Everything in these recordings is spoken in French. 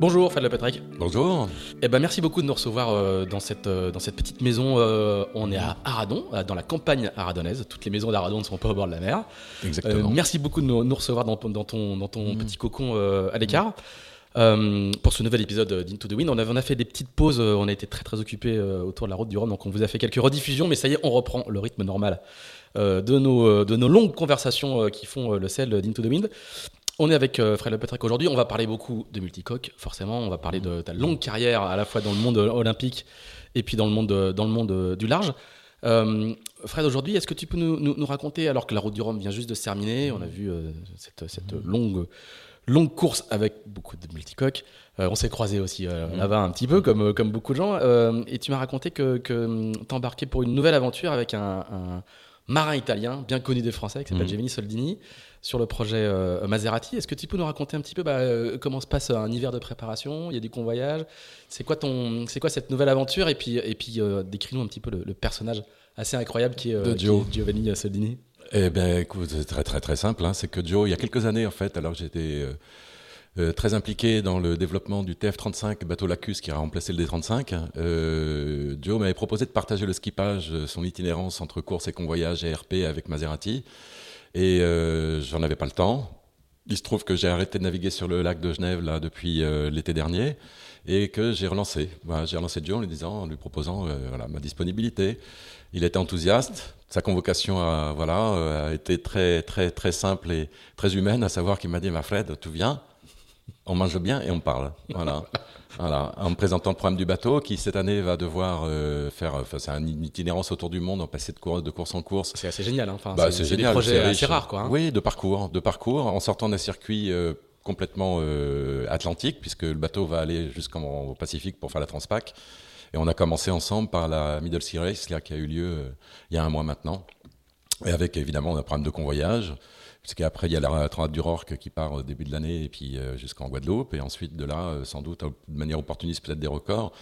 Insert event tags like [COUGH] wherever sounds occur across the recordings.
Bonjour Fred Patrick. Bonjour. Eh ben merci beaucoup de nous recevoir euh, dans cette euh, dans cette petite maison. Euh, on est à Aradon, dans la campagne aradonnaise. Toutes les maisons d'Aradon ne sont pas au bord de la mer. Exactement. merci beaucoup de nous, recevoir dans, dans, ton dans ton mm. petit cocon à l'écart. pour ce nouvel épisode d'Into the Wind, on, on a fait des petites pauses, on a été très très occupés autour de la route du Rhum, donc on vous a fait quelques rediffusions, mais ça y est, on reprend le rythme normal de, nos, de nos longues conversations qui font le sel d'Into the Wind. On est avec euh, Fred Lepetrec aujourd'hui. On va parler beaucoup de multicoque, forcément. On va parler de ta longue carrière à la fois dans le monde olympique et puis dans le monde, dans le monde euh, du large. Euh, Fred, aujourd'hui, est-ce que tu peux nous, raconter, alors que la route du Rhum vient juste de se terminer, on a vu cette, longue, longue course avec beaucoup de multicoques. on s'est croisés aussi là-bas un petit peu, comme, comme beaucoup de gens. et tu m'as raconté que, que tu embarqué pour une nouvelle aventure avec un, marin italien bien connu des Français qui s'appelle mmh. Gemini Soldini sur le projet euh, Maserati. Est-ce que tu peux nous raconter un petit peu bah, euh, comment se passe un hiver de préparation? Il y a du convoyage. C'est quoi ton, c'est quoi cette nouvelle aventure? Et puis, et puis euh, décris-nous un petit peu le, personnage assez incroyable qui est, Giovanni Soldini. Eh bien, écoute, c'est très très très simple. Hein. C'est que Joe, il y a quelques années en fait, alors j'étais très impliqué dans le développement du TF35 bateau Lacus qui a remplacé le D35. Joe m'avait proposé de partager le skippage, son itinérance entre course et convoyage et RP avec Maserati. Et euh, j'en avais pas le temps. Il se trouve que j'ai arrêté de naviguer sur le lac de Genève là depuis euh, l'été dernier et que j'ai relancé. j'ai relancé Joe en lui disant, en lui proposant euh, voilà, ma disponibilité. Il était enthousiaste. Sa convocation a, voilà, a été très, très, très simple et très humaine, à savoir qu'il m'a dit, ma Fred, tu viens, on mange bien et on parle. Voilà. Voilà, en me présentant le programme du bateau, qui cette année va devoir euh, faire, enfin, c'est une itinérance autour du monde, en passer de, course, de course en course. C'est assez génial, hein. enfin, bah, c'est. Des projets assez rares, quoi. Hein. Oui, de parcours, de parcours, en sortant d'un circuit euh, complètement euh, atlantique, puisque le bateau va aller jusqu'au Pacifique pour faire la Transpac. Et on a commencé ensemble par la Middle Sea Race, là, qui a eu lieu il y a un mois maintenant. Et avec évidemment un programme de convoyage. Parce qu'après, il y a la Transat du Rorque qui part au début de l'année et puis euh, jusqu'en Guadeloupe. Et ensuite, de là, euh, sans doute, de manière opportuniste, peut-être des records.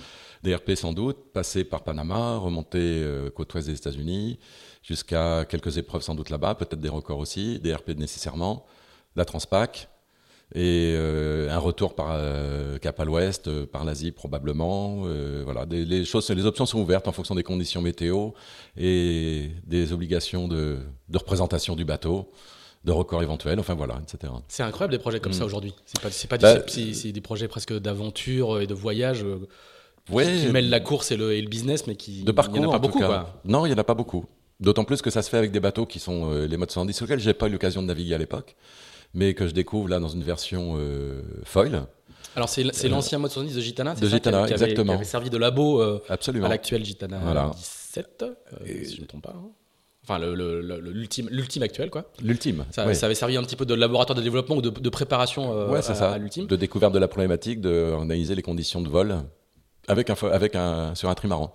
Des RP sans doute, passer par Panama, remonter euh, côte ouest des États-Unis, jusqu'à quelques épreuves sans doute là-bas, peut-être des records aussi, des RP nécessairement, la Transpac, et un retour par cap à l'ouest, par l'Asie probablement. voilà, les choses, les options sont ouvertes en fonction des conditions météo et des obligations de représentation du bateau de records éventuels, enfin voilà, etc. C'est incroyable des projets comme ça mm. aujourd'hui. C'est pas, pas bah, c'est des projets presque d'aventure et de voyage euh, qui, mêlent la course et le, et le, business, mais qui de parcours, il n'y en a pas beaucoup. Non, il n'y en a pas beaucoup. D'autant plus que ça se fait avec des bateaux qui sont euh, les modes 110 sur lesquels j'ai pas eu l'occasion de naviguer à l'époque, mais que je découvre là dans une version euh, foil. Alors c'est l'ancien mode 110 de Gitana, de Gitana, exactement, qui avait servi de labo à l'actuel Gitana voilà. 17, si je ne me trompe pas. Hein. Enfin, l'ultime, l'ultime actuel, quoi. L'ultime. Ça, avait servi un petit peu de laboratoire de développement ou de, préparation euh, ouais, à, ça. l'ultime. De découverte de la problématique, d'analyser les conditions de vol avec un, avec un, sur un trimaran.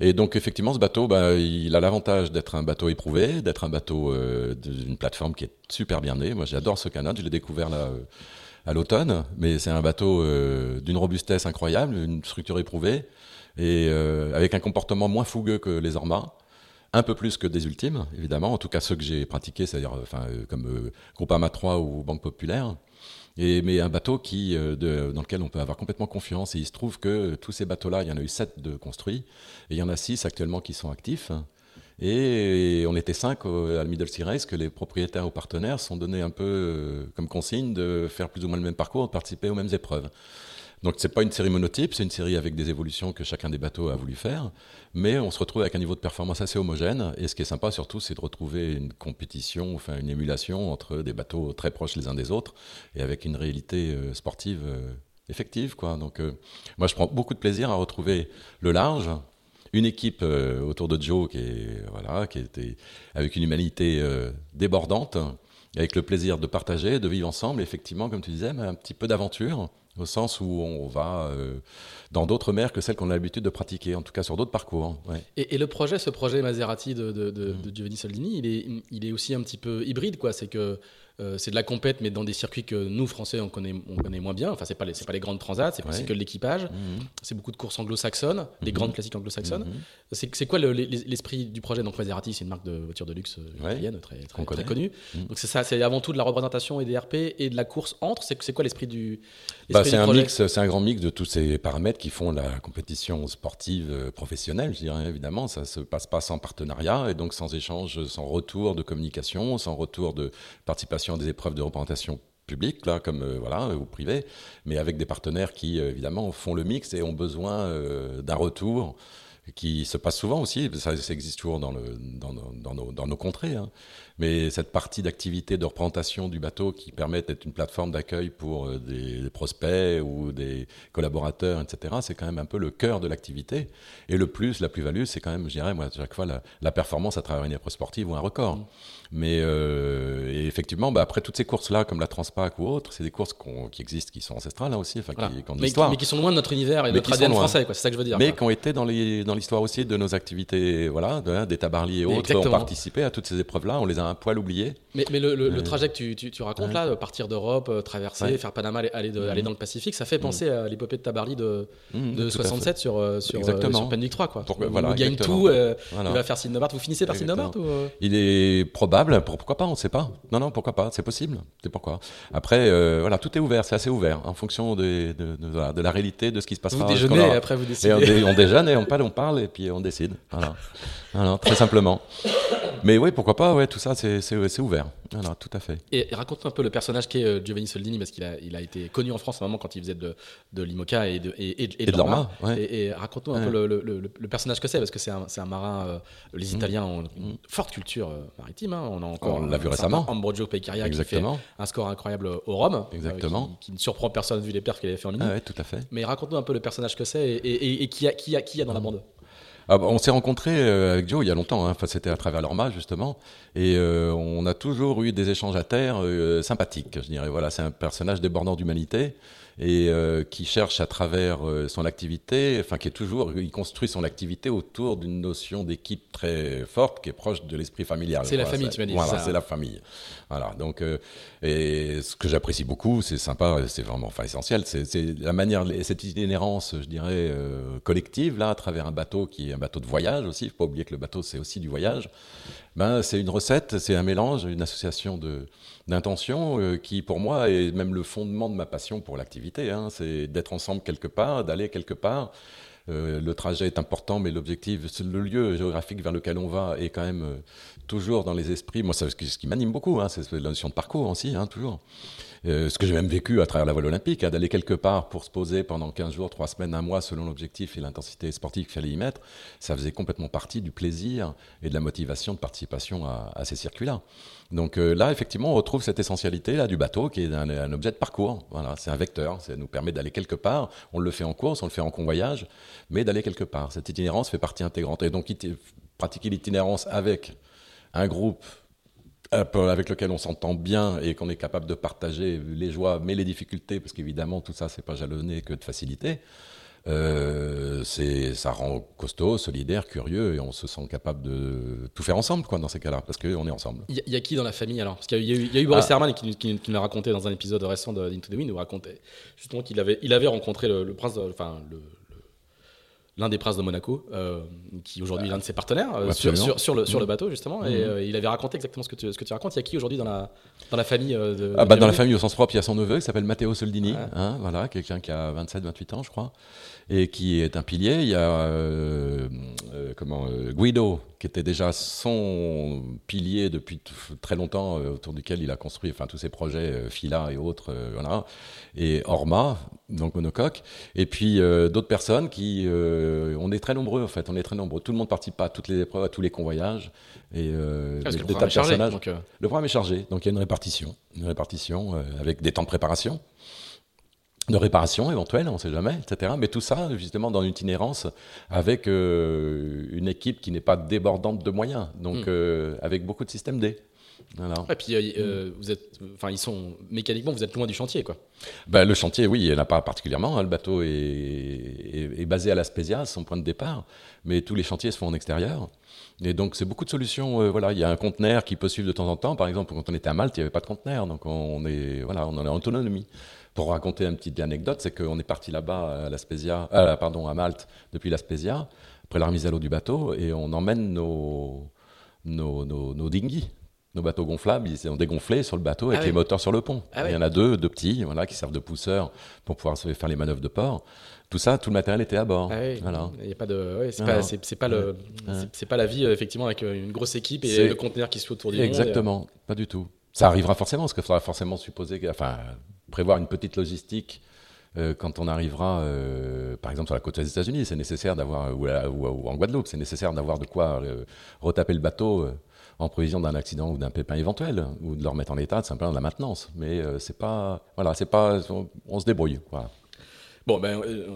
Et donc, effectivement, ce bateau, bah, il a l'avantage d'être un bateau éprouvé, d'être un bateau euh, d'une plateforme qui est super bien née. Moi, j'adore ce canot. Je l'ai découvert là. Euh, à l'automne, mais c'est un bateau d'une robustesse incroyable, une structure éprouvée, et avec un comportement moins fougueux que les Ormas un peu plus que des ultimes, évidemment, en tout cas ceux que j'ai pratiqués, c'est-à-dire enfin, comme euh, Groupama 3 ou Banque Populaire. Et, mais un bateau qui, de, dans lequel on peut avoir complètement confiance. Et il se trouve que tous ces bateaux-là, il y en a eu 7 de construits, et il y en a 6 actuellement qui sont actifs. Et on était cinq à Middle Sea Race que les propriétaires ou partenaires sont donnés un peu euh, comme consigne de faire plus ou moins le même parcours, de participer aux mêmes épreuves. Donc c'est pas une série monotype, c'est une série avec des évolutions que chacun des bateaux a voulu faire, mais on se retrouve avec un niveau de performance assez homogène. Et ce qui est sympa surtout, c'est de retrouver une compétition, enfin une émulation entre des bateaux très proches les uns des autres et avec une réalité euh, sportive euh, effective. Quoi. Donc moi je prends beaucoup de plaisir à retrouver le large, une équipe euh, autour de Joe qui, est, voilà, qui était avec une humanité euh, débordante, avec le plaisir de partager, de vivre ensemble, effectivement, comme tu disais, un petit peu d'aventure, au sens où on va euh, dans d'autres mers que celles qu'on a l'habitude de pratiquer, en tout cas sur d'autres parcours. Et, le projet, ce projet Maserati de, de, de, mm. Giovanni Soldini, il est, il est aussi un petit peu hybride, quoi. C'est que euh, c'est de la compète, mais dans des circuits que nous, Français, on connaît, on connaît moins bien. Enfin, c'est pas les, pas les grandes transats, c'est ouais. que l'équipage. Mhm. C'est beaucoup de courses anglo-saxonnes, des mhm. grandes classiques anglo-saxonnes. Mhm. C'est quoi l'esprit du projet? Donc, Maserati, c'est une marque de voiture de luxe euh, italienne très, très, très connue. Donc, c'est ça, c'est avant tout de la représentation et des RP et de la course entre. C'est quoi l'esprit du, bah, C'est un mix, c'est un grand mix de tous ces paramètres qui font la compétition sportive euh, professionnelle, je dirais évidemment. Ça se passe pas sans partenariat et donc sans échange, sans retour de communication, sans retour de participation des épreuves de représentation publique, là, comme euh, voilà, ou privé, mais avec des partenaires qui, euh, évidemment, font le mix et ont besoin euh, d'un retour qui se passe souvent aussi, ça, existe toujours dans, le, dans, dans, nos, dans nos, contrées, hein. mais cette partie d'activité de représentation du bateau qui permet d'être une plateforme d'accueil pour des, prospects ou des collaborateurs, etc., c'est quand même un peu le cœur de l'activité. Et le plus, la plus-value, c'est quand même, je dirais, moi, à chaque fois, la, la, performance à travers une épreuve sportive ou un record. Mmh. Mais euh, effectivement, bah, après toutes ces courses-là, comme la Transpac ou autres, c'est des courses qui existent, qui sont ancestrales là aussi, enfin, qui, qui, ont de mais, mais, qui sont loin de notre univers et de notre ADN français, c'est ça que je veux dire. Mais qui ont été dans l'histoire aussi de nos activités, voilà, des tabarlis et autres, ont participé à toutes ces épreuves-là, on les a un poil oubliées. Mais, mais le, le, trajet que tu, tu, racontes là, partir d'Europe, euh, traverser, faire Panama, aller, de, aller, dans le Pacifique, ça fait penser à l'épopée de Tabarly de, mmh, de 67 sur, euh, sur, sur Penwick 3. Quoi. Pourquoi, voilà, on gagne tout, il va faire Sydney Vous finissez par Sydney Il est probable, pourquoi pas, on sait pas. Non, non, pourquoi pas, c'est possible. C'est pourquoi. Après, euh, voilà, tout est ouvert, c'est assez ouvert, en fonction de, de, de, la réalité, de ce qui se passera. Vous déjeunez et après vous décidez. on, déjeune et on [LAUGHS] parle, on parle et puis on décide. Voilà. voilà très simplement. Mais oui, pourquoi pas, ouais, tout ça, c'est ouvert. Voilà, tout à fait. Et, raconte-nous un peu le personnage qui est euh, Giovanni Soldini, parce qu'il a, il a été connu en France à un moment quand il faisait de, de l'IMOCA et de, et, et, de, l'Orma. Et, raconte-nous un peu le, le, personnage que c'est, parce que c'est un, un, marin. Euh, les mm. Italiens ont une mm. forte culture euh, maritime. Hein. On a encore. On l'a vu récemment. Ambrogio Peccaria qui fait un score incroyable au Rhum. Exactement. qui, ne surprend personne vu les perfs qu'il avait fait en ligne. Ah ouais, tout à fait. Mais raconte-nous un peu le personnage que c'est et, qui, a, qui, a, qui a dans la mm. bande. Ah bah, on s'est rencontrés euh, avec Joe il y a longtemps, hein. enfin, c'était à travers l'Orma justement, et euh, on a toujours eu des échanges à terre euh, sympathiques, je dirais. Voilà, c'est un personnage débordant d'humanité et euh, qui cherche à travers euh, son activité, enfin qui est toujours, il construit son activité autour d'une notion d'équipe très forte qui est proche de l'esprit familial. C'est la famille, tu m'as dit. Voilà, c'est la famille. Voilà. Donc, euh, et ce que j'apprécie beaucoup, c'est sympa, c'est vraiment, enfin essentiel, c'est la manière, cette itinérance, je dirais, collective là, à travers un bateau qui est un bateau de voyage aussi. Il faut pas oublier que le bateau c'est aussi du voyage. Ben, c'est une recette, c'est un mélange, une association de d'intention euh, qui, pour moi, est même le fondement de ma passion pour l'activité. Hein. C'est d'être ensemble quelque part, d'aller quelque part. Euh, le trajet est important, mais l'objectif, le lieu géographique vers lequel on va est quand même euh, toujours dans les esprits. Moi, c'est ce qui, m'anime beaucoup, hein, c'est la notion de parcours aussi, hein, toujours. Euh, ce que j'ai même vécu à travers la voile olympique, hein, d'aller quelque part pour se poser pendant 15 jours, 3 semaines, un mois, selon l'objectif et l'intensité sportive qu'il fallait y mettre, ça faisait complètement partie du plaisir et de la motivation de participation à, ces circuits-là. Donc euh, là, effectivement, on retrouve cette essentialité là du bateau qui est un, un objet de parcours. Voilà, c'est un vecteur, ça nous permet d'aller quelque part. On le fait en course, on le fait en convoyage, mais d'aller quelque part. Cette itinérance fait partie intégrante. Et donc, pratiquer l'itinérance avec un groupe avec lequel on s'entend bien et qu'on est capable de partager les joies, mais les difficultés, parce qu'évidemment tout ça c'est pas jalonné que de facilité. Euh, c'est, ça rend costaud, solidaire, curieux, et on se sent capable de tout faire ensemble, quoi, dans ces cas-là, parce qu'on est ensemble. Il y, a qui dans la famille alors? Parce qu'il y, a eu, Boris ah. Herman qui, qui, nous l'a raconté dans un épisode récent de Into the Wind, où racontait justement qu'il avait, il avait rencontré le, prince, enfin le, l'un des princes de Monaco, euh, qui aujourd'hui est l'un de ses partenaires euh, sur, sur, sur, le, sur le mmh. bateau justement. Et mmh. euh, il avait raconté exactement ce que tu, ce que tu racontes. Il y a qui aujourd'hui dans la, dans la famille de, ah bah, Dans la famille au sens propre, il y a son neveu qui s'appelle Matteo Soldini, hein, voilà, quelqu'un qui a 27-28 ans, je crois et qui est un pilier. Il y a comment, Guido, qui était déjà son pilier depuis très longtemps, autour duquel il a construit enfin, tous ses projets, Fila et autres, voilà. et Orma, donc monocoque. Et puis d'autres personnes qui. on est très nombreux, en fait, on est très nombreux. Tout le monde participe pas à toutes les épreuves, à tous les convoyages. Et ah, le, programme chargé, le programme est chargé, donc il y a une répartition, une répartition avec des temps de préparation de réparation éventuelle, on ne sait jamais, etc. Mais tout ça, justement, dans l'itinérance, avec euh, une équipe qui n'est pas débordante de moyens, donc hmm. euh, avec beaucoup de systèmes D. Et puis, euh, vous êtes, enfin, ils sont mécaniquement, vous êtes loin du chantier, quoi. Ben, le chantier, oui, il n'y en a pas particulièrement. Hein. Le bateau est, est, basé à la Spezia, son point de départ, mais tous les chantiers se font en extérieur. Et donc, c'est beaucoup de solutions. voilà, il y a un conteneur qui peut suivre de temps en temps. Par exemple, quand on était à Malte, il n'y avait pas de conteneur, donc on est, voilà, on en a autonomie. Pour raconter une petite anecdote, c'est qu'on est parti là-bas à, la Spezia, euh, pardon, à Malte depuis la Spezia, après la remise à l'eau du bateau, et on emmène nos, nos, nos, nos dinghies, nos bateaux gonflables, ils sont dégonflés sur le bateau avec ah les moteurs sur le pont. Ah il y en a deux, deux petits, voilà, qui servent de pousseurs pour pouvoir faire les manœuvres de port. Tout ça, tout le matériel était à bord. Ah voilà. Il y a pas de, c'est pas, c'est, pas le, c'est, pas la vie effectivement avec euh, une grosse équipe et le conteneur qui se autour du Exactement, monde, pas du tout. Ça arrivera forcément, parce qu'il faudra forcément supposer, enfin, prévoir une petite logistique euh, quand on arrivera, euh, par exemple, sur la côte des États-Unis, c'est nécessaire d'avoir, ou, en Guadeloupe, c'est nécessaire d'avoir de quoi euh, retaper le bateau en prévision d'un accident ou d'un pépin éventuel, ou de le remettre en état, simplement de la maintenance. Mais c'est pas, voilà, c'est pas, on, se débrouille. Voilà. Bon, ben, euh,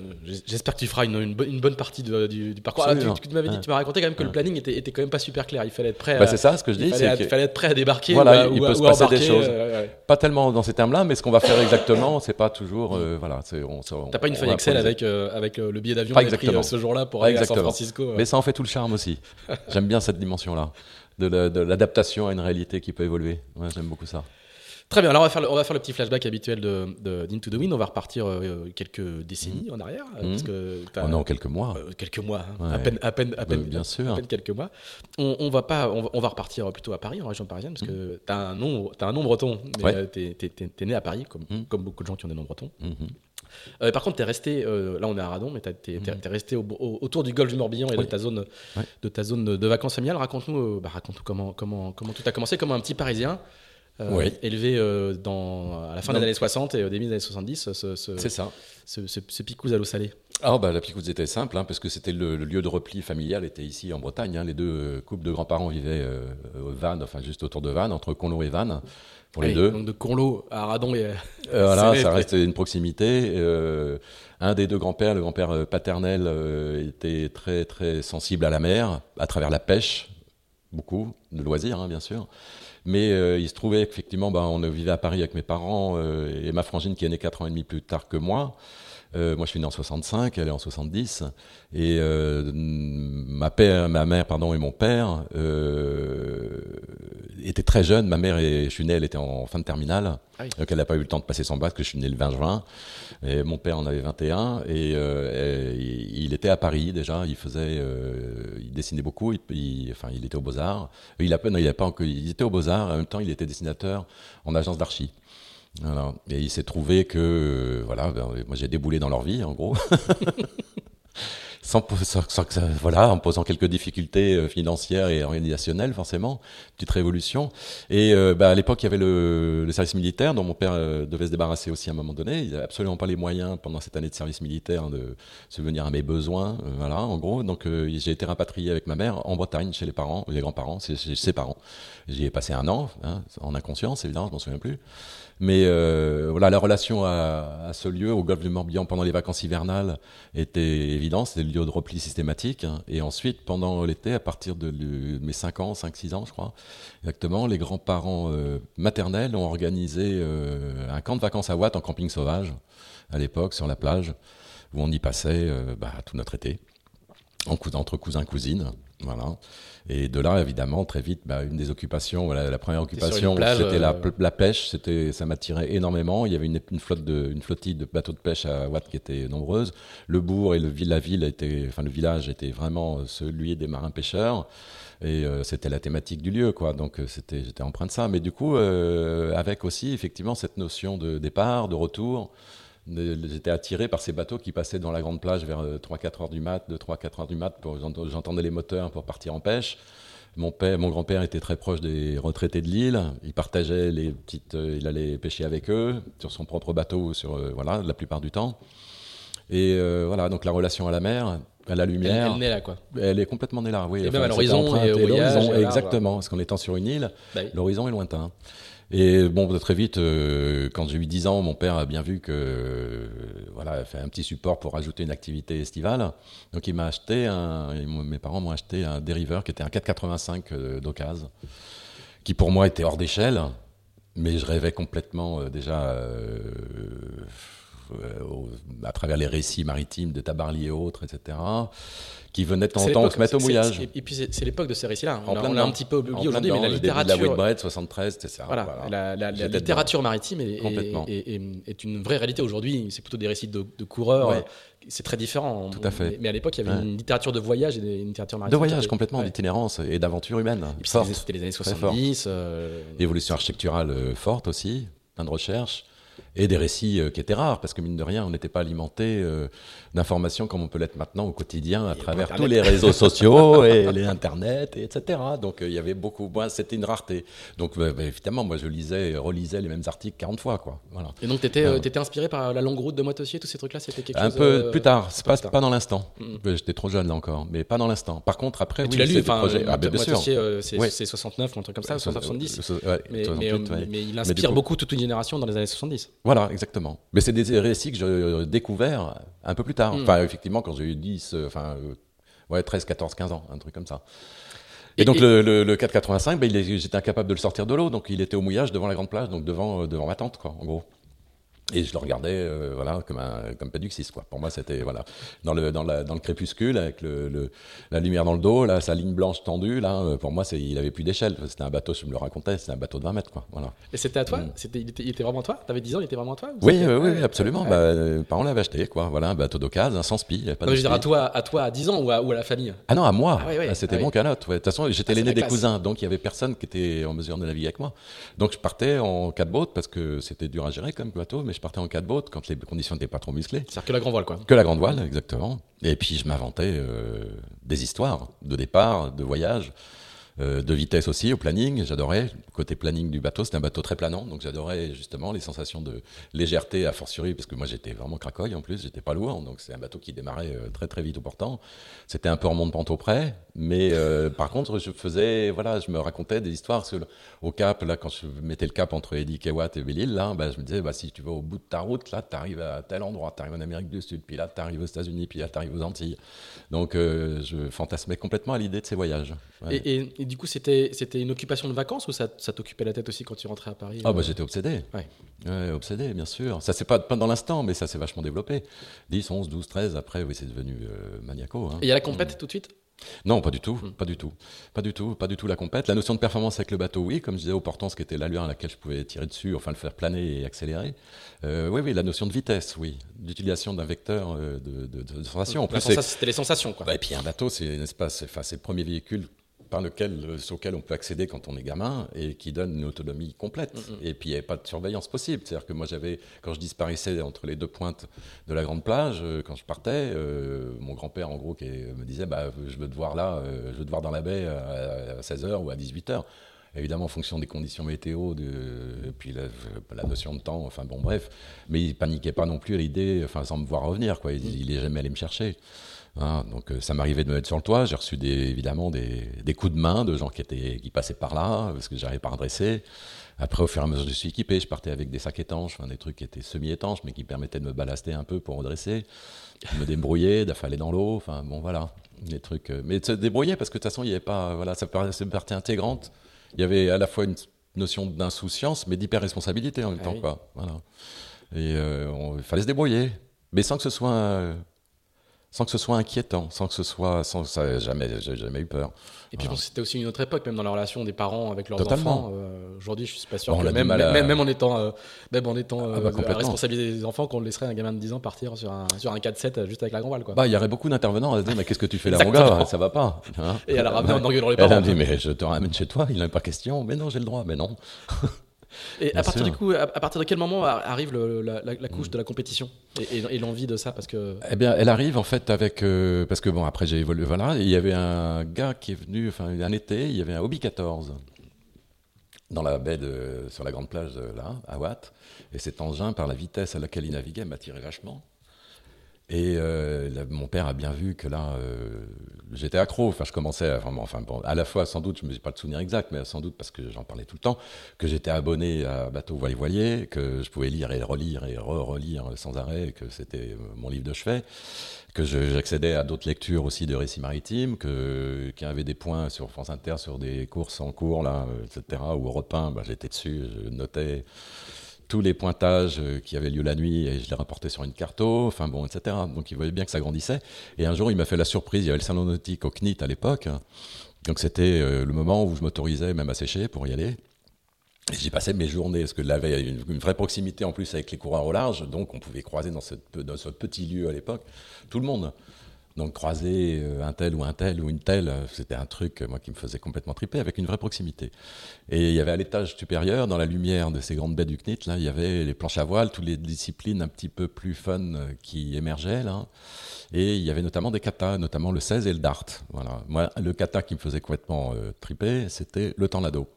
j'espère que tu feras une, une, bonne partie du, parcours. Ah, tu, m'avais dit, tu m'as raconté quand même que le planning était, était, quand même pas super clair. Il fallait être prêt. Bah, c'est ça, ce que je dis. Il fallait, fallait, être prêt à débarquer. Voilà, ou il peut se passer des choses. Euh, pas tellement dans ces termes-là, mais ce qu'on va faire [LAUGHS] exactement, c'est pas toujours. Euh, voilà, T'as pas une feuille Excel avec avec le billet d'avion pris ce jour-là pour aller à San Francisco. Mais ça en fait tout le charme aussi. [LAUGHS] J'aime bien cette dimension-là de l'adaptation à une réalité qui peut évoluer. J'aime beaucoup ça. Très bien, alors on va faire le, on va faire le petit flashback habituel de, de d'Into the Wind. On va repartir euh, quelques décennies en arrière. Mmh. Parce que oh non, quelques mois. Euh, quelques mois, hein. à peine, à peine, à peine, bien sûr. À peine quelques mois. On, on va pas, on va, repartir plutôt à Paris, en région parisienne, parce que mmh. tu as un nom, as un nom breton. Mais tu es, né à Paris, comme, mmh. comme beaucoup de gens qui ont des noms bretons. Euh, par contre, tu es resté, là on est à Radon, mais tu es, resté autour du golfe du Morbihan et de, ta zone, de ta zone de vacances familiales. Raconte-nous bah, raconte comment, comment, comment tout a commencé, comme un petit Parisien euh, élevé euh, dans, à la fin des années 60 et au début des années 70. C'est ça. Ce, ce, picouse à l'eau salée. Ah, bah, la picouse était simple, hein, parce que c'était le, lieu de repli familial, était ici en Bretagne. Hein. les deux euh, couples de grands-parents vivaient au Vannes, enfin juste autour de Vannes, entre Conlo et Vannes, pour les deux. Donc de Conlo à Radon et. voilà, ça restait une proximité. un des deux grands-pères, le grand-père paternel, était très très sensible à la mer, à travers la pêche, beaucoup, de loisirs, hein, bien sûr. Mais euh, il se trouvait effectivement, ben, on vivait à Paris avec mes parents euh, et ma frangine qui est née 4 ans et demi plus tard que moi. Euh, moi, je suis né en 65, elle est en 70. Et ma, père, ma mère pardon, et mon père étaient très jeunes. Ma mère, et, je suis né, elle était en fin de terminale. Ah donc, elle n'a pas eu le temps de passer son bac, parce que je suis né le 20 juin. Et mon père en avait 21. Et, il était à Paris déjà. Il faisait, il dessinait beaucoup. Il, enfin, il était aux Beaux-Arts. Il, a, il, a pas il était aux Beaux-Arts. En même temps, il était dessinateur en agence d'archi. Et il s'est trouvé que, euh, voilà, ben, moi j'ai déboulé dans leur vie, en gros. [LAUGHS] sans, voilà, en posant quelques difficultés euh, financières et organisationnelles, forcément, petite révolution. Et euh, bah, à l'époque, il y avait le, service militaire dont mon père devait se débarrasser aussi à un moment donné. Il n'avait absolument pas les moyens pendant cette année de service militaire de subvenir à mes besoins, voilà, en gros. Donc j'ai été rapatrié avec ma mère en Bretagne chez les parents, les grands-parents, chez ses parents. J'y ai passé un an, hein, en inconscience évidemment, je m'en souviens plus. Mais euh, voilà, la relation à, ce lieu, au golfe du Morbihan, pendant les vacances hivernales, était évidente. C'était le lieu de repli systématique. Hein. Et ensuite, pendant l'été, à partir de, mes 5 ans, 5-6 ans, je crois, exactement, les grands-parents euh, maternels ont organisé euh, un camp de vacances à Watt en camping sauvage, à l'époque, sur la plage, où on y passait bah, tout notre été. Entre cousins cousines. Voilà. Et de là, évidemment, très vite, bah, une des occupations, voilà, la première occupation, c'était la, euh, la, pêche. C'était, ça m'attirait énormément. Il y avait une, une, flotte de, une flottille de bateaux de pêche à Watt qui était nombreuse. Le bourg et le, la ville était, enfin le village était vraiment celui des marins pêcheurs. Et euh, c'était la thématique du lieu, quoi. Donc euh, c'était, j'étais empreint de ça. Mais du coup, avec aussi effectivement cette notion de départ, de retour. J'étais attiré par ces bateaux qui passaient dans la grande plage vers 3-4 euh, heures du mat, de 3-4 heures du mat, j'entendais les moteurs pour partir en pêche. Mon père, mon grand-père était très proche des retraités de l'île. Il partageait les petites, euh, il allait pêcher avec eux sur son propre bateau, sur euh, voilà, la plupart du temps. Et voilà, donc la relation à la mer, à la lumière. Elle, elle est là, quoi. Elle est complètement née là, oui. Et même à l'horizon et voyage. Exactement, parce qu'en étant sur une île, bah l'horizon est lointain. Et bon, très vite, euh, quand j'ai eu 10 ans, mon père a bien vu que euh, voilà, fait un petit support pour ajouter une activité estivale. Donc il m'a acheté un, mes parents m'ont acheté un dériveur qui était un 485 euh, d'occasion, qui pour moi était hors d'échelle, mais je rêvais complètement déjà à travers les récits maritimes de Tabarly et autres, etc qui venaient de temps en temps se mettre au mouillage. Et puis c'est l'époque de ces récits-là. On, on, a un petit peu oublié aujourd'hui, mais la littérature. La Whitbread 73, c'est ça. Voilà, la, la, la littérature maritime est, est, est, une vraie réalité aujourd'hui. C'est plutôt des récits de, de coureurs. C'est très différent. Tout à fait. Mais, à l'époque, il y avait une littérature de voyage et une littérature maritime. De voyage, complètement, d'itinérance et d'aventure humaine. C'était les années 70. Euh... Évolution architecturale euh, forte aussi, plein de recherches et des récits euh, qui étaient rares, parce que mine de rien, on n'était pas alimenté euh, d'informations comme on peut l'être maintenant au quotidien à travers tous les réseaux sociaux [LAUGHS] et les internets, et etc. Donc euh, il y avait beaucoup, moi c'était une rareté. Donc bah, bah, évidemment, moi je lisais, relisais les mêmes articles 40 fois. Quoi. Voilà. Et donc tu étais, étais inspiré par la longue route de Moitessier, tous ces trucs-là C'était quelque Un peu plus tard, c'est pas, pas dans l'instant. Mm. J'étais trop jeune là encore, mais pas dans l'instant. Par contre, après, oui, tu l'as lu, enfin, ah, bien sûr. c'est 69 ou un truc comme ça, 70. mais, mais, il inspire beaucoup toute une génération dans les années 70. Voilà, exactement. Mais c'est des récits que j'ai découverts un peu plus tard. Hmm. Enfin, effectivement, quand j'ai eu 10, euh, enfin, euh, ouais, 13, 14, 15 ans, un truc comme ça. Et, donc le, le, 485, ben, j'étais incapable de le sortir de l'eau, donc il était au mouillage devant la grande plage, donc devant, euh, devant ma tante, quoi, en gros. Et je le regardais euh, voilà, comme, un, comme Péduxis. Quoi. Pour moi, c'était voilà, dans, le, dans, la, dans le crépuscule, avec le, le, la lumière dans le dos, là, sa ligne blanche tendue. Là, euh, pour moi, il avait plus d'échelle. C'était un bateau, je me le racontais, c'était un bateau de 20 mètres. Quoi. Voilà. Et c'était à toi? Mm. c'était, il, était, vraiment à toi? Tu avais 10 ans, il était vraiment à toi Oui, oui, absolument. Bah, euh, parents l'avaient acheté. Quoi. Voilà, un bateau d'occasion, un sans spi. je veux dire, à toi, à toi à 10 ans ou à, ou à la famille? Ah non, à moi. Ah, ah, c'était ah mon canot. De toute façon, j'étais l'aîné des cousins, donc il y avait personne qui était en mesure de naviguer avec moi. Donc je partais en quatre bottes parce que c'était dur à gérer comme bateau, mais je partais en quatre bottes quand les conditions n'étaient pas trop musclées. C'est-à-dire que la grande voile, quoi. Que la grande voile, exactement. Et puis je m'inventais euh, des histoires de départ, de voyage. Euh, de vitesse aussi au planning, j'adorais. Côté planning du bateau, c'était un bateau très planant, donc j'adorais justement les sensations de légèreté à fortiori, parce que moi j'étais vraiment cracoille en plus, j'étais pas lourd, donc c'est un bateau qui démarrait euh, très très vite au portant. C'était un peu en monte pente près, mais euh, par contre je faisais, voilà, je me racontais des histoires au cap, là quand je mettais le cap entre Eddie Kewat et Belle-Île, là, bah, je me disais, bah, si tu vas au bout de ta route, là tu arrives à tel endroit, tu arrives en Amérique du Sud, puis là tu arrives aux États-Unis, puis là tu arrives aux Antilles. Donc je fantasmais complètement à l'idée de ces voyages. Du coup, c'était une occupation de vacances ou ça, ça t'occupait la tête aussi quand tu rentrais à Paris Ah, bah, euh j'étais obsédé. Ouais. obsédé, bien sûr. Ça, c'est pas, pas dans l'instant, mais ça s'est vachement développé. 10, 11, 12, 13, après, oui, c'est devenu euh, maniaco. Hein. Et il y a la compète tout de suite? Non, pas du tout, hmm. pas du tout, pas du tout, pas du tout la compète. La notion de performance avec le bateau, oui, comme je disais au portant, ce qui était l'allure à laquelle je pouvais tirer dessus, enfin le faire planer et accélérer. Euh, oui, oui, la notion de vitesse, oui, d'utilisation d'un vecteur de, de, de, sensation. C'était les sensations, quoi. Bah, et puis un bateau, c'est n'est-ce pas, c'est le premier véhicule par lequel, euh, sur lequel on peut accéder quand on est gamin et qui donne une autonomie complète. Mm, mm. Et puis il n'y avait pas de surveillance possible. C'est-à-dire que moi, j'avais, quand je disparaissais entre les deux pointes de la grande plage, euh, quand je partais, euh, mon grand-père, en gros, qui me disait bah, Je veux te voir là, je veux te voir dans la baie à 16h ou à 18h évidemment en fonction des conditions météo, de, et puis la, notion de temps, enfin bon bref, mais il paniquait pas non plus à l'idée, enfin sans me voir revenir, quoi. Il, mm. il est jamais allé me chercher. Hein, donc euh, ça m'arrivait de me mettre sur le toit. J'ai reçu des, évidemment des, des, coups de main de gens qui, étaient, qui passaient par là parce que j'arrivais pas à redresser. Après, au fur et à mesure que je suis équipé, je partais avec des sacs étanches, enfin, des trucs qui étaient semi-étanches mais qui permettaient de me ballaster un peu pour redresser, de me débrouiller, [LAUGHS] d'affaler dans l'eau. Enfin bon voilà, des trucs. Euh, mais de se débrouiller parce que de toute façon il n'y avait pas, voilà, ça une partie intégrante. Il y avait à la fois une notion d'insouciance mais d'hyper responsabilité en même ah temps quoi. Voilà. Et euh, il fallait se débrouiller, mais sans que ce soit sans que ce soit inquiétant, sans que ce soit, sans ça, jamais, j'ai jamais eu peur. Et puis c'était aussi une autre époque, même dans la relation des parents avec leurs Totalement. enfants. Euh, Aujourd'hui, je suis pas sûr Bon, que a même, mal à- même, même en étant, euh, même en étant Ah bah, euh, complètement. responsabilité des enfants, qu'on laisserait un gamin de 10 ans partir sur un, sur un 4-7 juste avec la grand-balle. Quoi. Bah, il y aurait beaucoup d'intervenants à se dire, mais qu'est-ce que tu fais là, mon gars? Ça va pas. hein? Et elle a ramené en engueulant les Elle a parents. dit, mais je te ramène chez toi, il n'en est pas question. Mais non, j'ai le droit. Mais non. Et Bien à partir sûr. du coup, à, à partir de quel moment arrive le- la, la- la couche de la compétition et, et- et l'envie de ça Parce que Eh bien, elle arrive en fait avec euh, parce que bon après j'ai évolué voilà il y avait un gars qui est venu enfin un été il y avait un Hobby 14 dans la baie de, sur la grande plage de, là à Watt et cet engin par la vitesse à laquelle il naviguait m'attirait vachement et euh, mon père a bien vu que là euh, j'étais accro enfin je commençais à, vraiment enfin bon, à la fois sans doute je me suis pas le souvenir exact mais sans doute parce que j'en parlais tout le temps que j'étais abonné à Bateau Voilier que je pouvais lire et relire et re-relire sans arrêt que c'était euh, mon livre de chevet que j'accédais à d'autres lectures aussi de récits maritimes, que, qu'il y avait des points sur France Inter sur des courses en cours, là, euh, etc., ou Europe 1, bah, j'étais dessus, je notais tous les pointages euh, qui avaient lieu la nuit et je les rapportais sur une carto, enfin bon, etc. Donc il voyait bien que ça grandissait. Et un jour, il m'a fait la surprise, il y avait le salon nautique au CNIT à l'époque, donc c'était euh, le moment où je m'autorisais même à sécher pour y aller. J'y passais mes journées, parce que là, il y avait une, une vraie proximité en plus avec les coureurs au large, donc on pouvait croiser dans ce petit lieu à l'époque tout le monde. Donc croiser euh, un tel ou un tel ou une telle, euh, c'était un truc, euh, moi, qui me faisait complètement triper, avec une vraie proximité. Et il y avait à l'étage supérieur, dans la lumière de ces grandes baies du CNIT, là, il y avait les planches à voile, toutes les disciplines un petit peu plus fun qui émergeaient, là. Et il y avait notamment des katas, notamment le 16 et le dart. Voilà. Moi, le kata qui me faisait complètement euh, triper, c'était le tornado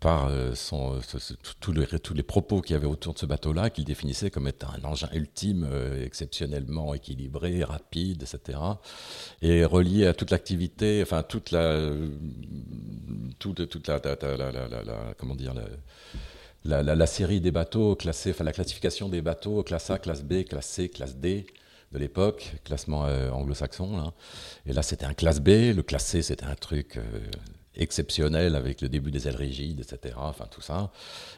par euh, ce- tous les, propos qu'il y avait autour de ce bateau-là, qu'il définissait comme étant un engin ultime, euh, exceptionnellement équilibré, rapide, etc. Et relié à toute l'activité, enfin toute la, euh, toute, la, la- série des bateaux classés, enfin la classification des bateaux, classe A, classe B, classe C, classe D de l'époque, classement euh, anglo-saxon. Là. Et là, c'était un classe B. Le classe C, c'était un truc euh, exceptionnel avec le début des ailes rigides, etc. Enfin, tout ça.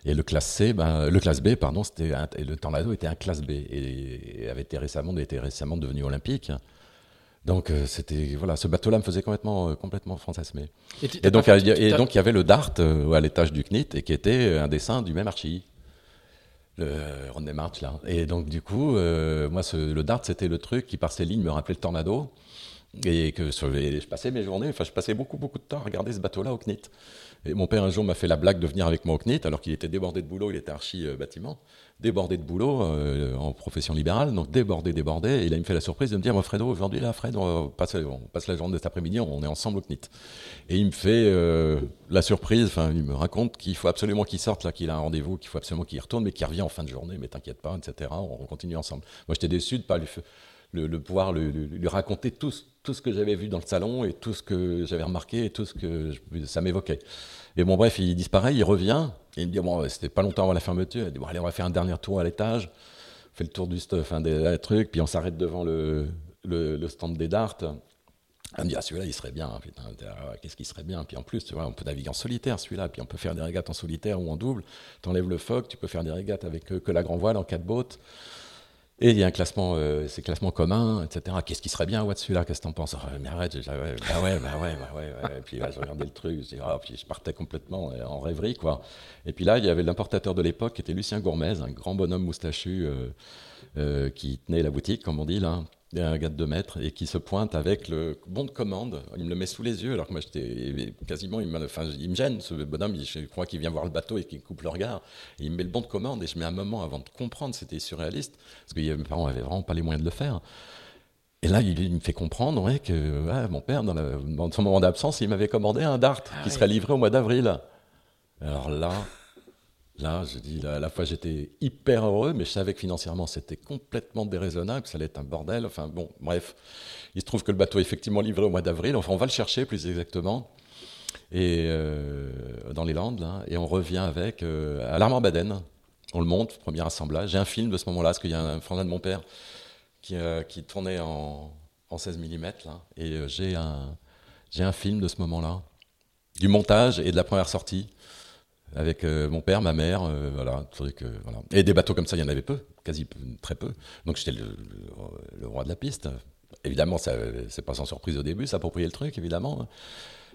Et le classe C, ben, le classe B, pardon, c'était un- et le Tornado était un classe B et, et avait été récemment, était récemment devenu olympique. Donc, euh, c'était voilà, ce bateau-là me faisait complètement, euh, complètement fantasmer. Et, Et donc, a- et donc, il y avait le Dart euh, à l'étage du CNIT et qui était un dessin du même archi. Le Rodney March, là. Et donc, du coup, euh, moi, ce- le Dart, c'était le truc qui, par ses lignes, me rappelait le tornado. Et que je passais mes journées, enfin, je passais beaucoup, beaucoup de temps à regarder ce bateau-là au CNIT. Et mon père, un jour, m'a fait la blague de venir avec moi au CNIT, alors qu'il était débordé de boulot, il était archi euh, bâtiment, débordé de boulot euh, en profession libérale, donc débordé, débordé. Et il me fait la surprise de me dire, moi, Fredo, aujourd'hui, là, Fred, on passe, la journée cet après-midi, on est ensemble au CNIT. Et il me fait euh, la surprise, enfin, il me raconte qu'il faut absolument qu'il sorte, là, qu'il a un rendez-vous, qu'il faut absolument qu'il retourne, mais qu'il revient en fin de journée, mais t'inquiète pas, etc. On continue ensemble. Moi, j'étais déçu de pas lui, le, pouvoir lui, raconter tout, tout ce que j'avais vu dans le salon et tout ce que j'avais remarqué et tout ce que ça m'évoquait. Et bon, bref, il disparaît, il revient, et il me dit, bon, c'était pas longtemps avant la fermeture, il dit, bon, allez, on va faire un dernier tour à l'étage, on fait le tour du stuff, enfin, des, trucs, puis on s'arrête devant le, le, stand des darts. On me dit, ah, celui-là, il serait bien. Putain, ah, qu'est-ce qui serait bien? Puis en plus, tu vois, on peut naviguer en solitaire, celui-là. Puis on peut faire des régates en solitaire ou en double. Tu enlèves le foc, tu peux faire des régates avec euh, que la grand voile en quatre bottes. Et il y a un classement, euh, c'est classement commun, etc. Qu'est-ce qui serait bien, ouais, celui-là Qu'est-ce que t'en penses? Ah, Mais arrête, ouais, bah ouais, bah ouais, bah ouais. Et puis là, je regardais le truc, je, ah, puis je partais complètement euh, en rêverie, quoi. Et puis là, il y avait l'importateur de l'époque, qui était Lucien Gourmez, un grand bonhomme moustachu euh, euh, qui tenait la boutique, comme on dit, là, un gars de 2 mètres, et qui se pointe avec le bon de commande. Il me le met sous les yeux, alors que moi, j'étais quasiment, il me, enfin, il me gêne, ce bonhomme, je crois qu'il vient voir le bateau et qu'il coupe le regard. Et il me met le bon de commande, et je mets un moment avant de comprendre, c'était surréaliste, parce que mes parents avaient vraiment pas les moyens de le faire. Et là, il, il me fait comprendre ouais, que ouais, mon père, dans, la- dans son moment d'absence, il m'avait commandé un Dart qui serait livré au mois d'avril. Alors là, là, je dis, à la fois j'étais hyper heureux, mais je savais que financièrement c'était complètement déraisonnable, que ça allait être un bordel. Enfin bon, bref, il se trouve que le bateau est effectivement livré au mois d'avril. Enfin, on va le chercher plus exactement. Et euh, dans les Landes, et on revient avec euh, à l'Armand-Baden. On le monte, premier assemblage. J'ai un film de ce moment-là, parce qu'il y a un frangin de mon père qui, euh, qui tournait en, en 16 mm, là, et euh, j'ai un film de ce moment-là, du montage et de la première sortie, avec euh, mon père, ma mère, euh, voilà, truc, euh, voilà. Et des bateaux comme ça, il y en avait peu, quasi peu- très peu. Donc j'étais le, le- le roi de la piste. évidemment, c'est pas sans surprise au début, s'approprier le truc, évidemment.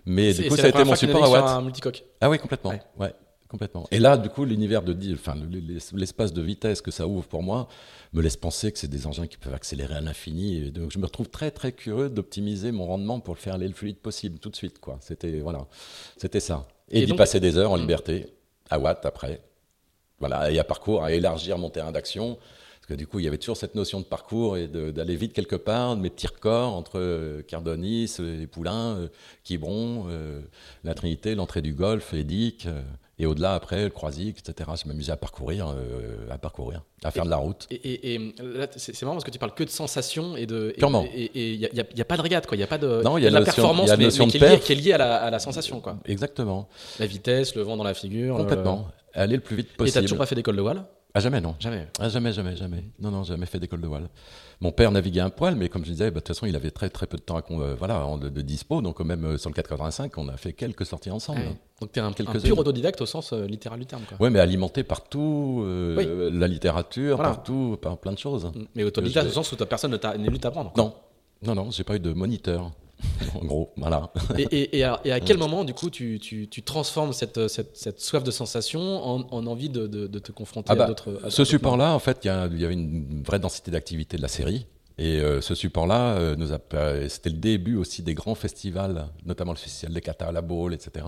Mais du coup, ça a été mon support à Watt. un multicoque. Ah oui, complètement. Ouais. Ouais. complètement. Et là, du coup, l'univers de, enfin, le- l'es- l'espace de vitesse que ça ouvre pour moi me laisse penser que c'est des engins qui peuvent accélérer à l'infini. Donc, je me retrouve très, très curieux d'optimiser mon rendement pour le faire aller le plus vite possible, tout de suite, quoi. C'était, voilà, c'était ça. Et, Et d'y passer des heures en Mm. liberté, à Watt après. Voilà, et à parcours, à élargir mon terrain d'action. Parce que du coup, il y avait toujours cette notion de parcours et d'aller vite quelque part, de mes petits records entre euh, Cardonis, euh, les Poulains, euh, Quiberon, la Trinité, l'entrée du Golfe, Édic, euh, et au-delà après, le Croisic, etc. Je m'amusais à parcourir, euh, à parcourir, à faire de la route. Et, et- et là, c'est marrant parce que tu parles que de sensations et de. Purement. Et il n'y a, pas de regate, quoi. Il n'y a pas de. Non, il y a de la notion- performance, y a mais, notion mais de qui, est liée, qui est liée à la, à la sensation, quoi. Exactement, La vitesse, le vent dans la figure. euh, complètement. Aller le plus vite Et t'as possible. toujours pas fait d'école de voile? Ah, jamais, non. Jamais. Ah, jamais, jamais, jamais. Non, non, jamais fait d'école de voile. Mon père naviguait un poil, mais comme je disais, bah, de toute façon, il avait très, très peu de temps à con- euh, voilà, en- de, de dispo. Donc, même euh, sur le 485, on a fait quelques sorties ensemble. Ouais. Donc t'es un, un Quelques-unes. pur autodidacte au sens euh, littéral du terme. Ouais, mais alimenté par tout, euh, la littérature, Voilà. par tout, par plein de choses. Mais autodidacte au sens où personne n'est venu t'apprendre. Non, non, non, j'ai pas eu de moniteur. [LAUGHS] en gros, voilà. Et, et- et à, et à quel moment, du coup, tu, tu- tu transformes cette, cette- cette soif de sensation en, en envie de, de- de te confronter Ah bah, à d'autres. à Ce d'autres support-là, en fait, il y, a- y avait une vraie densité d'activité de la série. Et euh, ce support-là, euh, c'était le début aussi des grands festivals, notamment le festival des Cata à la Baule, etc.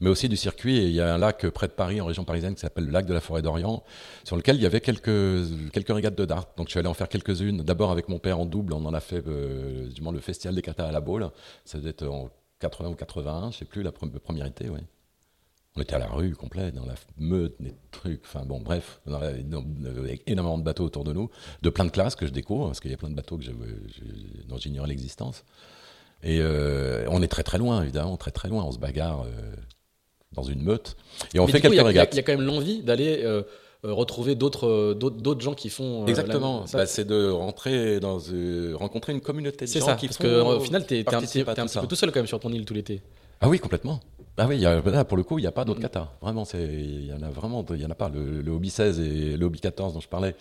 Mais aussi du circuit. Et il y a un lac près de Paris, en région parisienne, qui s'appelle le lac de la Forêt d'Orient, sur lequel il y avait quelques, quelques régates de dart. Donc je suis allé en faire quelques-unes. D'abord avec mon père en double, on en a fait euh, du moins, le festival des Cata à la Baule. Ça devait être en 80 ou 81, je sais plus, la pre- première été, oui. On était à la rue complet, dans la meute, des trucs, enfin bon, bref, dans la- dans- avec énormément de bateaux autour de nous, de plein de classes que je découvre, parce qu'il y a plein de bateaux que je- dont j'ignorais l'existence. Et euh, on est très très loin, évidemment, très très loin, on se bagarre euh, dans une meute. Et on Mais fait quelques a- il y a- régates. Il y, a quand même l'envie d'aller euh, euh, retrouver d'autres euh, d'autres d'autres gens qui font. euh, Exactement, Bah, c'est de rentrer dans, euh, rencontrer une communauté de c'est gens ça, qui parce font- qu'au final, t'es un, un petit peu tout seul quand même sur ton île tout l'été. Ah oui, complètement. Ah oui, il y a- là, pour le coup, il n'y a pas d'autres katas. Vraiment, c'est- il y en a vraiment, il y en a pas. Le, le Hobby 16 et le Hobby 14 dont je parlais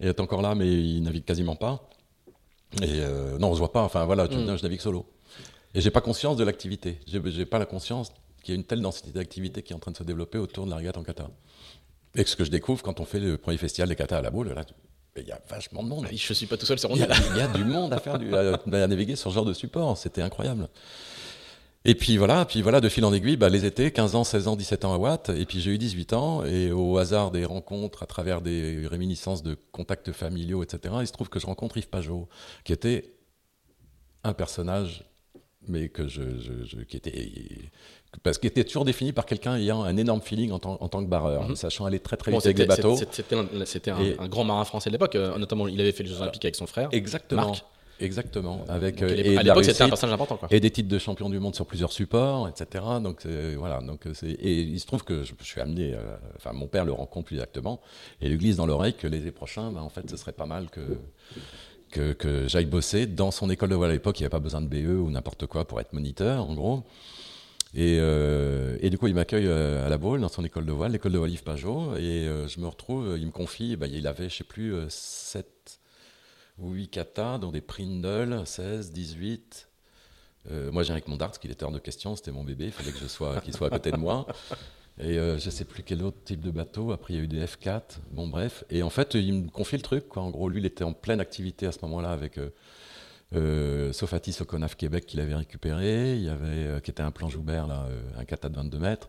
est encore là, mais il navigue quasiment pas. Et euh, non, on se voit pas. Enfin voilà, tu Mm. viens, je navigue solo. Et j'ai pas conscience de l'activité. J'ai pas la conscience qu'il y a une telle densité d'activité qui est en train de se développer autour de la régate en kata. Et ce que je découvre quand on fait le premier festival des katas à la boule, là, il y a vachement de monde. Je suis pas tout seul sur mon Il y, île. a, il y a du monde à faire, du, à, à naviguer sur ce genre de support, c'était incroyable. Et puis voilà, puis voilà, de fil en aiguille, bah, les étés, 15 ans, 16 ans, 17 ans à Watt, et puis j'ai eu 18 ans, et au hasard des rencontres, à travers des réminiscences de contacts familiaux, etc., il se trouve que je rencontre Yves Pajot, qui était un personnage, mais que je, je- je- qui était, parce qu'il était toujours défini par quelqu'un ayant un énorme feeling en tant, en tant que barreur, Mhm. sachant aller très très Bon, vite avec des bateaux. c'était- un, grand marin français de l'époque. euh, Notamment, il avait fait les Jeux Olympiques avec son frère. Exactement. Marc. Exactement. Avec, Donc, euh, à et à l'époque, c'était un personnage important. Quoi. et des titres de champion du monde sur plusieurs supports, etc. Donc euh, voilà, donc euh, et il se trouve que je, je suis amené, enfin mon père le rencontre plus exactement et lui glisse dans l'oreille que l'été prochain, ben, en fait, ce serait pas mal que que, que j'aille bosser dans son école de voile à l'époque. Il n'y avait pas besoin de BE ou n'importe quoi pour être moniteur, en gros. Et, euh, et du coup, il m'accueille à la Baule, dans son école de voile, l'école de voile Yves Pajot. Et euh, je me retrouve, il me confie, ben, il avait, je sais plus, 7 ou 8 katas, dont des Prindle, 16, 18. Euh, moi, j'ai avec mon dart, qu'il était hors de question, c'était mon bébé, il fallait je qu'il soit à côté de moi. Et euh, je sais plus quel autre type de bateau. Après, il y a eu des F4. Bon, bref. Et en fait, il me confie le truc. En gros, lui, il était en pleine activité à ce moment-là avec euh, euh, Sofatis au Conaf Québec qu'il avait récupéré. Il avait, qui était un plan Joubert, là, un kata de 22 mètres.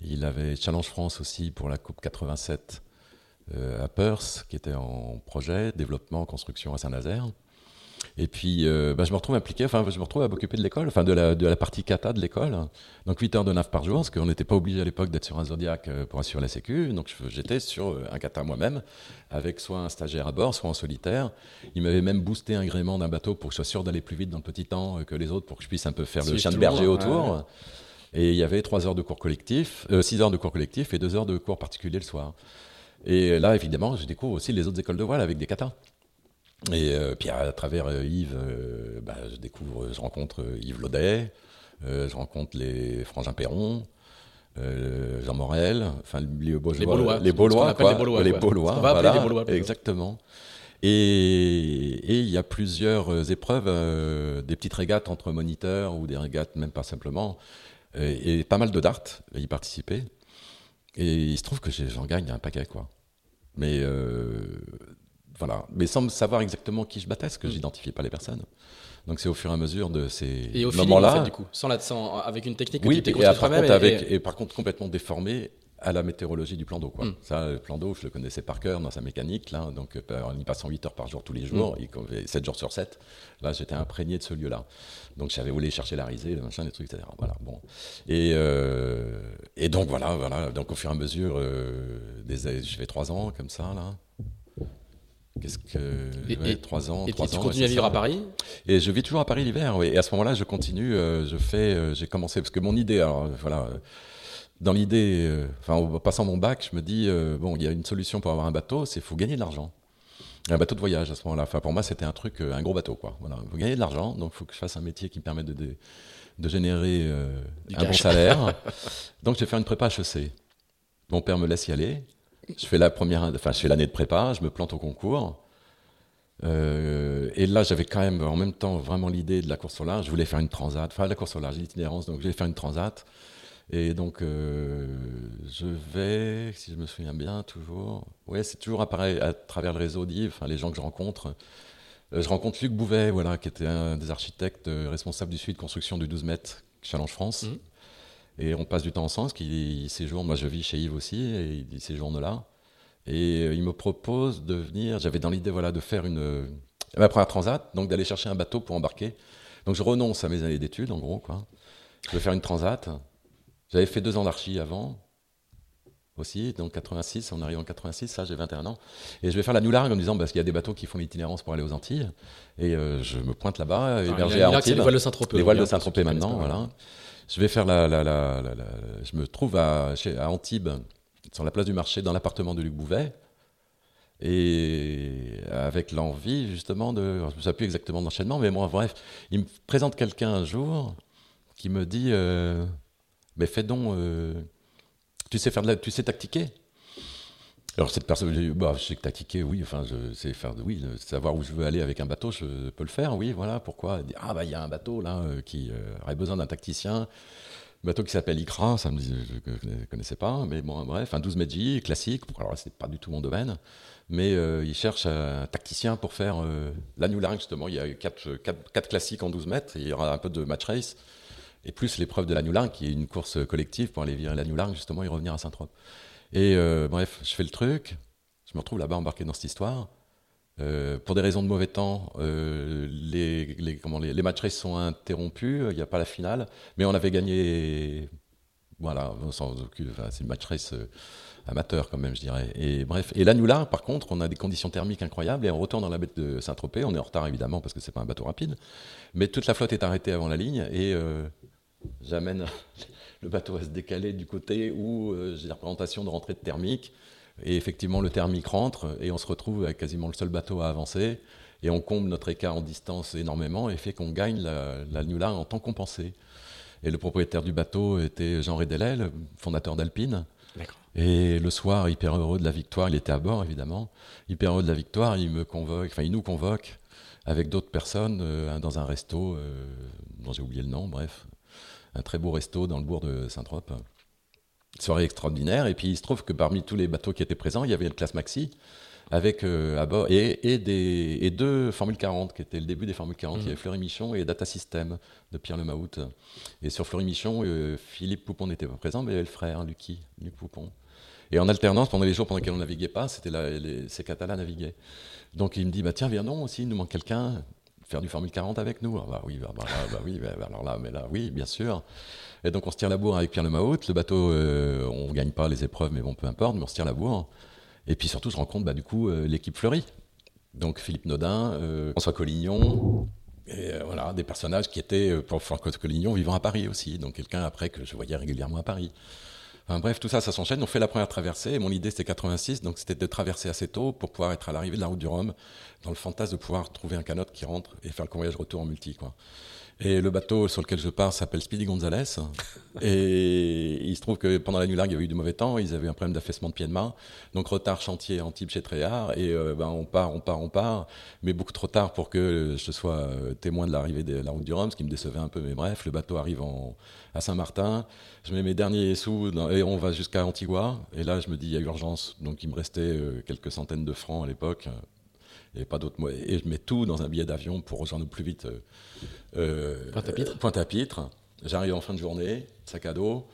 Il avait Challenge France aussi pour la Coupe 87 euh, à Perth, qui était en projet, développement, construction à Saint-Nazaire. Et puis, euh, bah, je me retrouve impliqué, enfin, je me retrouve à m'occuper de l'école, enfin, de la, de la partie kata de l'école. Donc, 8 heures de nav par jour, parce qu'on n'était pas obligé à l'époque d'être sur un Zodiac euh, pour assurer la sécu. Donc, j'étais sur euh, un kata moi-même, avec soit un stagiaire à bord, soit en solitaire. Il m'avait même boosté un gréement d'un bateau pour que je sois sûr d'aller plus vite dans le petit temps euh, que les autres, pour que je puisse un peu faire le chien de berger autour. ouais. Et il y avait 3 heures de cours collectif, 6 heures de cours collectif et 2 heures de cours particulier le soir. Et là, évidemment, je découvre aussi les autres écoles de voile avec des katas. Et euh, puis à travers euh, Yves, euh, bah, je découvre, je rencontre euh, Yves Laudet, euh, je rencontre les Frangin Perron, euh, Jean Morel, enfin les Beaujois, Les Baulois, les quoi, les voilà, plutôt. exactement. Et il y a plusieurs épreuves, des petites régates entre moniteurs ou des régates même pas simplement, et, pas mal de darts y participer. Et il se trouve que j'en gagne un paquet, quoi. Mais voilà, mais sans savoir exactement qui je battais, parce que mm. j'identifiais pas les personnes. Donc c'est au fur et à mesure de ces moments-là. du coup, sans la, sans, avec une technique que oui, tu et, par contre, avec, et... par contre complètement déformé à la météorologie du plan d'eau. Quoi. Mm. Ça, le plan d'eau, je le connaissais par cœur dans sa mécanique, là, donc euh, en y passant 8 heures par jour tous les jours, mm. 7 jours sur 7. Là, j'étais imprégné de ce lieu-là. Donc où aller chercher la risée, le machin, des trucs, etc. Voilà, bon. Et, euh, et donc voilà, voilà, donc au fur et à mesure, euh, des, je fais 3 ans comme ça, là. Qu'est-ce que. trois ans. Et trois tu ans, continues à vivre à Paris? Et je vis toujours à Paris l'hiver, oui. Et à ce moment-là, je continue, euh, je fais. Euh, j'ai commencé. Parce que mon idée, alors voilà. Dans l'idée, euh, enfin, en passant mon bac, je me dis, bon, il y a une solution pour avoir un bateau, c'est qu'il faut gagner de l'argent. Un bateau de voyage à ce moment-là. Enfin, pour moi, c'était un truc, un gros bateau, quoi. Voilà. Il faut gagner de l'argent, donc il faut que je fasse un métier qui me permette de, de, générer un bon salaire. [LAUGHS] donc, je vais faire une prépa HEC. Mon père me laisse y aller. Je fais la première, enfin, je fais l'année de prépa, je me plante au concours. Euh, et là, j'avais quand même en même temps vraiment l'idée de la course au large. Je voulais faire une transat, enfin la course au large, l'itinérance, donc je voulais faire une transat. Et donc, euh, je vais, si je me souviens bien, toujours. Ouais, c'est toujours apparaît à travers le réseau d'Yves, enfin, les gens que je rencontre. Euh, je rencontre Luc Bouvet, voilà, qui était un des architectes responsables du suivi de construction du 12 mètres Challenge France. Mmh. Et on passe du temps ensemble, parce qu'il séjourne, moi je vis chez Yves aussi, et il séjourne là. Et euh, il me propose de venir, j'avais dans l'idée voilà, de faire une, euh, ma première transat, donc d'aller chercher un bateau pour embarquer. Donc je renonce à mes années d'études, en gros. Quoi. Je veux faire une transat. J'avais fait deux ans d'archi avant, aussi, donc 86, on arrive en 86, ça j'ai 21 ans. Et je vais faire la New Largue en me disant, parce qu'il y a des bateaux qui font l'itinérance pour aller aux Antilles. Et euh, je me pointe là-bas, hébergé à Antibes. Les voiles de Saint-Tropez. Les voiles de Saint-Tropez maintenant, voilà. Je vais faire la, la, la, Je me trouve à, chez, à Antibes, sur la place du marché, dans l'appartement de Luc Bouvet. Et avec l'envie, justement, de. Je ne sais plus exactement l'enchaînement, mais bon, bref, il me présente quelqu'un un jour qui me dit euh, Mais fais donc. Euh, tu sais faire de tu sais tactiquer. Alors cette personne, bah, je sais que tactiquer, oui, enfin, je sais faire, oui, savoir où je veux aller avec un bateau, je peux le faire, oui, voilà, pourquoi? Ah bah il y a un bateau là euh, qui euh, aurait besoin d'un tacticien, bateau qui s'appelle Icra, ça me dit, je ne connaissais pas, mais bon, bref, un 12 Meiji, classique, alors c'est pas du tout mon domaine, mais euh, il cherche un tacticien pour faire la New Line, justement, il y a 4, classiques en 12 mètres, il y aura un peu de match race, et plus l'épreuve de la Line, qui est une course collective pour aller virer la New Line, justement, et revenir à Saint-Tropez. Et euh, bref, je fais le truc, je me retrouve là-bas embarqué dans cette histoire. Euh, pour des raisons de mauvais temps, euh, les, les, comment, les, les matchs sont interrompus, il n'y a pas la finale, mais on avait gagné, voilà, sans aucun, enfin, c'est une match race amateur quand même, je dirais. Et bref, et là, par contre, on a des conditions thermiques incroyables et on retourne dans la baie de Saint-Tropez. On est en retard évidemment parce que c'est pas un bateau rapide, mais toute la flotte est arrêtée avant la ligne et j'amène [LAUGHS] le bateau va se décaler du côté où euh, j'ai la représentation de rentrée de thermique. Et effectivement, le thermique rentre et on se retrouve avec quasiment le seul bateau à avancer. Et on comble notre écart en distance énormément et fait qu'on gagne la, la en temps compensé. Et le propriétaire du bateau était Jean Rédelet, le fondateur d'Alpine. Et le soir, hyper heureux de la victoire, il était à bord évidemment, hyper heureux de la victoire, il me convoque, enfin il nous convoque avec d'autres personnes euh, dans un resto euh, dont j'ai oublié le nom, bref, un très beau resto dans le bourg de Saint-Trope. Soirée extraordinaire. Et puis il se trouve que parmi tous les bateaux qui étaient présents, il y avait le classe maxi avec euh, à bord et, des, et deux Formule 40 qui étaient le début des Formule 40. Il y avait mmh. Fleury Michon et Data System de Pierre Lemahout. Et sur Fleury Michon, euh, Philippe Poupon n'était pas présent, mais il y avait le frère, Lucky, Luc Poupon. Et en alternance, pendant les jours pendant lesquels on naviguait pas, c'était ces Catalans naviguaient. Donc il me dit bah tiens viens non aussi, il nous manque quelqu'un faire du Formule 40 avec nous ah bah oui, bah, bah, bah oui, bah, alors là, mais là, oui, bien sûr. Et donc on se tire la bourre avec Pierre Lemahout. Le bateau, euh, on gagne pas les épreuves, mais bon, peu importe, mais on se tire la bourre. Et puis surtout, je rencontre bah, du coup euh, l'équipe fleurie. Donc Philippe Nodin, euh, François Collignon, et voilà, des personnages qui étaient, pour François Collignon, vivant à Paris aussi. Donc quelqu'un après que je voyais régulièrement à Paris bref, tout ça, ça s'enchaîne. On fait la première traversée. Et mon idée, c'était 86, donc c'était de traverser assez tôt pour pouvoir être à l'arrivée de la route du Rhum, dans le fantasme de pouvoir trouver un canot qui rentre et faire le convoyage retour en multi. Quoi. Et le bateau sur lequel je pars s'appelle Speedy Gonzales. [LAUGHS] et il se trouve que pendant la nuit largue, il y avait eu du mauvais temps. Ils avaient un problème d'affaissement de pied de main. Donc retard chantier en type chez Tréhard. Et euh, ben, on part, on part, on part. Mais beaucoup trop tard pour que je sois euh, témoin de l'arrivée de la route du Rhum, ce qui me décevait un peu. Mais bref, le bateau arrive à Saint-Martin. Je mets mes derniers sous et on va jusqu'à Antigua. Et là, je me dis, il y a urgence. Donc il me restait euh, quelques centaines de francs à l'époque et pas. Et je mets tout dans un billet d'avion pour rejoindre plus vite euh, euh Pointe-à-Pitre. Pointe-à-Pitre. J'arrive en fin de journée, sac à dos.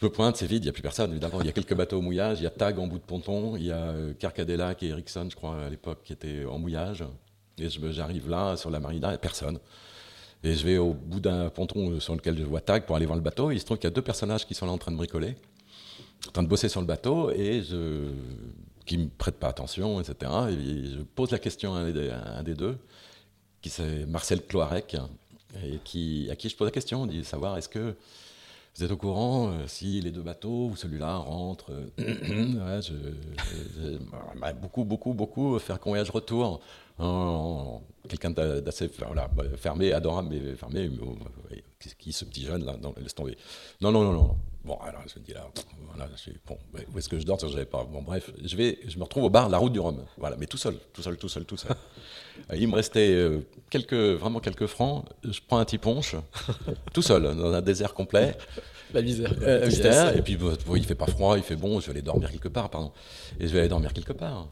Je me pointe, c'est vide, il n'y a plus personne, évidemment. Il y a quelques bateaux au mouillage, il y a Tag en bout de ponton, il y a euh, Carcadella et Ericsson, je crois, à l'époque, qui étaient en mouillage. Et j'arrive là, sur la marina, il n'y a personne. Et je vais au bout d'un ponton sur lequel je vois Tag pour aller voir le bateau. Et il se trouve qu'il y a deux personnages qui sont là en train de bricoler, en train de bosser sur le bateau. Et je qui me prête pas attention, etc. Et je pose la question à un des, deux, qui c'est Marcel Cloarec, et à qui je pose la question, dit savoir est-ce que vous êtes au courant euh, si les deux bateaux ou celui-là rentrent [CLEARS THROAT] je, beaucoup, beaucoup, beaucoup faire voyage retour. Quelqu'un d'assez fermé, adorable, mais fermé. qui, ce petit jeune là Laisse tomber. Non, non, non, non. Bon, alors je me dis là, voilà, je, bon, où est-ce que je dors? Je pas. Bon, bref, je, vais, je me retrouve au bar La Route du Rhum. Voilà, mais tout seul, tout seul, tout seul, tout seul. [LAUGHS] Il me restait euh, quelques, vraiment quelques francs. Je prends un petit ponche, tout seul, dans un désert complet. [LAUGHS] La misère. Euh, la misère. Et puis, bon, il fait pas froid, il fait bon. Je vais aller dormir quelque part, pardon. Et je vais aller dormir quelque part.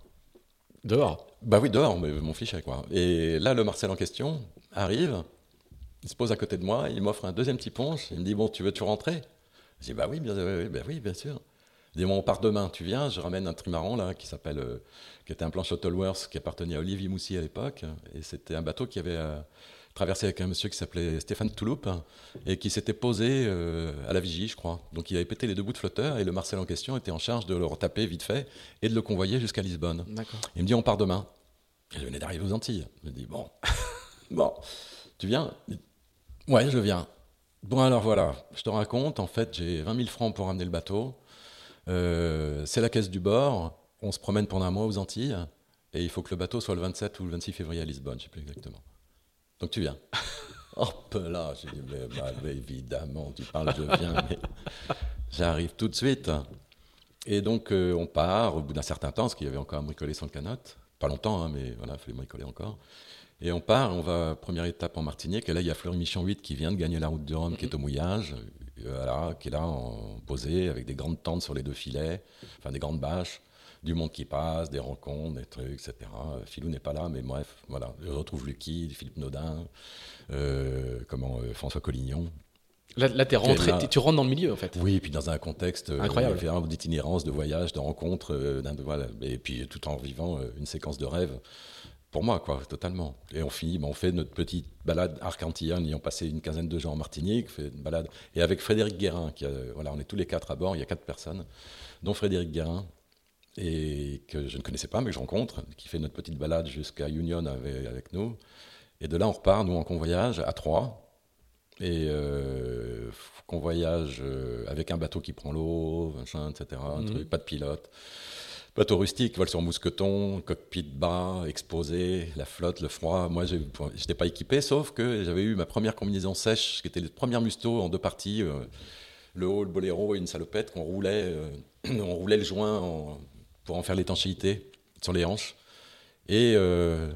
Dehors Bah oui, dehors, mais mon fichet, quoi. Et là, le Marcel en question arrive, il se pose à côté de moi, il m'offre un deuxième petit ponche. Il me dit Bon, tu veux-tu rentrer? Je dis, bah oui, bien, bah oui, bien sûr. Dit, bon, on part demain, tu viens, je ramène un trimaran là, qui s'appelle, euh, qui était un plan Shuttleworth qui appartenait à Olivier Moussy à l'époque. Et c'était un bateau qui avait euh, traversé avec un monsieur qui s'appelait Stéphane Touloup et qui s'était posé euh, à la vigie, je crois. Donc il avait pété les deux bouts de flotteur et le Marcel en question était en charge de le retaper vite fait et de le convoyer jusqu'à Lisbonne. Il me dit, on part demain. Et je venais d'arriver aux Antilles. Je me dis, bon, [LAUGHS] bon, tu viens? Ouais, je viens. Bon, alors voilà, je te raconte. En fait, j'ai 20 000 francs pour ramener le bateau. Euh, c'est la caisse du bord. On se promène pendant un mois aux Antilles. Et il faut que le bateau soit le 27 ou le 26 février à Lisbonne, je ne sais plus exactement. Donc tu viens. Hop [LAUGHS] là, j'ai dit, bah, mais, évidemment, tu parles, je viens, mais [LAUGHS] j'arrive tout de suite. Et donc euh, on part, au bout d'un certain temps, parce qu'il y avait encore un bricolé sur le canot. Pas longtemps, hein, mais voilà, il fallait bricoler encore. Et on part, on va, première étape en Martinique, et là il y a Fleury Michon 8 qui vient de gagner la route du Rhum, qui est au mouillage, euh, voilà, qui est là en posé, avec des grandes tentes sur les deux filets, enfin des grandes bâches, du monde qui passe, des rencontres, des trucs, etc. Philou n'est pas là, mais bref, voilà. Je retrouve Lucky, Philippe Naudin, euh, comment, euh, François Collignon. Là, là es rentré, tu rentres dans le milieu en fait. Oui, et puis dans un contexte incroyable d'itinérance, de voyage, de rencontre, voilà, et puis tout en vivant une séquence de rêves pour moi, quoi, totalement. Et on finit, on fait notre petite balade arcantillane, ayant passé une quinzaine de jours en Martinique, fait une balade. Et avec Frédéric Guérin, qui voilà, on est tous les quatre à bord, il y a quatre personnes, dont Frédéric Guérin, et que je ne connaissais pas, mais que je rencontre, qui fait notre petite balade jusqu'à Union avec, nous. Et de là, on repart, nous, en convoyage, à trois. Et euh, convoyage euh, avec un bateau qui prend l'eau, etc. Mhm. pas de pilote. Bateau rustique, vol sur mousqueton, cockpit bas, exposé, la flotte, le froid. Moi, je n'étais pas équipé, sauf que j'avais eu ma première combinaison sèche, qui était le premier musto en deux parties, euh, le haut, le boléro et une salopette qu'on roulait, euh, [CLEARS THROAT] on roulait le joint pour en faire l'étanchéité sur les hanches. Et euh,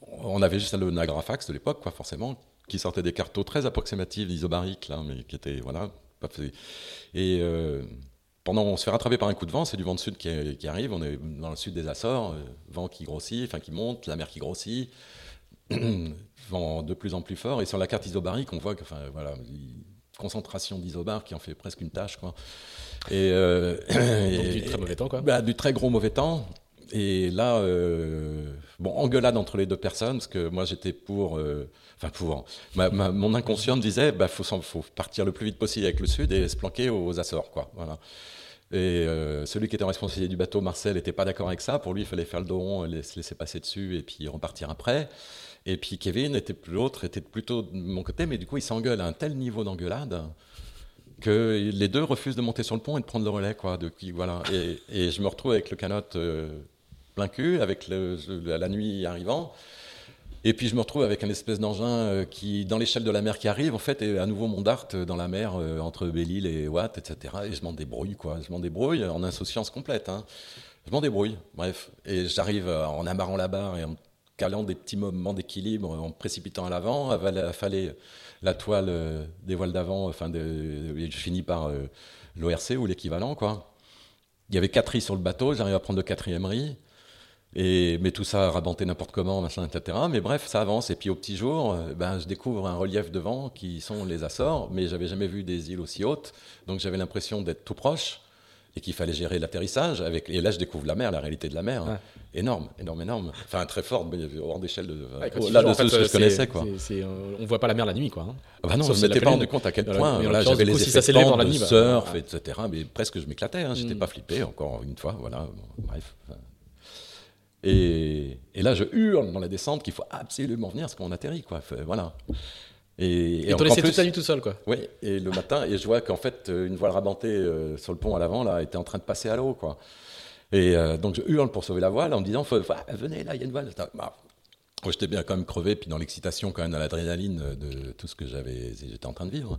on avait juste le Nagrafax de l'époque, quoi, forcément, qui sortait des cartos très approximatifs d'isobarique, là, mais qui étaient, voilà, pas Et pendant, on se fait rattraper par un coup de vent, c'est du vent de sud qui, arrive, on est dans le sud des Açores, euh, vent qui grossit, enfin qui monte, la mer qui grossit, [CLEARS THROAT] vent de plus en plus fort, et sur la carte isobarique, on voit que, enfin voilà, concentration d'isobar qui en fait presque une tâche, quoi. Et, euh, [CLEARS THROAT] du très mauvais temps, quoi. Bah, du très gros mauvais temps. Et là, euh, bon, engueulade entre les deux personnes, parce que moi j'étais pour, enfin pour, mon inconscient me disait, bah faut, partir le plus vite possible avec le sud et se planquer aux Açores, quoi. Voilà. Et euh, celui qui était en responsabilité du bateau, Marcel, n'était pas d'accord avec ça. Pour lui, il fallait faire le dos rond, se laisser passer dessus et puis repartir après. Et puis Kevin, était l'autre, était plutôt de mon côté, mais du coup, il s'engueule à un tel niveau d'engueulade que les deux refusent de monter sur le pont et de prendre le relais. Quoi, de, voilà. et, je me retrouve avec le canot euh, plein avec la nuit arrivant. Et puis je me retrouve avec un espèce d'engin euh, qui, dans l'échelle de la mer qui arrive, en fait, est à nouveau mon dart dans la mer euh, entre Belle-Île et Watt, etc. Et je m'en débrouille, quoi. Je m'en débrouille en insouciance complète. Hein. Je m'en débrouille, bref. Et j'arrive en amarrant la barre et en calant des petits moments d'équilibre, en précipitant à l'avant, fallait la toile euh, des voiles d'avant, enfin, de, je finis par l'ORC ou l'équivalent, quoi. Il y avait quatre riz sur le bateau, j'arrive à prendre le quatrième riz. Et, mais tout ça rabanté n'importe comment, machin, etc. Mais bref, ça avance. Et puis au petit jour, euh, ben, je découvre un relief devant qui sont les Açores, mais j'avais jamais vu des îles aussi hautes. Donc j'avais l'impression d'être tout proche et qu'il fallait gérer l'atterrissage. Avec... Et là, je découvre la mer, la réalité de la mer. Énorme, énorme, énorme. Enfin, très forte, hors d'échelle de, là, de ce que je connaissais. Quoi. Euh, on voit pas la mer la nuit, quoi. Hein. Ah bah non, je ne m'étais pas rendu compte à quel point. J'avais les effets de bah, surf, etc. Mais presque, je m'éclatais. Hein. J'étais mm. pas flippé, encore une fois. Voilà, bref. Et, là, je hurle dans la descente qu'il faut absolument venir parce qu'on atterrit, quoi. voilà. Et, et t'as laissé toute la nuit tout seul, quoi. Oui, et le matin, et je vois qu'en fait, une voile rabantée euh, sur le pont à l'avant, là, était en train de passer à l'eau, quoi. Et euh, donc, je hurle pour sauver la voile en me disant, venez, là, il y a une voile. Bah, j'étais bien quand même crevé, puis dans l'excitation, quand même, dans l'adrénaline de tout ce que j'avais, j'étais en train de vivre.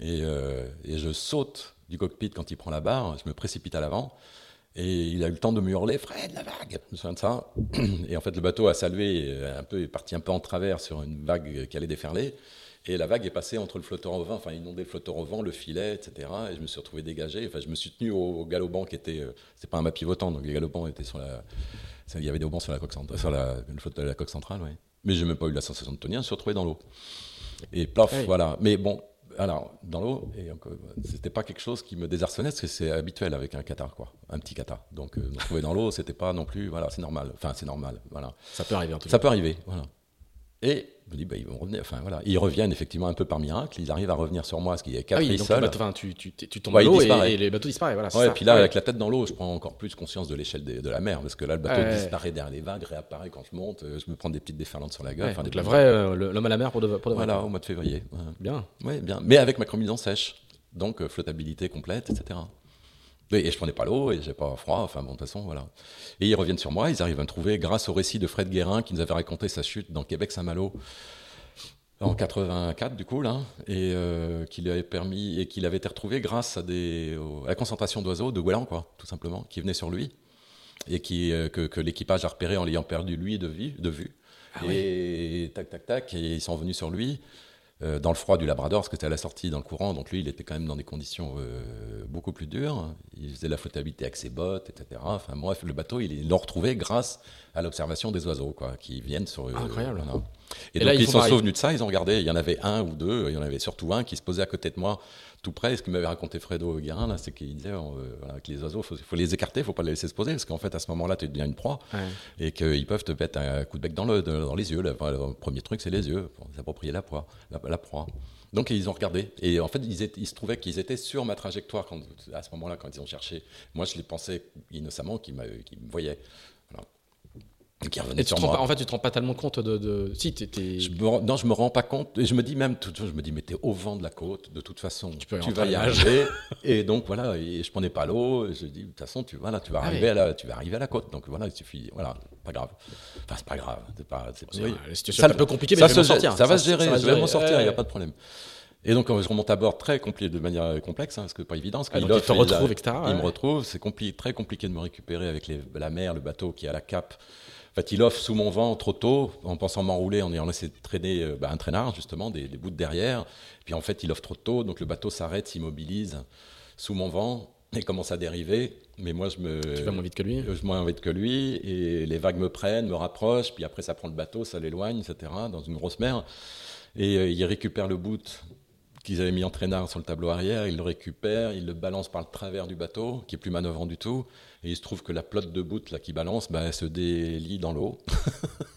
Et, euh, et je saute du cockpit quand il prend la barre, je me précipite à l'avant. Et il a eu le temps de me hurler Fred, la vague Je me souviens de ça. Et en fait, le bateau a salué, un peu, est parti un peu en travers sur une vague qui allait déferler. Et la vague est passée entre le flotteur au vent, enfin inondé le flotteur au vent, le filet, etc. Et je me suis retrouvé dégagé. Enfin, je me suis tenu au, galopant qui était. Euh, c'était pas un mât pivotant, donc les galopants étaient sur la. Il y avait des haubans sur la coque centrale, sur la, la coque centrale, ouais. Mais je n'ai même pas eu la sensation de tenir, je me suis retrouvé dans l'eau. Et plaf, voilà. Mais bon, alors, dans l'eau, et c'était pas quelque chose qui me désarçonnait, parce que c'est habituel avec un qatar, quoi, un petit qatar. Donc, euh, me trouver dans l'eau, c'était pas non plus, voilà, c'est normal. Enfin, c'est normal, voilà. Ça peut arriver en tout cas. Ça peut arriver, voilà. Et je me dis, bah, ils vont revenir. Enfin, voilà. Ils reviennent effectivement un peu par miracle. Ils arrivent à revenir sur moi, ce qui est quatre ah oui, donc tu, tu, tu, tombes dans l'eau et, les bateaux disparaissent. Voilà, ouais, et puis là, avec la tête dans l'eau, je prends encore plus conscience de l'échelle de, la mer. Parce que là, le bateau disparaît derrière les vagues, réapparaît quand je monte. Euh, je me prends des petites déferlantes sur la gueule. donc la vraie, euh, l'homme à la mer pour de, pour Voilà, au mois de février. Bien. Ouais, bien. Mais avec ma combinaison sèche. Donc, euh, flottabilité complète, etc. Et je prenais pas l'eau et j'ai pas froid, enfin bon, de toute façon, voilà. Et ils reviennent sur moi, ils arrivent à me trouver grâce au récit de Fred Guérin qui nous avait raconté sa chute dans Québec-Saint-Malo en 84 du coup là, et euh, qui lui avait permis et qu'il avait été retrouvé grâce à, des, la concentration d'oiseaux de Guélan quoi, tout simplement, qui venaient sur lui et qui euh, que, l'équipage a repéré en l'ayant perdu lui de vue, de vue. Ah et tac tac tac, et ils sont venus sur lui. Euh, dans le froid du Labrador, parce que c'était à la sortie dans le courant, donc lui, il était quand même dans des conditions beaucoup plus dures. Il faisait la flottabilité avec ses bottes, etc. Enfin bref, le bateau, il l'a retrouvé grâce à l'observation des oiseaux, quoi, qui viennent sur. Incroyable. Et, donc ils, sont souvenus de ça, ils ont regardé. Il y en avait un ou deux, il y en avait surtout un qui se posait à côté de moi, tout près. ce que m'avait raconté Fredo Guérin, là, c'est qu'il disait euh, que les oiseaux, il faut, les écarter, il ne faut pas les laisser se poser, parce qu'en fait, à ce moment-là, tu deviens une proie, et qu'ils peuvent te mettre un coup de bec dans, le, dans les yeux. Le, premier truc, c'est les yeux, pour s'approprier la proie. La, proie. Donc ils ont regardé. Et en fait, ils, se trouvaient qu'ils étaient sur ma trajectoire à ce moment-là, quand ils ont cherché. Moi, je les pensais innocemment qu'ils me voyaient. Te en fait, tu te rends pas tellement compte de. de... Si, Je me, non, je me rends pas compte. Et je me dis même, tout, je me dis, mais t'es au vent de la côte, de toute façon, tu, peux tu vas y arriver. [LAUGHS] et donc voilà, et je prenais pas l'eau. Je dis, de toute façon, tu, voilà, tu vas ah arriver à la, tu vas arriver à la côte. Donc voilà, il suffit, voilà, pas grave. Enfin, c'est pas grave. C'est pas. Oui. La situation est un peu compliquée, mais ça, je vais sortir. Ça, va se gérer. je vais m'en sortir. Il n'y a pas de problème. Et donc, je remonte à bord très compliqué, de manière complexe, hein, parce que pas évident. Parce ah, il te retrouve, etc. Il me retrouve. C'est très compliqué de me récupérer avec les, la mer, le bateau qui est à la cape. Il offre sous mon vent trop tôt, en pensant m'enrouler, en ayant laissé traîner euh, bah, un traînard, justement, des, bouts de derrière. Puis en fait, il offre trop tôt, donc le bateau s'arrête, s'immobilise sous mon vent et commence à dériver. Mais moi, je me. Tu vas moins vite que lui Je moins vite que lui, et les vagues me prennent, me rapprochent, puis après, ça prend le bateau, ça l'éloigne, etc., dans une grosse mer. Et euh, il récupère le bout qu'ils avaient mis en traînard sur le tableau arrière, il le récupère, il le balance par le travers du bateau, qui est plus manœuvrant du tout, et il se trouve que la plotte de bout là, qui balance, bah, elle se délie dans l'eau.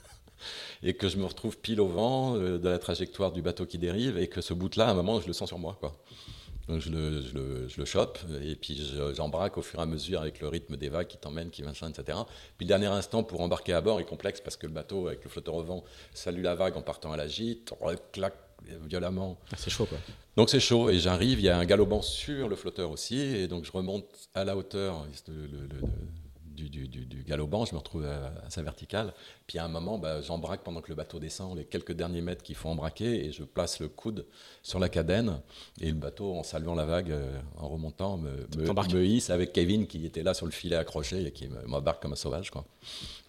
[LAUGHS] et que je me retrouve pile au vent euh, de la trajectoire du bateau qui dérive, et que ce bout-là, à un moment, je le sens sur moi. Quoi. Donc je le, je, le, je le, chope, et puis j'embraque au fur et à mesure avec le rythme des vagues qui t'emmènent, qui machin, etc. Puis le dernier instant pour embarquer à bord est complexe parce que le bateau, avec le flotteur au vent, salue la vague en partant à la gîte, claque violemment. Ah, c'est chaud, quoi. Donc c'est chaud, et j'arrive, il y a un galopant sur le flotteur aussi, et donc je remonte à la hauteur du, du, du, galopant, je me retrouve à, sa verticale. Puis à un moment, bah, j'embraque pendant que le bateau descend, les quelques derniers mètres qu'il faut embraquer, et je place le coude sur la cadène, et le bateau, en saluant la vague, euh, en remontant, me, me, hisse avec Kevin qui était là sur le filet accroché et qui m'embarque comme un sauvage. Quoi.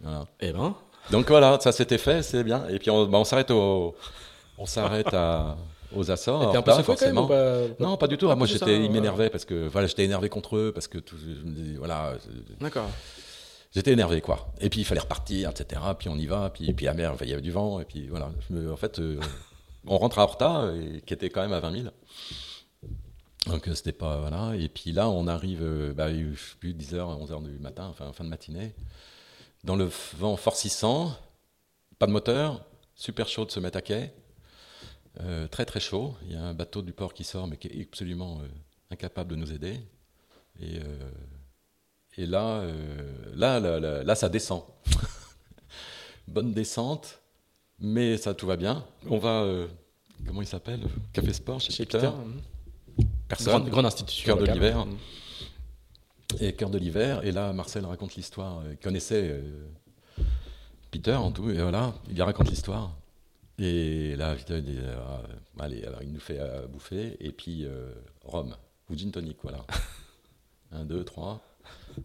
Et eh ben. Donc voilà, ça s'était fait, c'est bien. Et puis on, bah, on s'arrête au, on s'arrête à aux Açores. T'es un peu forcément. non, pas du tout. moi, j'étais, ils m'énervaient parce que voilà, j'étais énervé contre eux parce que tout, je me dis, voilà. D'accord. J'étais énervé, quoi. Et puis il fallait repartir, etc. Puis on y va. Puis, puis la mer, il y avait du vent. Et puis voilà. en fait, euh, on rentre à Horta, qui était quand même à 20 000. Donc euh, c'était pas voilà. Et puis là, on arrive, euh, bah, plus 10h, 11h du matin, enfin fin de matinée, dans le vent forcissant, pas de moteur, super chaud de se mettre à quai. Euh, très très chaud. Il y a un bateau du port qui sort, mais qui est absolument euh, incapable de nous aider. Et, euh, et là, là, là, là, ça descend. [LAUGHS] Bonne descente, mais ça tout va bien. On va, comment il s'appelle? Café Sport chez, Peter. Personne. Grande, institution. Cœur de l'hiver. Et cœur de l'hiver. Et là, Marcel raconte l'histoire. Il connaissait Peter en tout. Et voilà, il raconte l'histoire. Et là, il dit, euh, allez, alors il nous fait euh, bouffer, et puis euh, rhum, ou gin tonic, voilà. [LAUGHS] Un, deux, trois.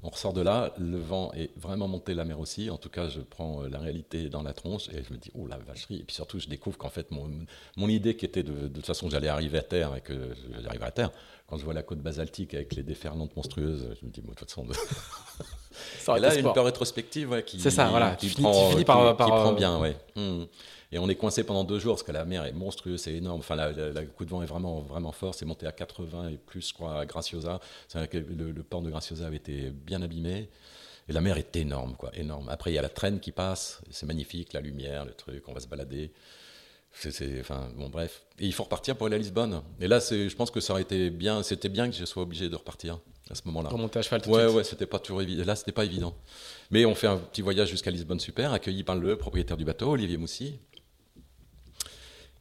On ressort de là, le vent est vraiment monté, la mer aussi. En tout cas, je prends la réalité dans la tronche et je me dis, oh la vacherie. Et puis surtout, je découvre qu'en fait, mon, mon, idée qui était de, de toute façon, j'allais arriver à terre et que j'arriverai à terre, quand je vois la côte basaltique avec les déferlantes monstrueuses, je me dis, bon, de toute façon. [LAUGHS] Ça et là, une peur rétrospective ouais, qui, C'est ça, voilà. qui, prend, qui, par, qui prend bien, ouais. Hmm. Et on est coincé pendant deux jours parce que la mer est monstrueuse, c'est énorme. Enfin, la, coup de vent est vraiment, vraiment fort. C'est monté à 80 et plus, je crois, à Graciosa. Le, le, port de Graciosa avait été bien abîmé. Et la mer est énorme, quoi, énorme. Après, il y a la traîne qui passe. C'est magnifique, la lumière, le truc. On va se balader. C'est, enfin, bon, bref. Et il faut repartir pour aller à Lisbonne. Et là, je pense que ça aurait été bien. C'était bien que je sois obligé de repartir à ce moment-là. Pour monter à cheval tout ouais, de suite. Ouais, c'était pas toujours évident. Là, c'était pas évident. Mais on fait un petit voyage jusqu'à Lisbonne, super, accueilli par le propriétaire du bateau, Olivier Moussy,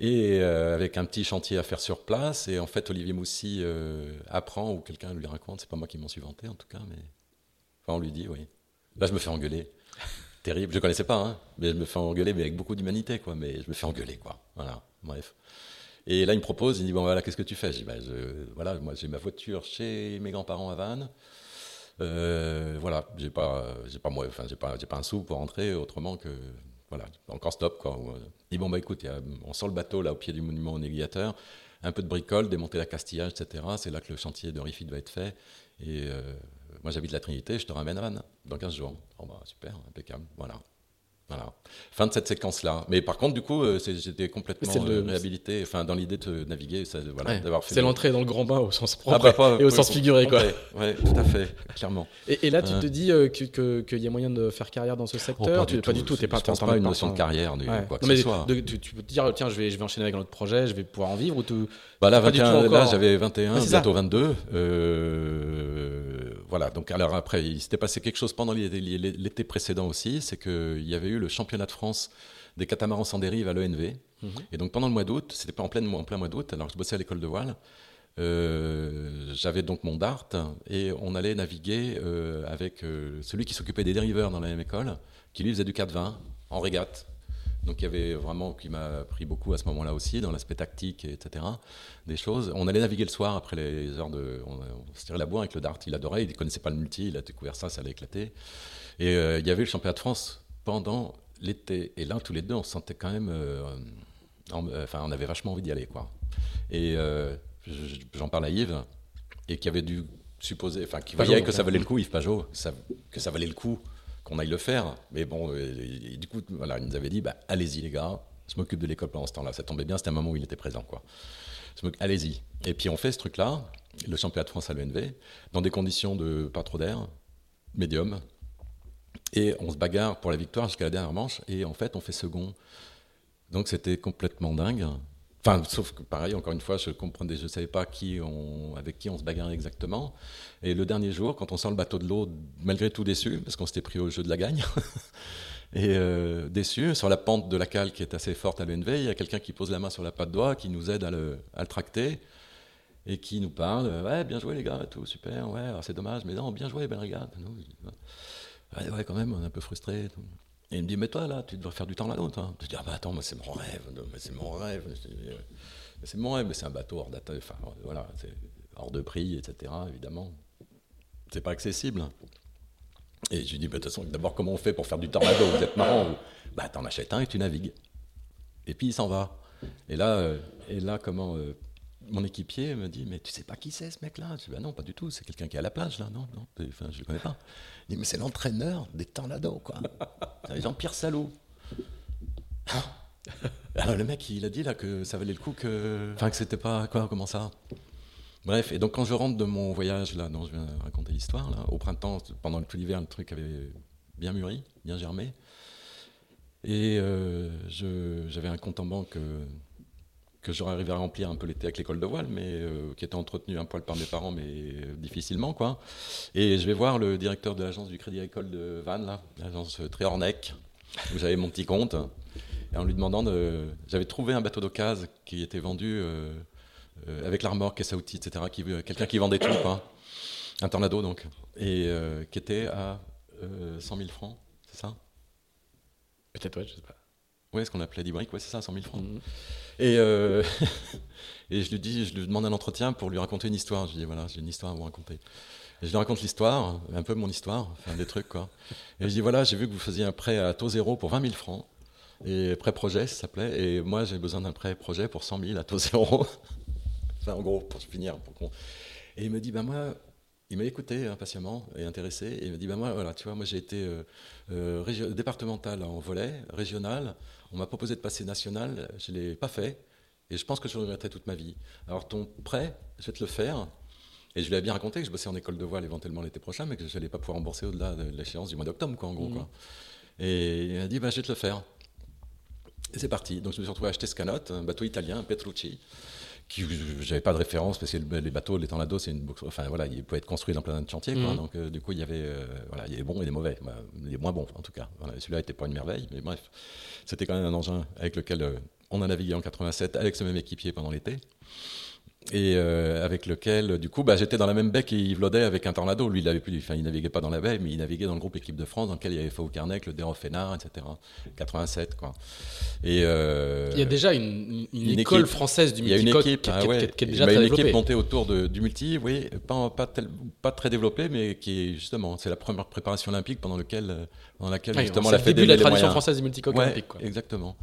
et euh, avec un petit chantier à faire sur place. Et en fait, Olivier Moussy euh, apprend, ou quelqu'un lui raconte, c'est pas moi qui m'en suis vanté en tout cas, mais enfin, on lui dit, oui. Là, je me fais engueuler. [LAUGHS] Terrible. Je connaissais pas, hein, mais je me fais engueuler, mais avec beaucoup d'humanité, quoi. Mais je me fais engueuler, quoi. Voilà, bref. Et là, il me propose, il dit, bon, voilà, qu'est-ce que tu fais? Je dis, bah, voilà, moi, j'ai ma voiture chez mes grands-parents à Vannes. Euh, voilà, j'ai pas, j'ai pas, moi, enfin, j'ai pas, j'ai pas un sou pour rentrer autrement que voilà, encore stop. Quoi. Dit bon, bah écoute, on sort le bateau là au pied du monument au négligateur, un peu de bricole, démonter la castillage, etc. C'est là que le chantier de Refit va être fait. Et euh, moi j'habite la Trinité, je te ramène à Vannes dans 15 jours. Bon, bah, super, impeccable. Voilà. Voilà. Fin de cette séquence-là. Mais par contre, du coup, euh, j'étais complètement euh, réhabilité, enfin, dans l'idée de naviguer, voilà, d'avoir C'est l'entrée dans le grand bain au sens propre ah, bah, et au sens figuré, quoi. Oui, tout à fait, clairement. Et, là, tu te dis euh, qu'il y a moyen de faire carrière dans ce secteur oh, pas, du pas, du tout. T'es pas, pense pas une notion de carrière, quoi que ce soit. tu, peux te dire, tiens, je vais, je vais enchaîner avec un autre projet, je vais pouvoir en vivre ou tout. Bah là, là j'avais 21, bientôt 22. voilà. Donc alors après, il s'était passé quelque chose pendant l'été précédent aussi, c'est qu'il y avait eu le championnat de France des catamarans sans dérive à l'ENV. Mhm. Et donc pendant le mois d'août, c'était pas en plein, en plein mois d'août, alors je bossais à l'école de voile. Euh, j'avais donc mon dart et on allait naviguer euh, avec euh, celui qui s'occupait des dériveurs dans la même école, qui lui faisait du 4-20 en régate. Donc il y avait vraiment, qui m'a pris beaucoup à ce moment-là aussi, dans l'aspect tactique, etc. Des choses. On allait naviguer le soir après les heures de. On, se tirait la boue avec le dart. Il adorait, il ne connaissait pas le multi, il a découvert ça, ça allait éclater. Et il y avait le championnat de France pendant l'été. Et là, tous les deux, on se sentait quand même. Euh, euh, enfin, on avait vachement envie d'y aller, quoi. Et euh, j'en parle à Yves, et qui avait dû supposer. Enfin, qui voyait que ça valait le coup, Yves Pajot, que ça valait le coup qu'on aille le faire. Mais bon, du coup, voilà, il nous avait dit bah, allez-y, les gars, je m'occupe de l'école pendant ce temps-là. Ça tombait bien, c'était un moment où il était présent, quoi. Allez-y. Et puis on fait ce truc-là, le championnat de France à l'ENV, dans des conditions de pas trop d'air, médium, et on se bagarre pour la victoire jusqu'à la dernière manche. Et en fait, on fait second. Donc c'était complètement dingue. Enfin, sauf que pareil, encore une fois, je comprenais, je savais pas avec qui on se bagarrait exactement. Et le dernier jour, quand on sort le bateau de l'eau, malgré tout déçu, parce qu'on s'était pris au jeu de la gagne, [LAUGHS] et euh, déçu, sur la pente de la cale qui est assez forte à l'UNV, il y a quelqu'un qui pose la main sur la patte doigt, qui nous aide à le, tracter, et qui nous parle, ouais, bien joué les gars, tout super, ouais, c'est dommage, mais non, bien joué, belle regarde. Ouais, ouais, quand même, on est un peu frustré. et il me dit, mais toi, là, tu devrais faire du temps là-haut, toi. Je dis, ah bah attends, moi, c'est mon rêve, c'est mon rêve. Euh, C'est mon rêve, mais c'est un bateau hors, date- enfin, voilà, hors de prix, etc., évidemment. C'est pas accessible. Et je lui dis, bah, de toute façon, d'abord, comment on fait pour faire du tornado Vous êtes marrant. vous. Bah, t'en achètes un et tu navigues. Et puis, il s'en va. Et là, euh, et là comment euh, mon équipier me dit, mais tu sais pas qui c'est ce mec-là? Je dis, bah non, pas du tout, c'est quelqu'un qui est à la plage, là, non, non, enfin, je le connais pas. Mais c'est l'entraîneur des tornados, quoi. [LAUGHS] C'est Jean-Pierre Salou. Ah. Alors le mec, il a dit là que ça valait le coup que. Enfin, que c'était pas. Quoi, comment ça? Bref, et donc quand je rentre de mon voyage, là, dont je viens de raconter l'histoire, là, au printemps, pendant tout l'hiver, le truc avait bien mûri, bien germé. Et euh, je- j'avais un compte en banque euh, que j'aurais arrivé à remplir un peu l'été avec l'école de voile, mais euh, qui était entretenu un poil par mes parents, mais euh, difficilement, quoi. Et je vais voir le directeur de l'agence du Crédit Agricole de Vannes, l'agence euh, Tréornec, où j'avais mon petit compte. Et en lui demandant de. J'avais trouvé un bateau d'occasion qui était vendu avec la remorque, caisse à outils, etc. Qui, quelqu'un qui vendait tout, quoi. Un tornado, donc. Et qui était à euh, 100 000 francs, c'est ça? Peut-être, ouais, je sais pas. Oui, ce qu'on appelait d'Ibrick, ouais, c'est ça, 100 000 francs. Mhm. Et, euh, [LAUGHS] et je lui dis, je lui demande un entretien pour lui raconter une histoire. Je lui dis, voilà, j'ai une histoire à vous raconter. Et je lui raconte l'histoire, un peu mon histoire, enfin des trucs, quoi. Et je dis, voilà, j'ai vu que vous faisiez un prêt à taux zéro pour 20 000 francs. Et prêt projet, ça s'appelait. Et moi, j'ai besoin d'un prêt projet pour 100 000 à taux zéro. [LAUGHS] enfin, en gros, pour finir. Pour qu'on- et il me dit, ben moi, il m'a écouté hein, patiemment et intéressé. Et il me dit, ben moi, voilà, tu vois, moi j'ai été euh, euh, régio- départemental en volet, régional. On m'a proposé de passer national, je ne l'ai pas fait. Et je pense que je le regretterai toute ma vie. Alors ton prêt, je vais te le faire. Et je lui ai bien raconté que je bossais en école de voile éventuellement l'été prochain, mais que je n'allais pas pouvoir rembourser au-delà de l'échéance du mois d'octobre, quoi, en gros. Mhm. Quoi. Et il m'a dit, bah, je vais te le faire. Et c'est parti. Donc je me suis retrouvé à acheter Scanot, un bateau italien, un Petrucci, qui j'avais pas de référence parce que le- les bateaux, les Tornado, c'est une, box- enfin voilà, il pouvait être construit dans plein de chantiers, quoi. Mhm. Donc euh, du coup il y avait, euh, voilà, il y a des bons et des mauvais, Bah, les moins bons en tout cas. Voilà, Celui-là était pas une merveille, mais bref, c'était quand même un engin avec lequel euh, on a navigué en 87 avec ce même équipier pendant l'été. Et euh, avec lequel, euh, du coup, bah, j'étais dans la même baie qu'Yves Laudet avec un Tornado. Lui, il avait plus, enfin, il naviguait pas dans la baie, mais il naviguait dans le groupe équipe de France, dans lequel il y avait Faux Carnec, le Dérof Fénard, etc. 87, quoi. Et euh, Il y a déjà une, une une école équipe. française du multicoque équipe, qui, ah qui- ouais. qui- qui est Il déjà y a très une développée. équipe montée autour de- du multi, oui, pas, pas, tel- pas très développée, mais qui est justement, c'est la première préparation olympique pendant, lequel, euh, pendant laquelle Ouais, justement la début de la tradition moyens. française du multicoque Ouais, olympique. quoi. Exactement.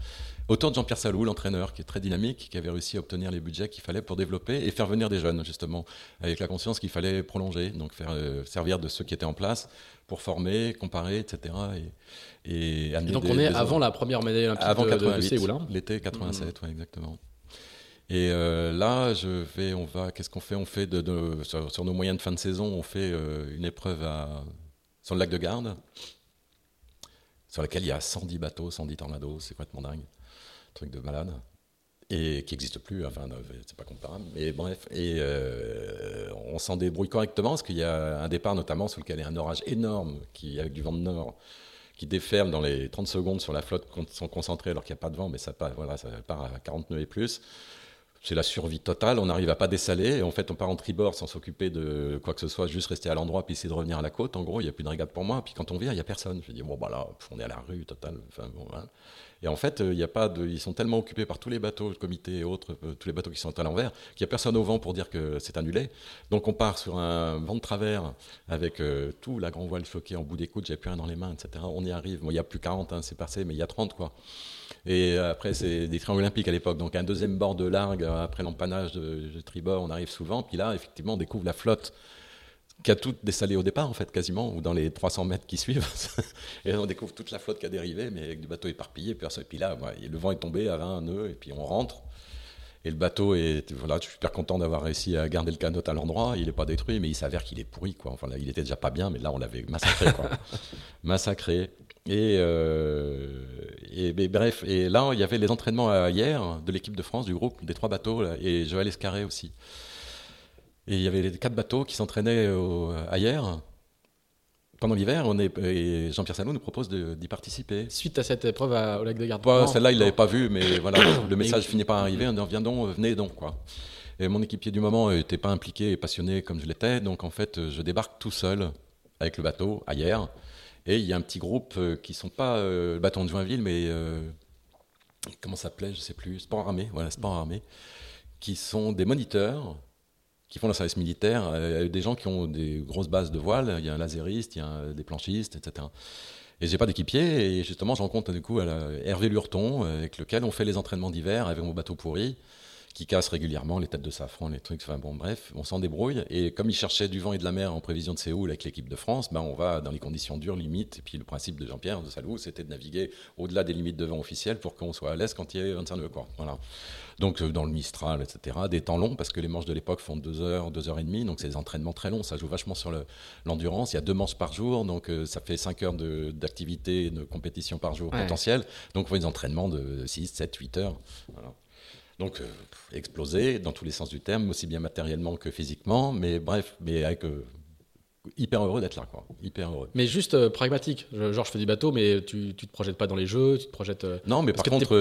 Autour de Jean-Pierre Salou, l'entraîneur, qui est très dynamique, qui avait réussi à obtenir les budgets qu'il fallait pour développer et faire venir des jeunes, justement, avec la conscience qu'il fallait prolonger, donc faire euh, servir de ceux qui étaient en place pour former, comparer, etc. Et, et amener Et donc des- on est avant la première médaille olympique avant de, de- de 88, Séoul. hein. l'été 87, ouais, exactement. Et euh, là, je vais, on va, qu'est-ce qu'on fait? On fait de, de- sur, sur nos moyens de fin de saison, on fait euh, une épreuve à, sur le lac de Garde, sur laquelle il y a 110 bateaux, 110 tornados, c'est complètement dingue, truc de malade, et qui n'existe plus, enfin, euh, c'est pas comparable, mais bref, et euh, on s'en débrouille correctement parce qu'il y a un départ notamment sur lequel il y a un orage énorme qui, avec du vent de nord, qui déferme dans les 30 secondes sur la flotte sont concentrés alors qu'il n'y a pas de vent, mais ça part, voilà, ça part à 40 nœuds et plus. C'est la survie totale, on n'arrive à pas dessaler, et en fait on part en tribord sans s'occuper de quoi que ce soit, juste rester à l'endroit puis essayer de revenir à la côte. En gros, il n'y a plus de régate pour moi, puis quand on vient, il n'y a personne. Je dis, bon, bah là, on est à la rue totale. Enfin, bon, voilà. Et en fait, euh, il a pas de, ils sont tellement occupés par tous les bateaux, le comité et autres, euh, tous les bateaux qui sont à l'envers, qu'il n'y a personne au vent pour dire que c'est annulé. Donc on part sur un vent de travers avec euh, tout la grand voile choqué en bout d'écoute, j'ai plus rien dans les mains, etc. On y arrive. Bon, il n'y a plus 40, hein, c'est passé, mais il y a 30, quoi. Et après, c'est des triangles olympiques à l'époque. Donc un deuxième bord de largue après l'empannage de, de tribord, on arrive souvent. Puis là, effectivement, on découvre la flotte qui a tout dessalé au départ, en fait, quasiment, ou dans les 300 mètres qui suivent. [LAUGHS] et là, on découvre toute la flotte qui a dérivé, mais avec du bateau éparpillé. Puis, et puis là, ouais, le vent est tombé à 20 nœuds, et puis on rentre. Et le bateau est, voilà, je suis super content d'avoir réussi à garder le canot à l'endroit. Il n'est pas détruit, mais il s'avère qu'il est pourri, quoi. Enfin, là, il était déjà pas bien, mais là, on l'avait massacré, quoi. [LAUGHS] massacré. Et, euh, et mais bref, et là, il y avait les entraînements hier de l'équipe de France, du groupe, des trois bateaux, là, et Joël Escarré aussi. Et il y avait les quatre bateaux qui s'entraînaient à hier. Pendant l'hiver, on est, et Jean-Pierre Salou nous propose d'y participer. Suite à cette épreuve à- au lac de Garde. Non, Celle-là, il l'avait pas vu, mais [COUGHS] voilà, le message finit par arriver. On dit, viens donc, venez donc, quoi. Et mon équipier du moment n'était pas impliqué et passionné comme je l'étais, donc en fait, je débarque tout seul avec le bateau hier. Et il y a un petit groupe qui ne sont pas le bâton de Joinville, mais comment ça s'appelait, je ne sais plus, Sport Armé, voilà, Sport Armé, qui sont des moniteurs qui font le service militaire, des gens qui ont des grosses bases de voile, il y a un lasériste, il y a des planchistes, etc. Et j'ai pas d'équipier, et justement, je rencontre du coup Hervé Lurton, avec lequel on fait les entraînements d'hiver avec mon bateau pourri qui casse régulièrement les têtes de safran, les trucs. Enfin bon, bref, on s'en débrouille. Et comme il cherchait du vent et de la mer en prévision de Séoul avec l'équipe de France, ben on va dans les conditions dures, limites. Et puis le principe de Jean-Pierre de Salou, c'était de naviguer au-delà des limites de vent officielles pour qu'on soit à l'aise quand il y a 25 nœuds. Quoi. Voilà. Donc euh, dans le Mistral, etc. Des temps longs, parce que les manches de l'époque font 2 heures, 2 heures et demie. Donc c'est des entraînements très longs. Ça joue vachement sur l'endurance. il y a deux manches par jour. Donc euh, ça fait 5 heures d'activité, de, compétition par jour potentiel. Donc on fait des entraînements de 6, 7, 8 heures. Voilà. Donc, euh, explosé dans tous les sens du terme, aussi bien matériellement que physiquement, mais bref, mais avec euh, hyper heureux d'être là, quoi. Hyper heureux. Mais juste euh, pragmatique. Genre, je fais du bateau, mais tu, tu te projettes pas dans les jeux, tu te projettes. non, mais par contre,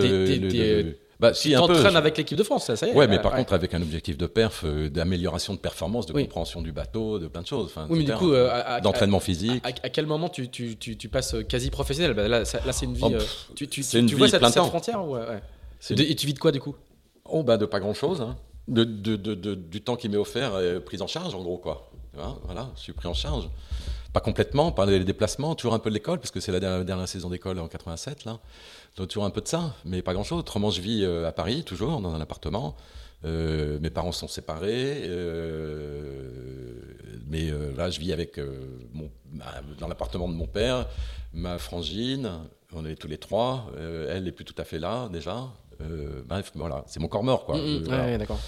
bah, si, tu t'entraînes avec l'équipe de France, ça, y est. Ouais, mais par contre, avec un objectif de perf, d'amélioration de performance, de compréhension du bateau, de plein de choses. Oui, mais du coup, d'entraînement physique. À, quel moment tu, tu, tu, tu passes quasi professionnel? Bah, Là, là c'est une vie. Oh, tu tu, vois cette, cette frontière ouais, Et tu vis de quoi du coup? Oh, bah, de pas grand-chose. Hein. Du temps qui m'est offert, est pris en charge, en gros, quoi. Voilà, je suis pris en charge. Pas complètement, par les déplacements, toujours un peu de l'école, parce que c'est la dernière, saison d'école en 87, là. Donc, toujours un peu de ça, mais pas grand-chose. Autrement, je vis euh, à Paris, toujours, dans un appartement. Euh, mes parents sont séparés, euh, mais là, je vis avec mon, dans l'appartement de mon père, ma frangine, on est tous les trois. elle n'est plus tout à fait là, déjà. Euh, bref, voilà, c'est mon corps mort, quoi. Mm, mm, d'accord.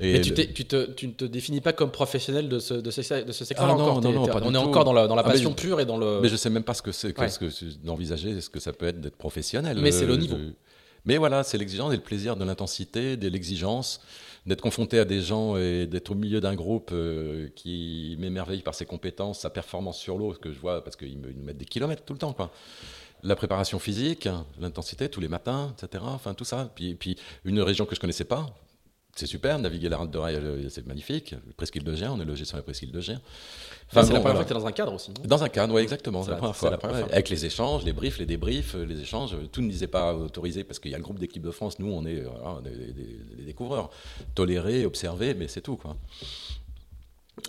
Et, tu, tu, te, tu, ne te définis pas comme professionnel de ce, de ce, de ce secteur ah, non, non, non, On est encore dans la, dans la ah, passion pure et dans le. Mais je sais même pas ce que c'est, ce que d'envisager ce que ça peut être d'être professionnel. Mais c'est le euh, niveau. Mais voilà, c'est l'exigence et le plaisir de l'intensité, de l'exigence, d'être confronté à des gens et d'être au milieu d'un groupe euh, qui m'émerveille par ses compétences, sa performance sur l'eau, que je vois parce qu'ils me, nous mettent des kilomètres tout le temps, quoi la préparation physique, l'intensité tous les matins, etc. Enfin, tout ça. Puis, puis une région que je connaissais pas, c'est super, naviguer la Rade de Rail, c'est magnifique. Presqu'île de Gien, on est logé sur la presqu'île de Gien. Enfin, c'est la première fois que tu es dans un cadre aussi. Dans un cadre, oui, exactement. C'est la, première fois. Avec les échanges, les briefs, les débriefs, les échanges, tout ne disait pas autorisé parce qu'il y a le groupe d'équipe de France. Nous, on est euh, des, découvreurs. Tolérés, observés, mais c'est tout. Quoi.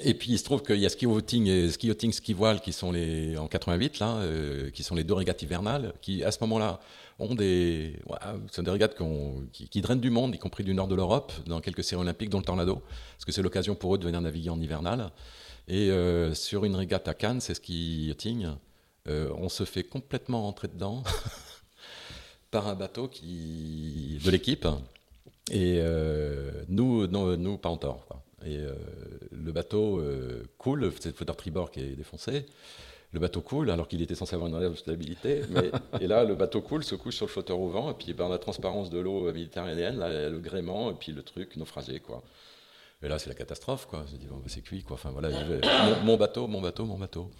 Et puis il se trouve qu'il y a ski yachting et ski yachting, ski voile qui sont les en 88 là, euh, qui sont les deux régates hivernales, qui à ce moment-là ont des, sont des régates qui, drainent du monde, y compris du nord de l'Europe, dans quelques séries olympiques, dont le Tornado, parce que c'est l'occasion pour eux de venir naviguer en hivernal. Et euh, sur une régate à Cannes, c'est ski yachting, euh, on se fait complètement rentrer dedans [LAUGHS] par un bateau qui de l'équipe. Et nous, nous, nous, pas en tort. Et euh, le bateau euh, coule, c'est le flotteur tribord qui est défoncé. Le bateau coule alors qu'il était censé avoir une réelle de stabilité. Mais, [LAUGHS] et là, le bateau coule, se couche sur le flotteur au vent, et puis ben, la transparence de l'eau méditerranéenne, là, le gréement, et puis le truc naufragé. Quoi. Et là, c'est la catastrophe. Quoi. Je dis, bon, ben, c'est cuit. Quoi. Enfin, voilà, mon, bateau, mon bateau, mon bateau.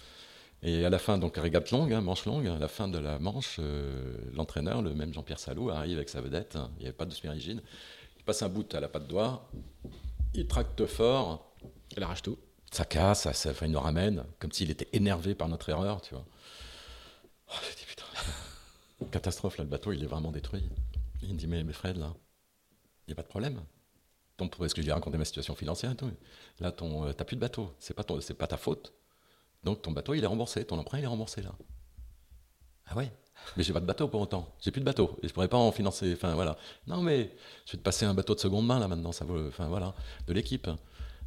Et à la fin, donc régate longue, hein, manche longue, à la fin de la manche, euh, l'entraîneur, le même Jean-Pierre Salou, arrive avec sa vedette. Hein. il n'y avait pas de smérigine. Il passe un bout à la patte doigt il tracte fort. Il arrache tout. Ça casse, il nous ramène, comme s'il était énervé par notre erreur, tu vois. Oh, putain, [LAUGHS] catastrophe, là, le bateau, il est vraiment détruit. Il me dit, mais, Fred, là, il n'y a pas de problème. Est-ce que je lui ai raconté ma situation financière et tout Là, ton, euh, t'as plus de bateau, c'est pas, pas ta faute. Donc ton bateau, il est remboursé, ton emprunt, il est remboursé là. Ah ouais mais j'ai pas de bateau pour autant. J'ai plus de bateau et je pourrais pas en financer. Enfin voilà. Non mais je vais te passer un bateau de seconde main là maintenant. Ça vaut. Enfin voilà, de l'équipe.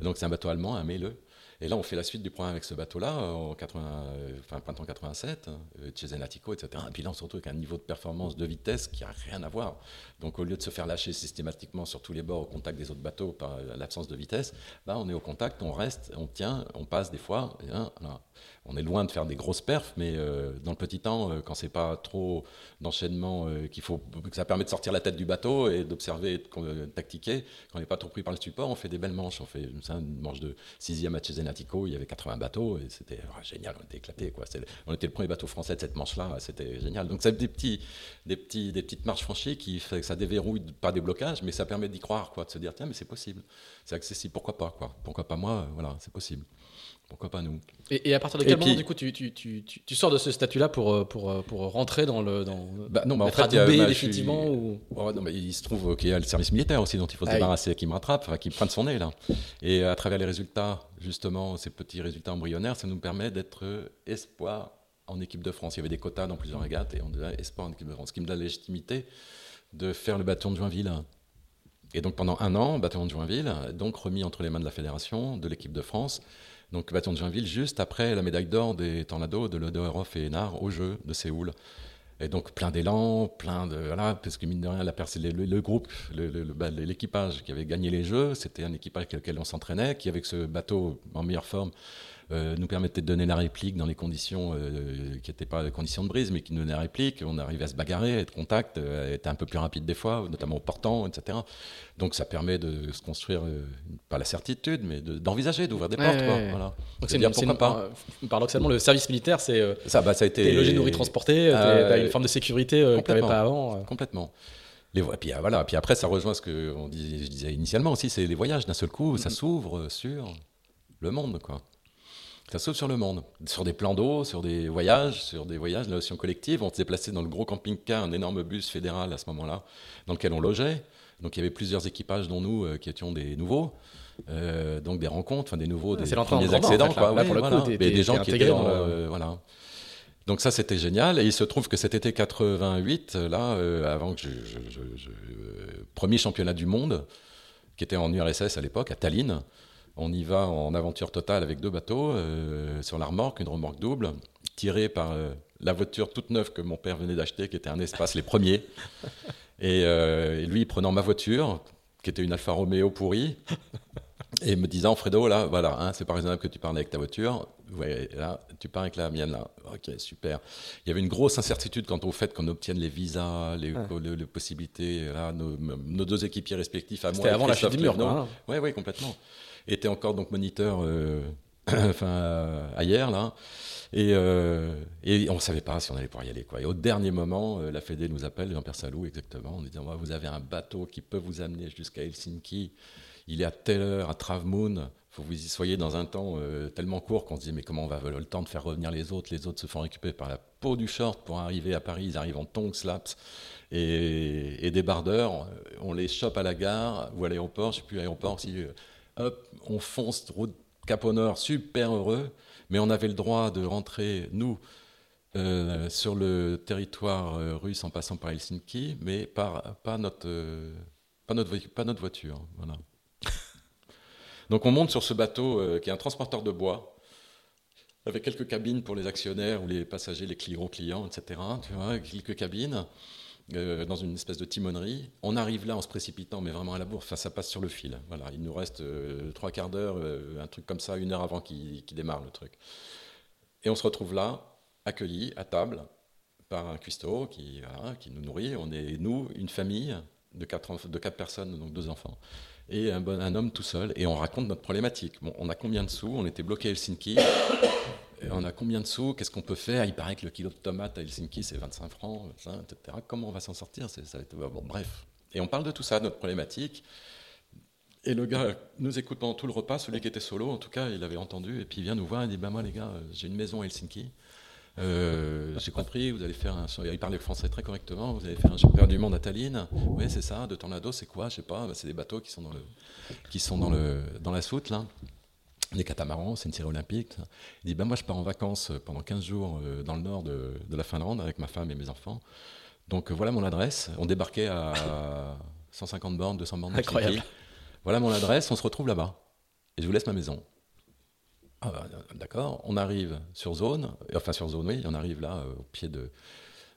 Donc c'est un bateau allemand, un Mele. Et là, on fait la suite du programme avec ce bateau-là, en 80, enfin, printemps 87, euh, chez Zenatico, etc. Et puis là, avec un niveau de performance, de vitesse qui n'a rien à voir. Donc, au lieu de se faire lâcher systématiquement sur tous les bords au contact des autres bateaux par l'absence de vitesse, là, on est au contact, on reste, on tient, on passe des fois. On est loin de faire des grosses perfs, mais euh, dans le petit temps, euh, quand c'est pas trop d'enchaînement, euh, que ça permet de sortir la tête du bateau et d'observer, de tactiquer, quand on n'est pas trop pris par le support, on fait des belles manches. On fait une manche de sixième à Il y avait 80 bateaux, et c'était génial, on était éclatés. Quoi. On était le premier bateau français de cette manche-là, c'était génial. Donc, c'est des, petits, des, petits, des petites marches franchies qui fait que ça déverrouille pas des blocages, mais ça permet d'y croire, quoi, de se dire, tiens, mais c'est possible, c'est accessible, pourquoi pas, quoi. Pourquoi pas moi, voilà, c'est possible. Pourquoi pas nous et, à partir de quel moment, du coup, tu, tu, tu, tu, sors de ce statut-là pour, euh, pour, euh, pour rentrer dans le. Dans, bah non, mais en fait, définitivement ou... non, mais il se trouve qu'il y a le service militaire aussi dont il faut se ah débarrasser, qui me rattrape, enfin, qui me prenne son nez, là. Et à travers les résultats, justement, ces petits résultats embryonnaires, ça nous permet d'être espoir en équipe de France. Il y avait des quotas dans plusieurs régates et on devait espoir en équipe de France, ce qui me donne la légitimité de faire le bâton de Joinville. Et donc pendant un an, bâton de Joinville, donc remis entre les mains de la fédération, de l'équipe de France. Donc bâton de Joinville, juste après la médaille d'or des tornados de Lodoerhoff et Hénard au jeu de Séoul. Et donc plein d'élan, plein de voilà, parce que mine de rien, la le, le, groupe, bah, l'équipage qui avait gagné les jeux, c'était un équipage avec lequel on s'entraînait, qui avec ce bateau en meilleure forme euh, nous permettait de donner la réplique dans les conditions euh, qui n'étaient pas les conditions de brise, mais qui nous donnaient la réplique. On arrivait à se bagarrer, être contact, euh, être un peu plus rapide des fois, notamment au portant, etc. Donc ça permet de se construire, pas la certitude, mais d'envisager, d'ouvrir des portes. Voilà. Donc c'est pourquoi pas. Paradoxalement, le service militaire, c'est ça, bah, ça a été logé, nourri, transporté, euh, une forme de sécurité que tu n'avais pas avant. Complètement. Les, puis, voilà, puis après, ça rejoint ce que on disait, je disais initialement aussi, c'est les voyages. D'un seul coup, ça mm-hmm. s'ouvre sur le monde, quoi. Ça s'ouvre sur le monde, sur des plans d'eau, sur des voyages, sur des voyages, la notion collective. On se déplaçait dans le gros camping-car, un énorme bus fédéral à ce moment-là, dans lequel on logeait. Donc il y avait plusieurs équipages, dont nous, euh, qui étions des nouveaux. Euh, donc des rencontres, enfin des nouveaux, des premiers accédants, quoi. Là, pour le coup, des gens qui étaient euh, voilà. Donc ça, c'était génial. Et il se trouve que cet été 88, là, avant que je, je, premier championnat du monde, qui était en URSS à l'époque, à Tallinn, on y va en aventure totale avec deux bateaux euh, sur la remorque, une remorque double, tirée par euh, la voiture toute neuve que mon père venait d'acheter, qui était un espace, les premiers. [LAUGHS] Euh, et, lui, prenant ma voiture, qui était une Alfa Romeo pourrie, et me disant Fredo, là, voilà, hein, c'est pas raisonnable que tu parles avec ta voiture. Ouais, là, tu pars avec la mienne, là. Ok, super. Il y avait une grosse incertitude quant au fait qu'on obtienne les visas, les, possibilités. Là, nos, deux équipiers respectifs à moi. C'était avant la chute du mur, Oui, oui, complètement était encore donc moniteur euh, [CLEARS THROAT] enfin, ailleurs, là. Et, euh, et on ne savait pas si on allait pouvoir y aller. Quoi. Et au dernier moment, euh, la Fédé nous appelle, Jean-Pierre Salou exactement, en disant Vous avez un bateau qui peut vous amener jusqu'à Helsinki. Il est à telle heure, à Travemund. faut que vous y soyez dans un temps tellement court qu'on se dit Mais comment on va avoir le temps de faire revenir les autres? Les autres se font récupérer par la peau du short pour arriver à Paris. Ils arrivent en tongs, slaps et, débardeurs. On les chope à la gare ou à l'aéroport. Je ne sais plus, l'aéroport, si on fonce route Cap Nord, super heureux, mais on avait le droit de rentrer, nous, euh, sur le territoire euh, russe en passant par Helsinki, mais par, pas, notre, euh, pas, notre, pas notre voiture. Voilà. [LAUGHS] Donc on monte sur ce bateau qui est un transporteur de bois, avec quelques cabines pour les actionnaires ou les passagers, les clients, clients, etc. Tu vois, quelques cabines. Euh, dans une espèce de timonerie. On arrive là en se précipitant, mais vraiment à la bourre. Enfin, ça passe sur le fil. Voilà, il nous reste euh, trois quarts d'heure, euh, un truc comme ça, une heure avant qu'il démarre le truc. Et on se retrouve là, accueillis à table par un cuistot qui, qui nous nourrit. On est nous, une famille de quatre, de quatre personnes, donc deux enfants, et un, homme tout seul. Et on raconte notre problématique. Bon, on a combien de sous? On était bloqué à Helsinki on a combien de sous Qu'est-ce qu'on peut faire? Il paraît que le kilo de tomates à Helsinki, c'est 25 francs, etc. Comment on va s'en sortir? Bref. Et on parle de tout ça, de notre problématique. Et le gars nous écoute pendant tout le repas, celui qui était solo, en tout cas, il avait entendu, et puis il vient nous voir et dit Ben moi, les gars, j'ai une maison à Helsinki. Euh, j'ai compris, vous allez faire un. Il parlait français très correctement, vous allez faire un championnat du monde à Tallinn. Oui, c'est ça, de Tornado, c'est quoi? Je sais pas, bah, c'est des bateaux qui sont dans, le, qui sont dans, le, dans la soute, là des catamarans, c'est une série olympique. Il dit ben Moi, je pars en vacances pendant 15 jours euh, dans le nord de, la Finlande avec ma femme et mes enfants. Donc, euh, voilà mon adresse. On débarquait à [LAUGHS] 150 bornes, 200 bornes. Incroyable. Voilà mon adresse, on se retrouve là-bas. Et je vous laisse ma maison. Ah, bah, d'accord. On arrive sur zone, enfin sur zone, oui, on arrive là, euh, au pied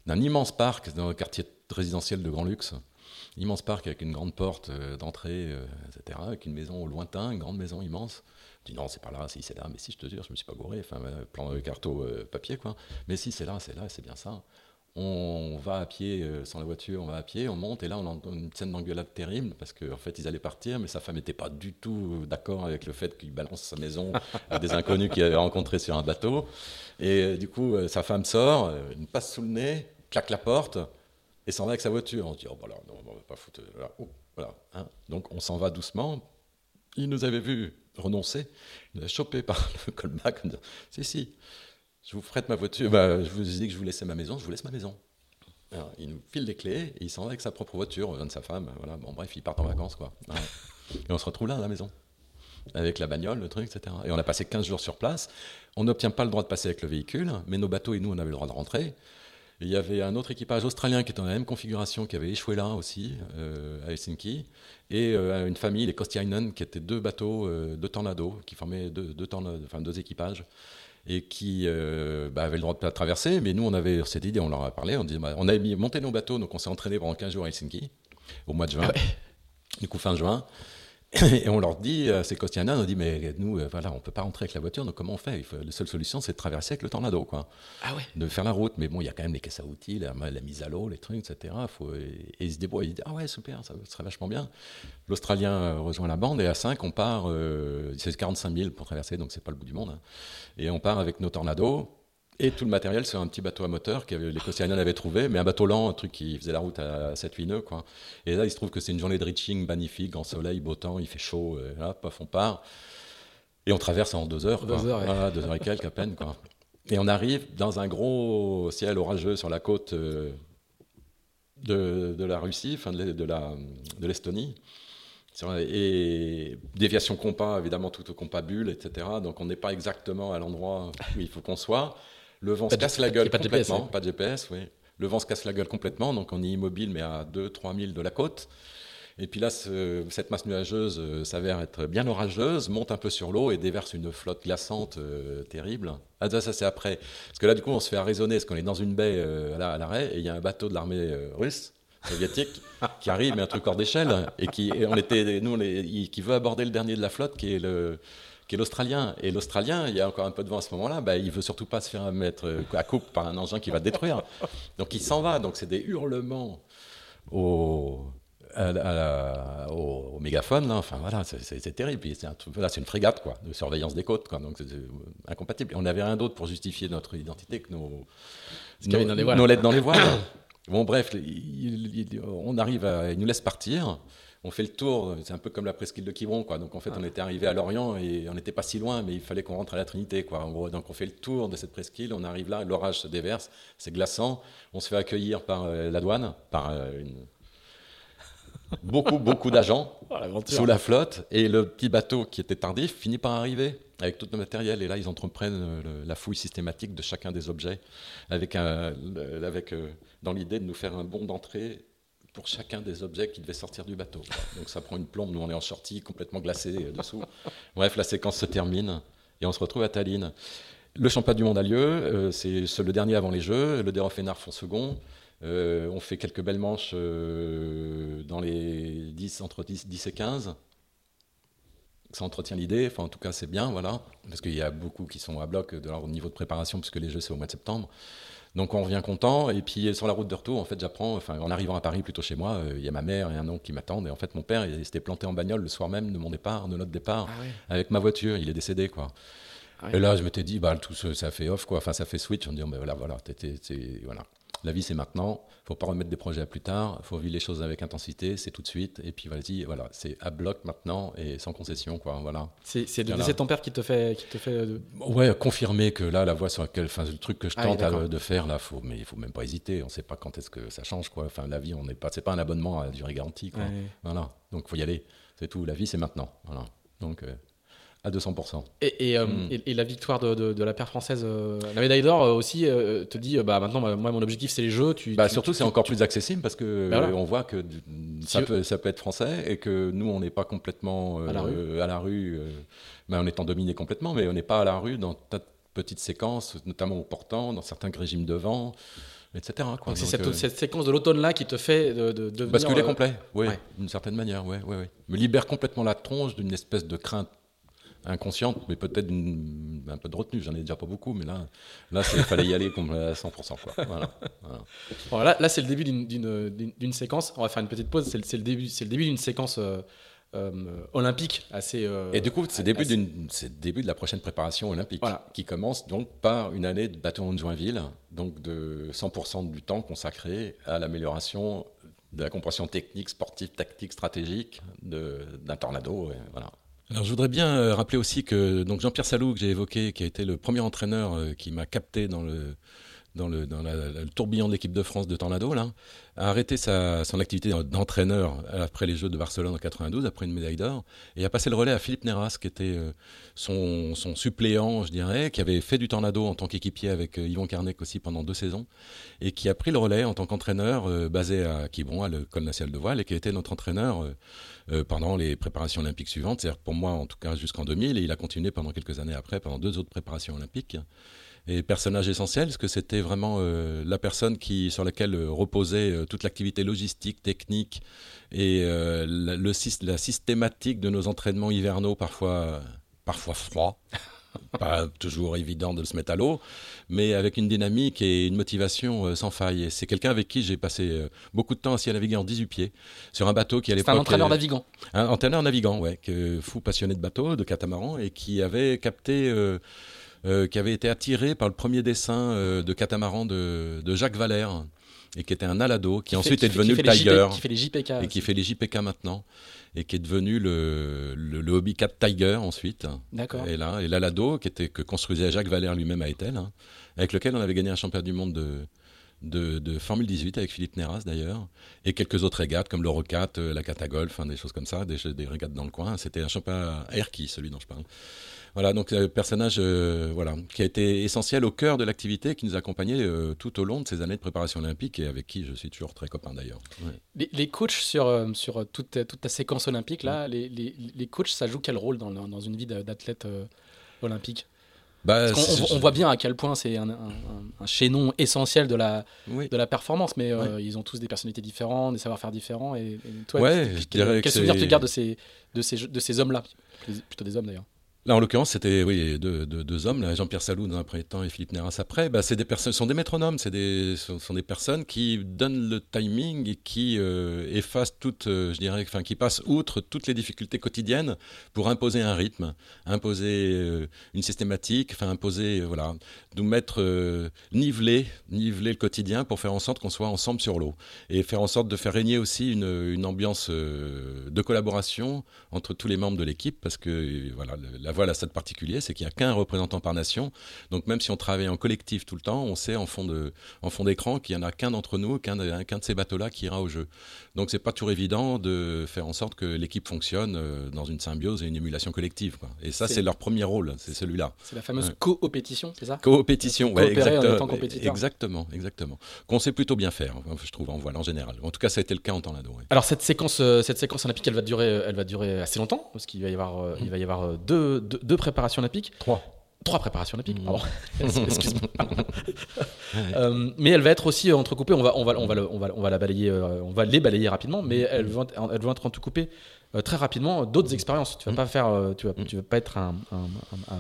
d'un immense parc dans le quartier résidentiel de Grand Luxe immense parc avec une grande porte d'entrée, etc., avec une maison au lointain, une grande maison immense. Dis non, c'est pas là, si c'est là, mais si je te jure, je me suis pas gouré, enfin, plan de carto euh, papier quoi. Mais si c'est là, c'est là, c'est bien ça. On va à pied, euh, sans la voiture, on va à pied, on monte, et là, on entend une scène d'engueulade terrible, parce qu'en en fait, ils allaient partir, mais sa femme n'était pas du tout euh, d'accord avec le fait qu'il balance sa maison à des inconnus qu'il avait rencontrés sur un bateau. Et euh, du coup, sa femme sort, une passe sous le nez, claque la porte, et s'en va avec sa voiture. On se dit, oh, voilà, non, on va pas foutre. Voilà, oh, voilà hein. Donc, on s'en va doucement. Il nous avait vu renoncer. Il nous a chopé par [LAUGHS] le callback. Si, si, je vous prête ma voiture. Bah, je vous ai dit que je vous laissais ma maison, je vous laisse ma maison. il nous file les clés et il s'en va avec sa propre voiture, on de sa femme. Voilà. Bon, bref, il part en vacances, quoi. [LAUGHS] Et on se retrouve là à la maison, avec la bagnole, le truc, etc. Et on a passé 15 jours sur place. On n'obtient pas le droit de passer avec le véhicule, mais nos bateaux et nous, on avait le droit de rentrer. Il y avait un autre équipage australien qui était dans la même configuration, qui avait échoué là aussi, euh, à Helsinki, et euh, une famille, les Kostiainen, qui étaient deux bateaux, euh, deux tornados, qui formaient deux, deux, enfin, deux équipages et qui euh, bah, avaient le droit de traverser. Mais nous, on avait cette idée, on leur a parlé, on, dit, bah, on a monté nos bateaux, donc on s'est entraîné pendant 15 jours à Helsinki, au mois de juin, ah du coup fin juin. Et on leur dit, euh, ces Costiana, on dit, mais nous, euh, voilà, on peut pas rentrer avec la voiture, donc comment on fait La seule solution, c'est de traverser avec le tornado, quoi. Ah ouais. De faire la route. Mais bon, il y a quand même les caisses à outils, la, mise à l'eau, les trucs, etc. Faut, et, ils se débrouillent. Ils disent, ah ouais, super, ça serait vachement bien. L'Australien euh, rejoint la bande, et à 5, on part, c'est 45 000 pour traverser, donc c'est pas le bout du monde. Hein. Et on part avec nos tornados et tout le matériel sur un petit bateau à moteur que les Océaniens avaient trouvé, mais un bateau lent, un truc qui faisait la route à 7-8 nœuds. Quoi. Et là, il se trouve que c'est une journée de reaching magnifique, en soleil, beau temps, il fait chaud, et là, paf, on part. Et on traverse en deux heures. Deux heures, voilà, deux heures et quelques à peine. Quoi. Et on arrive dans un gros ciel orageux sur la côte euh, de, de la Russie, enfin de l'Estonie. Et déviation compas, évidemment, tout au compas bulle, etc. Donc on n'est pas exactement à l'endroit où il faut qu'on soit. Le vent se casse la gueule complètement. Pas de GPS, oui. Le vent se casse la gueule complètement, donc on est immobile, mais à 2-3 000 de la côte. Et puis là, cette masse nuageuse euh, s'avère être bien orageuse, monte un peu sur l'eau et déverse une flotte glaçante euh, terrible. Ah, ça, c'est après. Parce que là, du coup, on se fait arraisonner, parce qu'on est dans une baie euh, à l'arrêt, et il y a un bateau de l'armée russe, soviétique, qui arrive, mais un truc hors d'échelle, et qui, on était, nous, qui veut aborder le dernier de la flotte, qui est le qui est l'Australien. Et l'Australien, il y a encore un peu de vent à ce moment-là, bah, il veut surtout pas se faire mettre euh, à coupe par un engin qui va détruire. [LAUGHS] Donc il s'en va. Donc c'est des hurlements au, au, mégaphone. Enfin voilà, c'est terrible. C'est un, c'est une frégate quoi, de surveillance des côtes. Quoi, donc c'est incompatible. Et on n'avait rien d'autre pour justifier notre identité que nos, nos, lettres dans les [COUGHS] voiles. bon bref, on arrive à, il nous laisse partir on fait le tour, c'est un peu comme la presqu'île de Quiberon, quoi. Donc en fait, on était arrivé à Lorient et on n'était pas si loin, mais il fallait qu'on rentre à la Trinité, quoi. En gros, donc on fait le tour de cette presqu'île, on arrive là, l'orage se déverse, c'est glaçant, on se fait accueillir par euh, la douane, par euh, [LAUGHS] beaucoup, beaucoup d'agents oh, sous la flotte, et le petit bateau qui était tardif finit par arriver avec tout le matériel. Et là, ils entreprennent euh, la fouille systématique de chacun des objets, avec, un, avec dans l'idée de nous faire un bon d'entrée pour chacun des objets qui devaient sortir du bateau. Donc ça prend une plombe, nous on est en sortie, complètement glacé dessous. Bref, la séquence se termine et on se retrouve à Tallinn. Le championnat du monde a lieu, euh, c'est le dernier avant les Jeux, le Derofenar font second. Euh, on fait quelques belles manches euh, dans les 10, entre 10, 10 et 15. Ça entretient l'idée, enfin en tout cas c'est bien, voilà, parce qu'il y a beaucoup qui sont à bloc de leur niveau de préparation, puisque les Jeux c'est au mois de septembre. Donc on revient content. Et puis sur la route de retour, en fait, j'apprends, enfin, en arrivant à Paris, plutôt chez moi, euh, il y a ma mère et un oncle qui m'attendent. Et en fait, mon père, il s'était planté en bagnole le soir même de mon départ, de notre départ, ah avec ma voiture. Il est décédé, quoi. Ah et là, je m'étais dit, bah, tout ça fait off, quoi. Enfin, ça fait switch. On dit, ben voilà, voilà, voilà. La vie, c'est maintenant. Il faut pas remettre des projets à plus tard. Il faut vivre les choses avec intensité. C'est tout de suite. Et puis, vas-y, voilà, c'est à bloc maintenant et sans concession, quoi. Voilà. C'est décès ton père qui te fait, qui te fait. Euh, ouais, confirmer que là, la voie sur laquelle, enfin, le truc que je ah tente de faire là, faut, mais il faut même pas hésiter. On ne sait pas quand est-ce que ça change, quoi. Enfin, la vie, on n'est pas, c'est pas un abonnement à durée garantie, quoi. Voilà. Donc, faut y aller. C'est tout. La vie, c'est maintenant. Voilà. Donc. Euh, à 200%. Et, euh, mm. et, et, la victoire de, de, la paire française, euh, la médaille d'or euh, aussi, te dit bah, maintenant, moi, mon objectif, c'est les Jeux. Tu, bah, surtout, c'est encore plus accessible parce que bah, on voit que ça, peut, ça peut être français et que nous, on n'est pas complètement à la rue. À la rue bah, on est en dominé complètement, mais on n'est pas à la rue dans tas de petites séquences, notamment au portant, dans certains régimes de vent etc. C'est cette, cette, séquence de l'automne-là qui te fait de, de, de Basculer complet, oui, d'une certaine manière, ouais, ouais, ouais. Me libère complètement la tronche d'une espèce de crainte inconsciente, mais peut-être un peu de retenue. J'en ai déjà pas beaucoup, mais là, là, il fallait y aller à 100%. Voilà, là, c'est le début d'une séquence. On va faire une petite pause. C'est le, début, le début d'une séquence. Euh, euh, olympique assez. Euh, et du coup, c'est début, le début de la prochaine préparation olympique qui commence donc par une année de bâton de Joinville, donc de 100% du temps consacré à l'amélioration de la compréhension technique, sportive, tactique, stratégique d'un tornado. voilà. Alors, je voudrais bien euh, rappeler aussi que Jean-Pierre Salou, que j'ai évoqué, qui a été le premier entraîneur qui m'a capté dans le, dans le, dans tourbillon de l'équipe de France de Tornado, là, a arrêté sa, son activité d'entraîneur après les Jeux de Barcelone en 92, après une médaille d'or, et a passé le relais à Philippe Neras, qui était euh, son, son, suppléant, je dirais, qui avait fait du Tornado en tant qu'équipier avec euh, Yvon Carnec aussi pendant deux saisons, et qui a pris le relais en tant qu'entraîneur euh, basé à Quiberon, à l'école nationale de voile, et qui a été notre entraîneur pendant les préparations olympiques suivantes, c'est-à-dire pour moi en tout cas jusqu'en 2000, et il a continué pendant quelques années après, pendant deux autres préparations olympiques et personnage essentiel, parce que c'était vraiment euh, la personne qui, sur laquelle euh, reposait euh, toute l'activité logistique, technique et la, le, la systématique de nos entraînements hivernaux, parfois, parfois froids. [LAUGHS] pas toujours évident de se mettre à l'eau, mais avec une dynamique et une motivation sans faille. C'est quelqu'un avec qui j'ai passé beaucoup de temps assis à naviguer en 18 pieds, sur un bateau qui à l'époque... un entraîneur navigant Un entraîneur navigant, ouais, que, fou passionné de bateau, de catamaran, et qui avait capté euh, qui avait été attiré par le premier dessin euh, de catamaran de, Jacques Valère et qui était un alado, qui, ensuite est devenu le Tiger, qui fait les JPK et qui fait les JPK maintenant, et qui est devenu le, le, Hobby Cat Tiger ensuite. D'accord. Et là, et l'alado qui était que construisait Jacques Valère lui-même à Etel, hein, avec lequel on avait gagné un championnat du monde de de, Formule 18 avec Philippe Neras d'ailleurs, et quelques autres régates comme l'Eurocat, euh, la Catagolf, des choses comme ça, des, des régates dans le coin. C'était un championnat Erki, celui dont je parle. Voilà, donc le personnage euh, voilà, qui a été essentiel au cœur de l'activité, qui nous accompagnait euh, tout au long de ces années de préparation olympique et avec qui je suis toujours très copain d'ailleurs. Les, coachs sur, euh, sur toute, toute ta séquence olympique, là, les, les, les, coachs, ça joue quel rôle dans, dans une vie d'athlète olympique? Bah, on, voit bien à quel point c'est un, un, chaînon essentiel de la, de la performance, mais ils ont tous des personnalités différentes, des savoir-faire différents. Et, toi, ouais, quel, quel souvenir tu gardes de ces, de ces, de ces hommes-là? Plutôt des hommes d'ailleurs. Là, en l'occurrence, c'était oui, deux, hommes, Jean-Pierre Salou dans un premier temps et Philippe Neras après. Bah, c'est des personnes, sont des métronomes, c'est des, sont, des personnes qui donnent le timing et qui euh, effacent toutes, euh, je dirais, enfin, qui passent outre toutes les difficultés quotidiennes pour imposer un rythme, imposer euh, une systématique, enfin, imposer, voilà, nous mettre niveler, niveler le quotidien pour faire en sorte qu'on soit ensemble sur l'eau et faire en sorte de faire régner aussi une, une ambiance de collaboration entre tous les membres de l'équipe parce que voilà, la la voile a ça de particulier, c'est qu'il n'y a qu'un représentant par nation. Donc même si on travaille en collectif tout le temps, on sait en fond de, en fond d'écran qu'il n'y en a qu'un d'entre nous, qu'un de, de ces bateaux-là qui ira au jeu. Donc c'est pas toujours évident de faire en sorte que l'équipe fonctionne euh, dans une symbiose et une émulation collective. Quoi. Et ça, c'est leur premier rôle, c'est celui-là. C'est la fameuse coopétition, c'est ça? Coopétition, oui, exactement. exactement, exactement. Qu'on sait plutôt bien faire, je trouve, en voile en général. En tout cas, ça a été le cas en temps là Alors cette séquence, euh, cette séquence olympique, elle va durer, elle va durer assez longtemps, parce qu'il va y avoir, euh, il va y avoir deux, deux, préparations olympiques. Trois. Trois préparations olympiques, pardon. [LAUGHS] Excuse-moi. Euh, mais elle va être aussi entrecoupée. On va, on va, on va, on va, on va la balayer, euh, on va les balayer rapidement, mais elles vont, elles vont être entrecoupées euh, très rapidement d'autres expériences. Tu vas pas faire, tu vas, tu vas pas être un, un,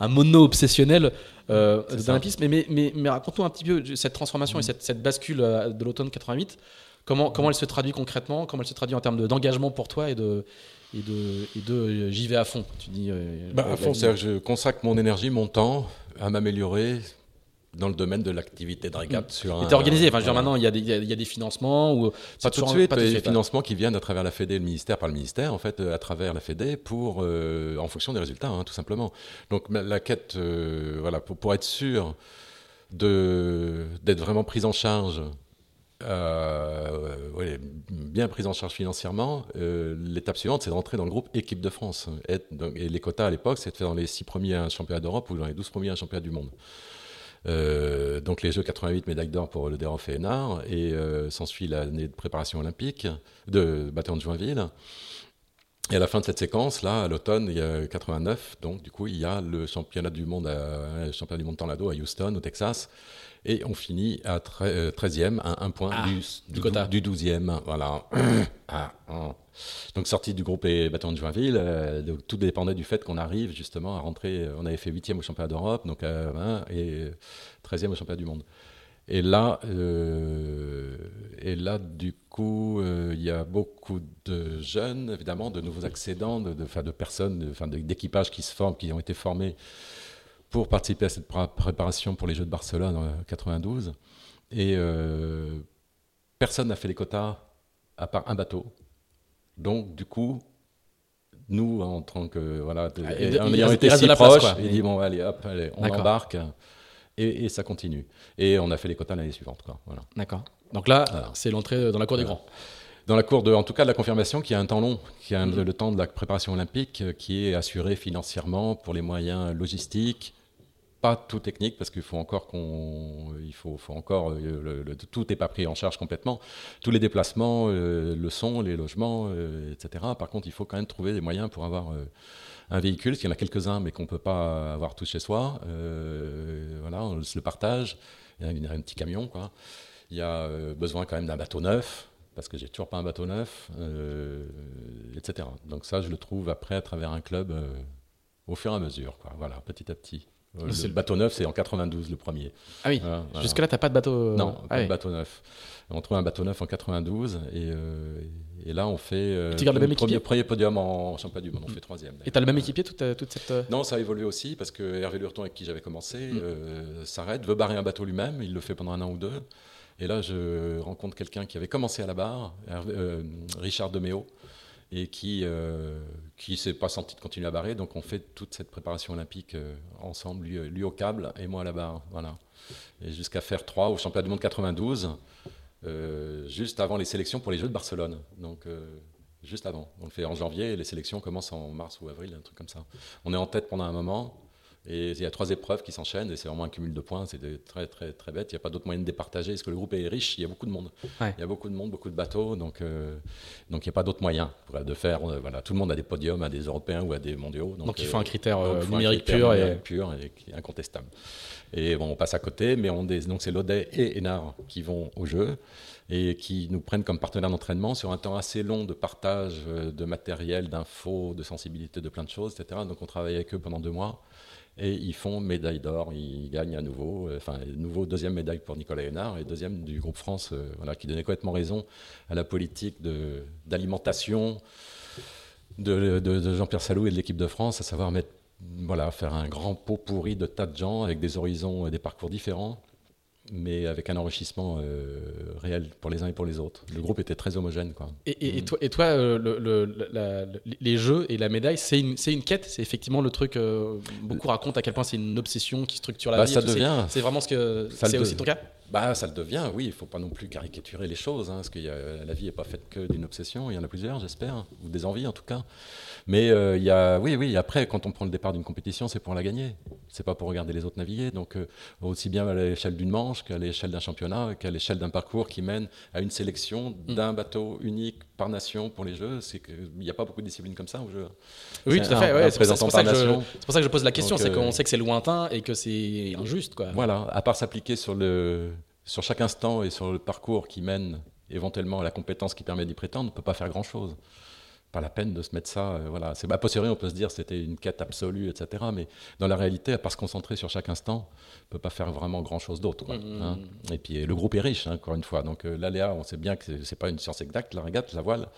un, mono obsessionnel d'olympisme. Mais, mais, mais, raconte-nous un petit peu cette transformation et cette, cette bascule de l'automne 88. Comment, comment elle se traduit concrètement? Comment elle se traduit en termes d'engagement pour toi et de, et de, et de euh, j'y vais à fond. Tu dis. Euh, bah, à fond, c'est-à-dire que je consacre mon énergie, mon temps à m'améliorer dans le domaine de l'activité de régate. Mm. Sur un, organisé. Enfin, je veux dire, maintenant, il y, a des, il y, a des financements ou pas tout de suite. Pas des hein. financements qui viennent à travers la Fédé, le ministère par le ministère, en fait, euh, à travers la Fédé, pour en fonction des résultats, hein, tout simplement. Donc la quête, voilà, pour, pour, être sûr de d'être vraiment prise en charge euh, bien prise en charge financièrement. Euh, l'étape suivante, c'est de rentrer dans le groupe équipe de France. Et, les quotas à l'époque, c'était dans les 6 premiers championnats d'Europe ou dans les 12 premiers championnats du monde. Euh, donc les Jeux 88, médaille d'or pour le Dérof et Hénard, et s'ensuit l'année de préparation olympique de bataillon de Joinville. Et à la fin de cette séquence, là, à l'automne, il y a 89, donc du coup, il y a le championnat du monde, à, le championnat du monde Tornado à Houston, au Texas. Et on finit à 13e, à un point Ah, du, du quota. du 12e. Voilà. [COUGHS] Ah, ah. Donc, sortie du groupe et bâton de Joinville, euh, donc, tout dépendait du fait qu'on arrive justement à rentrer. On avait fait 8e au championnat d'Europe donc, euh, hein, et 13e au championnat du monde. Et là, euh, et là, du coup, euh, il y a beaucoup de jeunes, évidemment, de nouveaux accédants, de, de, de personnes, d'équipages qui se forment, qui ont été formés pour participer à cette pré- préparation pour les Jeux de Barcelone en 92. Et euh, personne n'a fait les quotas à part un bateau. Donc, du coup, nous, en tant que voilà, Ah, et en ayant été si proches, il dit bon, allez, hop, allez, on embarque. Et, et ça continue. Et on a fait les quotas l'année suivante. Quoi, voilà. D'accord. Donc là, Voilà. c'est l'entrée dans la cour des grands. Dans la cour de, en tout cas, de la confirmation, qui a un temps long, qui a un- Mhm. le temps de la préparation olympique, euh, qui est assuré financièrement pour les moyens logistiques, pas tout technique, parce qu'il faut encore qu'on, il faut, faut encore, euh, tout n'est pas pris en charge complètement. Tous les déplacements, euh, le son, les logements, euh, etc. Par contre, il faut quand même trouver des moyens pour avoir un véhicule, parce qu'il y en a quelques-uns, mais qu'on peut pas avoir tous chez soi. Voilà, on se le partage. Il y a un petit camion, quoi. Il y a besoin quand même d'un bateau neuf, parce que j'ai toujours pas un bateau neuf, etc. Donc ça, je le trouve après à travers un club au fur et à mesure. Voilà, petit à petit. Euh, C'est le le- bateau neuf, c'est en 92 le premier. Ah oui. Voilà. Jusque-là, t'as pas de bateau. euh, Non, ah pas de oui. bateau neuf. On trouve un bateau neuf en 92 et, euh, et là on fait euh, Tu gardes le même premier, premier podium en championnat du monde. On fait troisième. Et t'as le même équipier toute, euh, toute cette. Non, ça a évolué aussi parce que Hervé Lurton, avec qui j'avais commencé, Mm. euh, s'arrête, veut barrer un bateau lui-même. Il le fait pendant un an ou deux. Et là, je rencontre quelqu'un qui avait commencé à la barre, Hervé- euh, Richard Deméo, et qui euh, qui s'est pas senti de continuer à barrer. Donc, on fait toute cette préparation olympique euh, ensemble, lui, au câble et moi à la barre. Voilà. Et jusqu'à faire trois au championnat du monde 92, euh, juste avant les sélections pour les Jeux de Barcelone. Donc, juste avant. On le fait en janvier et les sélections commencent en mars ou avril, un truc comme ça. On est en tête pendant un moment. Et il y a trois épreuves qui s'enchaînent et c'est vraiment un cumul de points. C'est très très très bête. Il n'y a pas d'autre moyen de départager. Parce que le groupe est riche, il y a beaucoup de monde. Ouais. Il y a beaucoup de monde, beaucoup de bateaux. Donc euh, donc il n'y a pas d'autre moyen de faire. euh, voilà, tout le monde a des podiums, à des européens ou à des mondiaux. Donc, il euh, faut un critère donc, euh, un numérique critère pur. Et... pur et incontestable. Et bon, on passe à côté, mais on des, donc c'est Laudet et Hénard qui vont au jeu et qui nous prennent comme partenaires d'entraînement sur un temps assez long de partage euh, de matériel, d'infos, de sensibilité, de plein de choses, etc. Donc on travaille avec eux pendant deux mois et ils font médaille d'or, ils gagnent à nouveau, euh, enfin nouveau deuxième médaille pour Nicolas Hénard et deuxième du groupe France, euh, voilà, qui donnait complètement raison à la politique d'alimentation de Jean-Pierre Salou et de l'équipe de France, à savoir mettre, voilà, faire un grand pot pourri de tas de gens avec des horizons et des parcours différents, mais avec un enrichissement euh, réel pour les uns et pour les autres. Le groupe était très homogène. Quoi. Et, et- Mm. et toi, et toi euh, le- le- la- le- les jeux et la médaille, c'est une, c'est une quête? C'est effectivement le truc. euh, beaucoup racontent à quel point c'est une obsession qui structure la Bah, vie. C'est- devient. C'est vraiment ce que. Ça C'est aussi ton cas? Bah, ça le devient, oui. Il ne faut pas non plus caricaturer les choses, hein, parce que la vie n'est pas faite que d'une obsession. Il y en a plusieurs, j'espère, ou des envies en tout cas. Mais euh, il y a, oui, oui. Après, quand on prend le départ d'une compétition, c'est pour la gagner. C'est pas pour regarder les autres naviguer. Donc, euh, aussi bien à l'échelle d'une manche qu'à l'échelle d'un championnat, qu'à l'échelle d'un parcours qui mène à une sélection Mm. d'un bateau unique par nation pour les Jeux. C'est qu'il n'y a pas beaucoup de disciplines comme ça au jeu. Oui, tout à fait. ouais, c'est pour ça- pour, que je- pose la question. C'est euh, qu'on sait que c'est lointain et que c'est injuste. Quoi. Voilà, à part s'appliquer sur, le, sur chaque instant et sur le parcours qui mène éventuellement à la compétence qui permet d'y prétendre, on ne peut pas faire grand-chose. Pas la peine de se mettre ça. euh, voilà. C'est, a posteriori, on peut se dire que c'était une quête absolue, etc. Mais dans la réalité, à part se concentrer sur chaque instant, on ne peut pas faire vraiment grand-chose d'autre. quoi, Mhm. hein. Et puis le groupe est riche, hein, encore une fois. Donc euh, l'aléa, on sait bien que c'est pas une science exacte, la régate, la voile.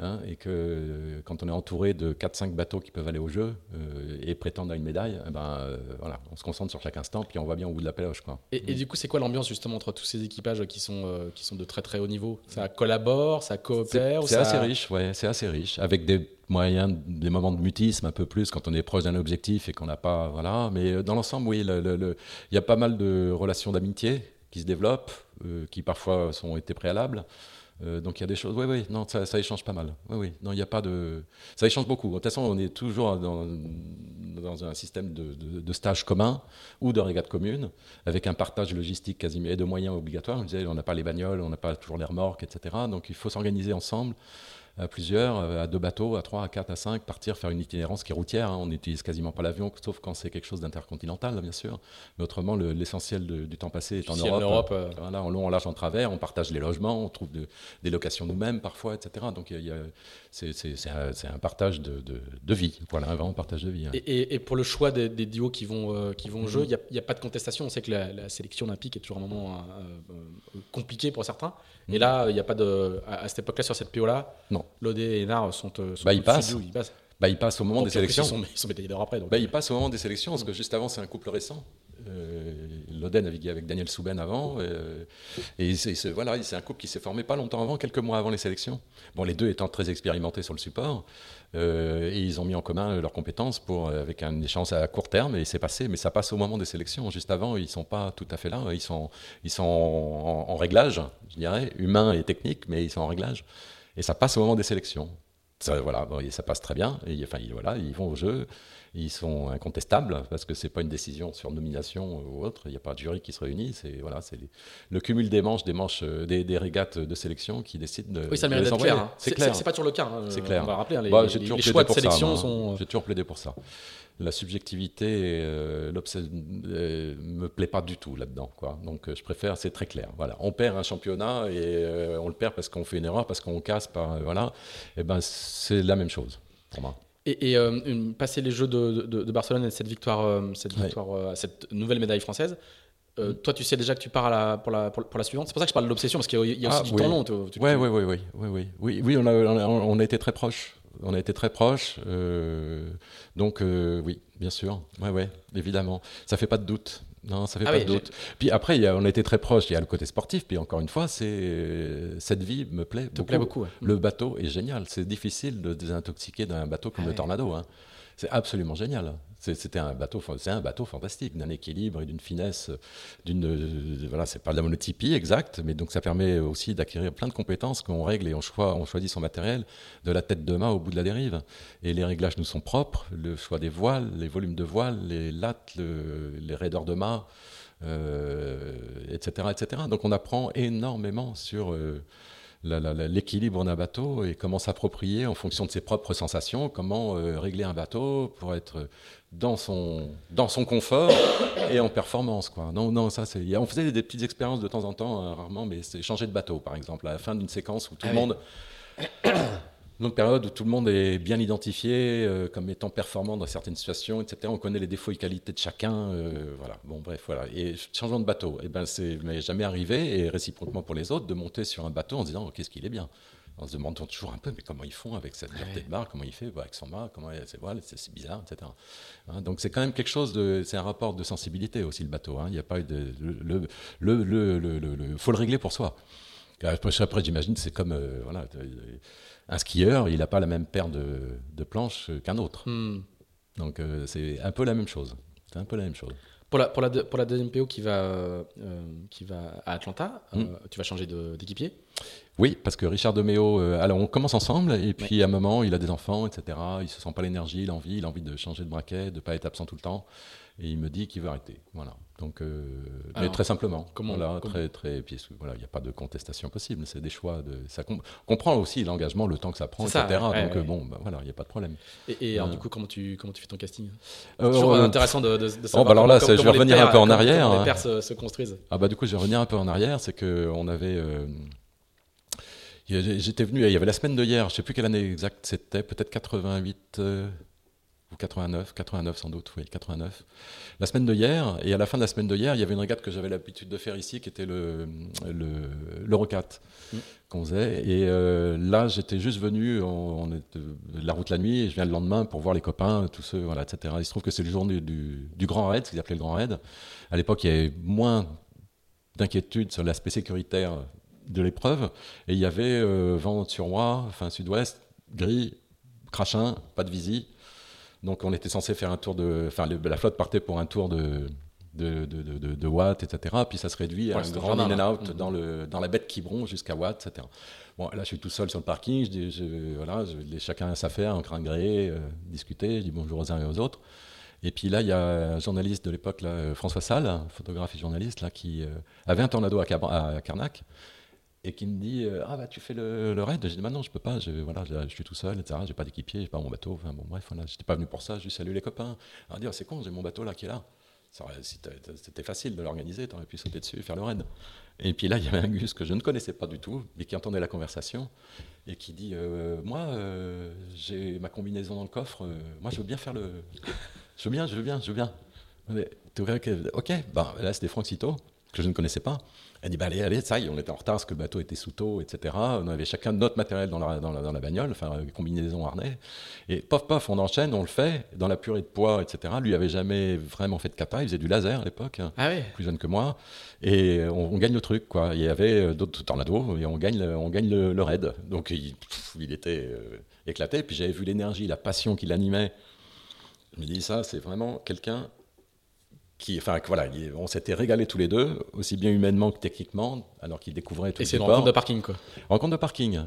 Hein, et que euh, quand on est entouré de 4-5 bateaux qui peuvent aller au jeu euh, et prétendre à une médaille, eh ben, euh, voilà, on se concentre sur chaque instant, puis on va bien au bout de la péloche. Quoi. Et, et du coup, c'est quoi l'ambiance justement entre tous ces équipages qui sont, euh, qui sont de très très haut niveau? Ça collabore, ça coopère C'est ça- assez riche, ouais, c'est assez riche, avec des moyens, des moments de mutisme un peu plus quand on est proche d'un objectif et qu'on n'a pas, voilà. Mais dans l'ensemble, oui, le- le- le- il y a pas mal de relations d'amitié qui se développent, euh, qui parfois sont été préalables. Euh, donc il y a des choses, oui, oui, non, ça, ça échange pas mal. Oui, oui, non, il n'y a pas de, ça échange beaucoup. De toute façon, on est toujours dans, dans un système de, de, stage commun ou de régate commune, avec un partage logistique quasiment et de moyens obligatoires. On disait, on n'a pas les bagnoles, on n'a pas toujours les remorques, etc. Donc il faut s'organiser ensemble à plusieurs, à deux bateaux, à trois, à quatre, à cinq, partir faire une itinérance qui est routière. Hein. On n'utilise quasiment pas l'avion, sauf quand c'est quelque chose d'intercontinental, bien sûr. Mais autrement, l'essentiel du temps passé est en Europe. Voilà, en long, en large, en travers. On partage les logements, on trouve des locations nous-mêmes parfois, etc. Donc c'est un, partage de, de, vie. Voilà, un vraiment partage de vie. Hein. Et, pour le choix des, duos qui vont, qui vont au jeu, il n'y a, pas de contestation. On sait que la, sélection olympique est toujours un moment compliqué pour certains. Et mm. là, il n'y a pas de. À, cette époque-là, sur cette PO-là, non. Lodé et Nard sont. sont bah, ils passent. ils passent. Bah, ils passent au moment des sélections. Ils sont, ils sont médaillés d'or après. Donc. Bah, ils passent au moment des sélections, parce que juste avant, c'est un couple récent. Euh, Lodé naviguait avec Daniel Souben avant. Euh, et c'est voilà, c'est un couple qui s'est formé pas longtemps avant, quelques mois avant les sélections. Bon, les deux étant très expérimentés sur le support. Euh, et ils ont mis en commun leurs compétences pour, euh, avec un échange à court terme, et c'est passé, mais ça passe au moment des sélections. Juste avant, ils ne sont pas tout à fait là, ils sont, ils sont en, réglage, je dirais, humain et technique, mais ils sont en réglage. Et ça passe au moment des sélections. Ça, voilà, ça passe très bien, et, enfin, voilà, ils vont au jeu ils sont incontestables parce que c'est pas une décision sur nomination ou autre. Il n'y a pas de jury qui se réunit. C'est voilà, c'est le cumul des manches, des manches, euh, des, des, régates de sélection qui décident de. Oui, ça mérite d'être clair. Hein. C'est clair. C'est pas toujours le cas. Hein. C'est clair. On va rappeler hein, les, bah, les, choix de sélection sont. J'ai toujours plaidé pour ça. La subjectivité, euh, euh, me plaît pas du tout là-dedans. Quoi. Donc je préfère, c'est très clair. Voilà, on perd un championnat et euh, on le perd parce qu'on fait une erreur, parce qu'on casse, par voilà. Et eh ben c'est la même chose pour moi. Et, euh, passer les Jeux de, Barcelone et cette victoire, euh, cette, victoire euh, cette nouvelle médaille française, toi, tu sais déjà que tu pars la, pour, la, pour, la suivante. C'est pour ça que je parle de l'obsession, parce qu'il y a, aussi ah, du temps long. Oui, oui, oui, oui, oui, oui, oui, on a, on a été très proches. On a été très proches. donc, oui, bien sûr. Oui, oui, évidemment. Ça fait pas de doute. Non, ça fait ah pas de doute. Puis après, on a été très proches. Il y a le côté sportif. Puis encore une fois, c'est cette vie me plaît beaucoup. Plaît beaucoup Le bateau est génial. C'est difficile de désintoxiquer d'un bateau comme ah le Tornado. Hein. C'est absolument génial. C'était un bateau, c'est un bateau fantastique, d'un équilibre et d'une finesse, d'une, voilà, c'est pas de la monotypie exacte, mais donc ça permet aussi d'acquérir plein de compétences qu'on règle et on, choisit son matériel de la tête de main au bout de la dérive. Et les réglages nous sont propres, le choix des voiles, les volumes de voiles, les lattes, les raideurs de mât, etc., euh, etc. Donc on apprend énormément sur euh, l'équilibre d'un bateau et comment s'approprier en fonction de ses propres sensations, comment euh, régler un bateau pour être dans son, dans son confort et en performance. Quoi. Non, non, ça, c'est, on faisait des petites expériences de temps en temps, euh, rarement, mais c'est changer de bateau, par exemple, à la fin d'une séquence où tout le ah monde [CLEARS THROAT] une période où tout le monde est bien identifié euh, comme étant performant dans certaines situations, etc. On connaît les défauts et qualités de chacun. Euh, voilà. Bon, bref, voilà. Et changement de bateau, eh ben, c'est jamais arrivé, et réciproquement pour les autres, de monter sur un bateau en se disant oh, qu'est-ce qu'il est bien? On se demande toujours un peu, mais comment ils font avec cette liberté de barre, comment il fait? Bah, avec son mât, comment c'est bizarre, etc. Hein, donc c'est quand même quelque chose de, c'est un rapport de sensibilité aussi le bateau. Hein. Il n'y a pas eu de, le, le, le, le, faut le régler pour soi. Après, j'imagine, c'est comme, euh, voilà, un skieur, il n'a pas la même paire de, de planches qu'un autre. Hmm. Donc euh, c'est un peu la même chose. C'est un peu la même chose. Pour la, pour la, pour la deuxième PO qui va, euh, qui va à Atlanta, hmm. tu vas changer d'équipier? Oui, parce que Richard Deméo, alors on commence ensemble, et puis à un moment, il a des enfants, etc. Il ne se sent pas l'énergie, l'envie, il a envie de changer de braquet, de ne pas être absent tout le temps, et il me dit qu'il veut arrêter. Voilà. Donc, euh, mais très simplement. Comment, voilà, très, très, puis, voilà, il n'y a pas de contestation possible. C'est des choix. De, ça comprend aussi l'engagement, le temps que ça prend, etc. donc euh, bon, bah, voilà, il n'y a pas de problème. Et, alors, euh. du coup, comment tu, comment tu fais ton casting? C'est toujours intéressant de, de, de savoir. Oh, bah alors là, je vais revenir un peu en arrière. Comment les pères se, construisent. Ah bah du coup, je vais revenir un peu en arrière. C'est que on avait. J'étais venu, il y avait la semaine de hier, je ne sais plus quelle année exacte c'était, peut-être 88 ou 89, 89 sans doute, oui, 89. La semaine de hier, et à la fin de la semaine de hier, il y avait une régate que j'avais l'habitude de faire ici, qui était le, le, l'Eurocat mm. qu'on faisait. Et euh, là, j'étais juste venu, on, est la route la nuit, et je viens le lendemain pour voir les copains, tous ceux, voilà, etc. Il se trouve que c'est le jour du, du, Grand Raid, ce qu'ils appelaient le Grand Raid. À l'époque, il y avait moins d'inquiétude sur l'aspect sécuritaire de l'épreuve, et il y avait euh, vent sur moi, enfin sud-ouest, gris, crachin, pas de visie. Donc on était censé faire un tour de. Enfin, la flotte partait pour un tour de, de, de, de, Watt, etc. Puis ça se réduit à un grand in and out mm-hmm. dans, le, dans la baie de Quiberon jusqu'à Watt, etc. Bon, là, je suis tout seul sur le parking. Je dis, je, voilà, je, chacun a sa affaire, en de gré, euh, discuter. Je dis bonjour aux uns et aux autres. Et puis là, il y a un journaliste de l'époque, François Salle, photographe et journaliste, là, qui euh, avait un tornado à, à Carnac et qui me dit euh, ah bah tu fais le, le raid? J'ai dit bah non je peux pas, je, voilà, je, suis tout seul, etc. J'ai pas d'équipier, j'ai pas mon bateau. Enfin bon bref, voilà, j'étais pas venu pour ça. Juste salut les copains. Alors dire c'est con, j'ai mon bateau là qui est là. C'était facile de l'organiser, t'aurais pu sauter dessus et faire le raid. Et puis là, il y avait un Gus que je ne connaissais pas du tout, mais qui entendait la conversation et qui dit euh, Moi, euh, j'ai ma combinaison dans le coffre, moi je veux bien faire le. Je veux bien, je veux bien, je veux bien. Mais, ok, bah, là c'était Franck Cito, que je ne connaissais pas. Elle dit bah, Allez, allez, ça y est, on était en retard parce que le bateau était sous taux, etc. On avait chacun notre matériel dans la, dans la, dans la bagnole, enfin, euh, combinaison harnais. Et pof, pof, on enchaîne, on le fait, dans la purée de poids, etc. Lui avait jamais vraiment fait de capa, il faisait du laser à l'époque hein Ah plus jeune que moi, et on, on gagne le truc, quoi. Il y avait euh, d'autres tornados, et on gagne le, on gagne le, le raid. Donc il, pff, il était euh, éclaté, puis j'avais vu l'énergie, la passion qui l'animait. Je me dis, ça, c'est vraiment quelqu'un qui, enfin, voilà, il- on s'était régalés tous les deux, aussi bien humainement que techniquement, alors qu'il découvrait tout Et c'est une rencontre de parking, quoi. Rencontre de parking.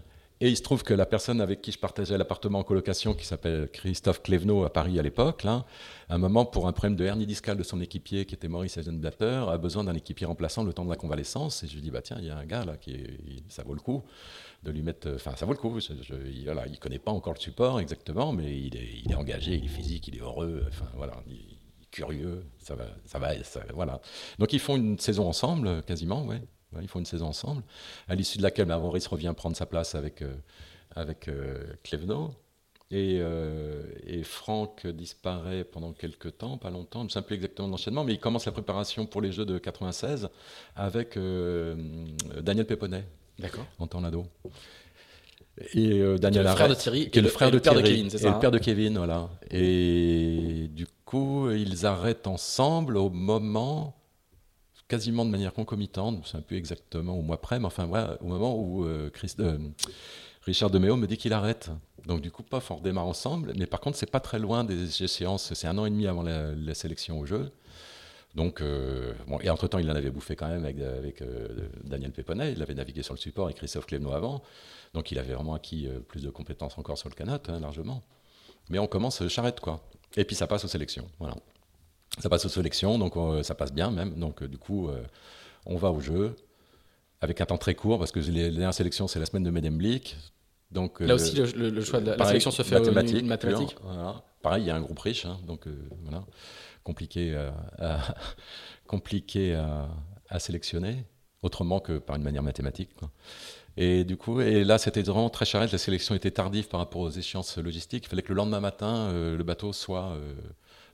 Et il se trouve que la personne avec qui je partageais l'appartement en colocation, qui s'appelle Christophe Clévenot à Paris à l'époque, là, à un moment, pour un problème de hernie discale de son équipier, qui était Maurice Eisenblatter, a besoin d'un équipier remplaçant le temps de la convalescence. Et je lui dis, bah tiens, il y a un gars là, qui il- ça vaut le coup de lui mettre. Enfin, ça vaut le coup. Je, je- il, voilà, il connaît pas encore le support exactement, mais il est, il est engagé, il est physique, il est heureux. Enfin, voilà. il- curieux, ça va, ça va, ça- voilà. Donc ils font une saison ensemble, quasiment, ouais. Ouais, ils font une saison ensemble, à l'issue de laquelle Maurice revient prendre sa place avec, euh, avec euh, Clévenot. Et, euh, et Franck disparaît pendant quelques temps, pas longtemps, je ne sais plus exactement l'enchaînement, mais il commence la préparation pour les Jeux de 96 avec euh, Daniel Péponnet D'accord. en tornado. Et euh, Daniel le frère Arrête, de Thierry qui est et le le- frère et de le père de Thierry, Kevin, c'est et ça, le hein père de Kevin, voilà. Et du ils arrêtent ensemble au moment, quasiment de manière concomitante, ne sais plus exactement au mois près, mais enfin, voilà, au moment où euh, euh, Richard Deméo me dit qu'il arrête. Donc du coup, paf, on redémarre ensemble. Mais par contre, c'est pas très loin des échéances. C'est un an et demi avant la, sélection au jeu. Donc, euh, et entre-temps, il en avait bouffé quand même avec, Daniel Péponnet. Il avait navigué sur le support avec Christophe Clévenot avant. Donc, il avait vraiment acquis plus de compétences encore sur le canot, hein, largement. Mais on commence charrette, quoi. Et puis, ça passe aux sélections. Voilà. Ça passe aux sélections, donc euh, ça passe bien même. Donc, euh, du coup, euh, on va au jeu avec un temps très court, parce que les, les dernières sélections, c'est la semaine de Medemblik. Donc, Là aussi, le, le- le choix de la, sélection se fait mathématique, mathématique. pur, voilà. Pareil, il y a un groupe riche, hein, donc voilà, compliqué, à, à- [LAUGHS] compliqué à, à sélectionner, autrement que par une manière mathématique. quoi. Et du coup, et là, c'était vraiment très charrette. La sélection était tardive par rapport aux échéances logistiques. Il fallait que le lendemain matin, euh, le bateau soit euh,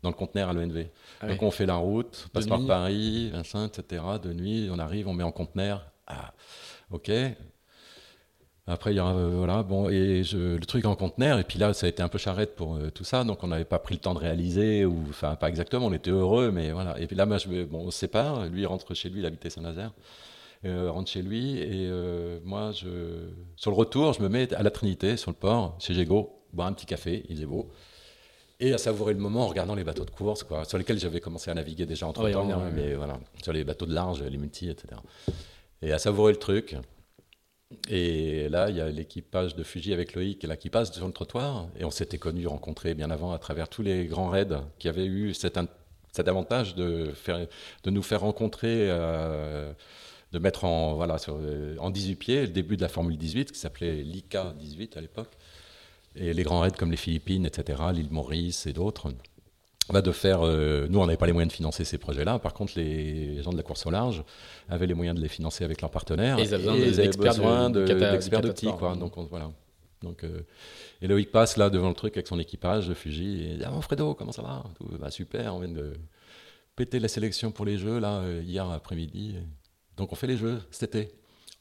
dans le conteneur à l'ONV. Ah Donc on fait la route, on passe De par nuit. Paris, Vincent, etc. De nuit, on arrive, on met en conteneur. Ah, ok. Après, il y a, euh, voilà, bon, et je- le truc en conteneur, et puis là, ça a été un peu charrette pour euh, tout ça, donc on n'avait pas pris le temps de réaliser, ou, enfin, pas exactement, on était heureux, mais voilà. Et puis là, moi, je, bon, on se sépare, lui, il rentre chez lui, il habitait Saint-Nazaire, euh, rentre chez lui, et euh, moi, je, sur le retour, je me mets à la Trinité, sur le port, chez Gégo, boire un petit café, il faisait beau, et à savourer le moment en regardant les bateaux de course, quoi, sur lesquels j'avais commencé à naviguer déjà entre temps, ouais. mais voilà, sur les bateaux de large, les multi, etc. Et à savourer le truc. Et là, il y a l'équipage de Fuji avec Loïc là, qui passe sur le trottoir. Et on s'était connus, rencontrés bien avant à travers tous les grands raids qui avaient eu cet avantage de, faire, de nous faire rencontrer, euh, de mettre en, voilà, sur, euh, en 18 pieds le début de la Formule 18 qui s'appelait l'ICA 18 à l'époque. Et les grands raids comme les Philippines, etc., l'île Maurice et d'autres. Bah, de faire, euh, nous, on n'avait pas les moyens de financer ces projets-là. Par contre, les gens de la course au large avaient les moyens de les financer avec leurs partenaires. Et ils avaient besoin d'experts de- cata quoi. Donc, on- voilà. Donc, euh, et Loïc passe là devant le truc avec son équipage de Fuji et dit Ah, mon Fredo, comment ça va? Tout, bah, Super, on vient de péter la sélection pour les jeux là, euh, hier après-midi. Donc, on fait les jeux cet été.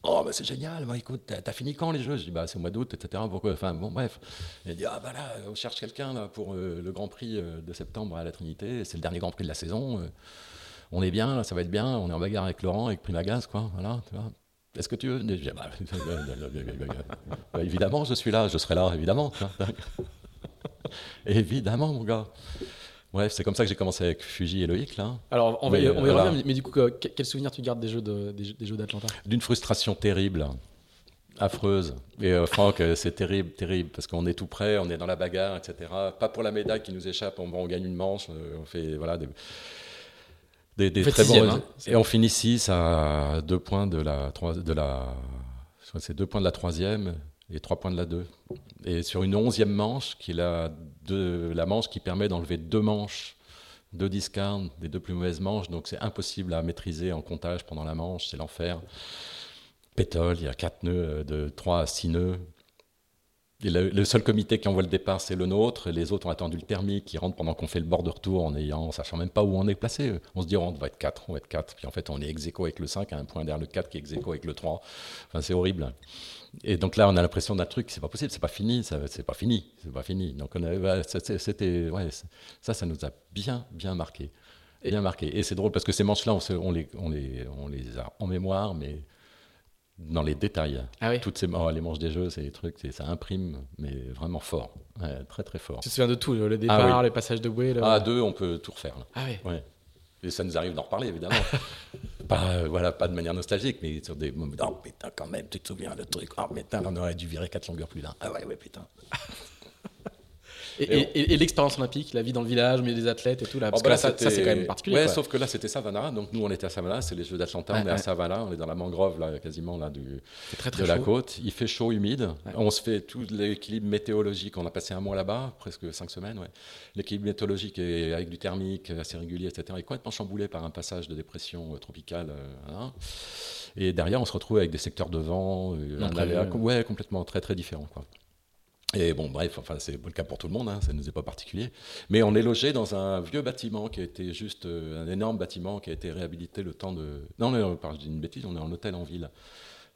Oh, bah, c'est génial, écoute, t'as fini quand les jeux? Je dis Bah, c'est au mois d'août, etc. Pourquoi? Enfin, bon, bref. Il dit Ah, bah on cherche quelqu'un pour euh, le Grand Prix euh, de septembre à la Trinité. C'est le dernier Grand Prix de la saison. euh, on est bien, là, ça va être bien. On est en bagarre avec Laurent, avec Primagaz, quoi. Voilà, tu vois. Est-ce que tu veux? Je Ah, bah, [LAUGHS] bah, Évidemment, je suis là, je serai là, évidemment. [LAUGHS] évidemment, mon gars. Bref, c'est comme ça que j'ai commencé avec Fuji et Loïc, là. Alors, on va, y- Mais, on va y voilà. revenir, mais, du coup, que- quel souvenir tu gardes des jeux de- des, jeux- d'Atlanta? D'une frustration terrible, affreuse. Et euh, Franck, euh, c'est terrible, terrible, parce qu'on est tout près, on est dans la bagarre, etc. Pas pour la médaille qui nous échappe, on, on gagne une manche, euh, on fait voilà des, très bons sixième, hein. Et on finit 6 à deux points de la, de la c'est deux points de la troisième et trois points de la deux. Et sur une onzième manche, qui est la, manche qui permet d'enlever deux manches, deux discards, des deux plus mauvaises manches, donc c'est impossible à maîtriser en comptage pendant la manche, c'est l'enfer. Pétole, il y a quatre nœuds, euh, de trois à six nœuds. le, seul comité qui envoie le départ, c'est le nôtre. Les autres ont attendu le thermique, qui rentrent pendant qu'on fait le bord de retour en ayant, sachant même pas où on est placé. On se dit, on va être 4, on va être 4. Puis en fait, on est ex avec le 5, à un point derrière le 4 qui est ex avec le 3. Enfin, c'est horrible. Et donc là, on a l'impression d'un truc, c'est pas possible, c'est pas fini, c'est pas fini, c'est pas fini. Donc on avait, c'était, ouais, ça, ça nous a bien, bien marqué, bien marqué. Et c'est drôle parce que ces manches-là, on, on, les, on, les, on les a en mémoire, mais dans les détails. Ah Toutes ces oh, les manches des jeux, c'est des trucs, ça imprime, mais vraiment fort, très très fort. Tu te souviens de tout, le départ, ah les passages de bouée. Ah, deux, on peut tout refaire. Ah oui. Ouais. Et ça nous arrive d'en reparler, évidemment. [LAUGHS] pas, voilà, pas de manière nostalgique, mais sur des moments. Oh putain, quand même, tu te souviens le truc. Oh putain, on aurait dû virer quatre longueurs plus d'un. Ah ouais, ouais, putain. [LAUGHS] Et, l'expérience olympique, la vie dans le village, mais les athlètes et tout, là, parce oh, que bah là, ça, c'est quand même particulier. Ouais, sauf que là, c'était Savannah. Donc nous, on était à Savannah, c'est les Jeux d'Atlanta, on est à Savannah, on est dans la mangrove, là, quasiment, là, du, très, très de la côte. Il fait chaud, humide. On se fait tout l'équilibre météorologique. On a passé un mois là-bas, presque cinq semaines. Ouais. L'équilibre météorologique est avec du thermique assez régulier, etc. est complètement chamboulé par un passage de dépression euh, tropicale. Euh, et derrière, on se retrouve avec des secteurs de vent, euh, ouais, complètement très très différents. Quoi. Et bon, bref, enfin, c'est le cas pour tout le monde, hein, ça ne nous est pas particulier. Mais on est logé dans un vieux bâtiment qui a été juste euh, un énorme bâtiment qui a été réhabilité le temps de. Non, non, je dis une bêtise, on est en hôtel en ville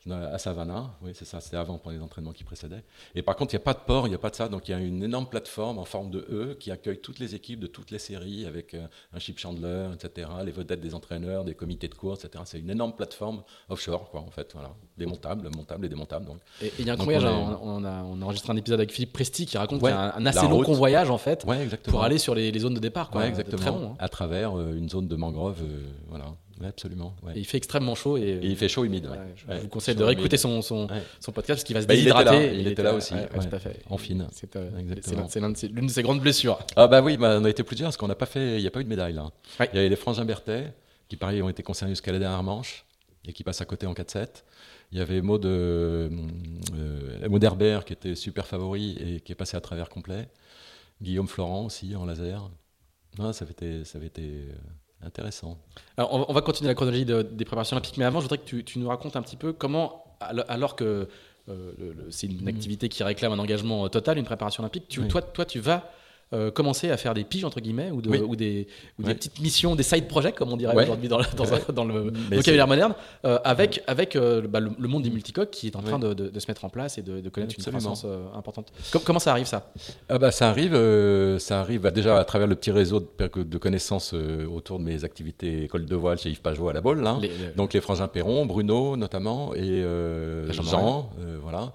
à Savannah, oui, c'est ça, c'était avant pour les entraînements qui précédaient. Et par contre, il n'y a pas de port, il n'y a pas de ça, donc il y a une énorme plateforme en forme de E qui accueille toutes les équipes de toutes les séries avec euh, un chip chandler, etc., les vedettes des entraîneurs, des comités de course, etc. C'est une énorme plateforme offshore, quoi, en fait, voilà, démontable, montable et démontable. Donc. Et il y a un convoyage, hein, on, a, on, a, enregistré un épisode avec Philippe Presti qui raconte qu'il y a un, assez long convoyage, en fait, pour aller sur les, zones de départ, quoi, exactement, très long, hein. à travers euh, une zone de mangrove, euh, voilà absolument. il fait extrêmement chaud. Et, il fait chaud humide. je, vous conseille de réécouter son, son, son, podcast parce qu'il va se bah, déshydrater. Il était là, aussi. tout à fait. En fine. Euh, c'est l'une de ses grandes blessures. Ah bah oui, bah, on a été plusieurs parce qu'on n'a pas fait. Il n'y a pas eu de médaille là. Il y avait les frangins Berthet qui, pareil, ont été concernés jusqu'à la dernière manche et qui passent à côté en 4-7. Il y avait Maud, euh, euh Herbert qui était super favori et qui est passé à travers complet. Guillaume Florent aussi en laser. Non, ça avait été, ça avait été euh, Intéressant. Alors, on va continuer la chronologie des préparations olympiques, mais avant, je voudrais que tu, nous racontes un petit peu comment, alors que euh, c'est une activité qui réclame un engagement total, une préparation olympique, toi, toi, tu vas euh, commencer à faire des piges entre guillemets ou, ou des, ou des petites missions, des side projects comme on dirait aujourd'hui dans, dans, le vocabulaire moderne, euh, avec, avec euh, bah, le, monde des multicoques qui est en train de, de, se mettre en place et de, connaître une croissance importante. comment ça arrive ça? Ah bah, Ça arrive, ça arrive bah, déjà à travers le petit réseau de, connaissances autour de mes activités école de voile chez Yves Pajot à la Bolle. Hein. Donc les frangins Perron, Bruno notamment et Jean, voilà.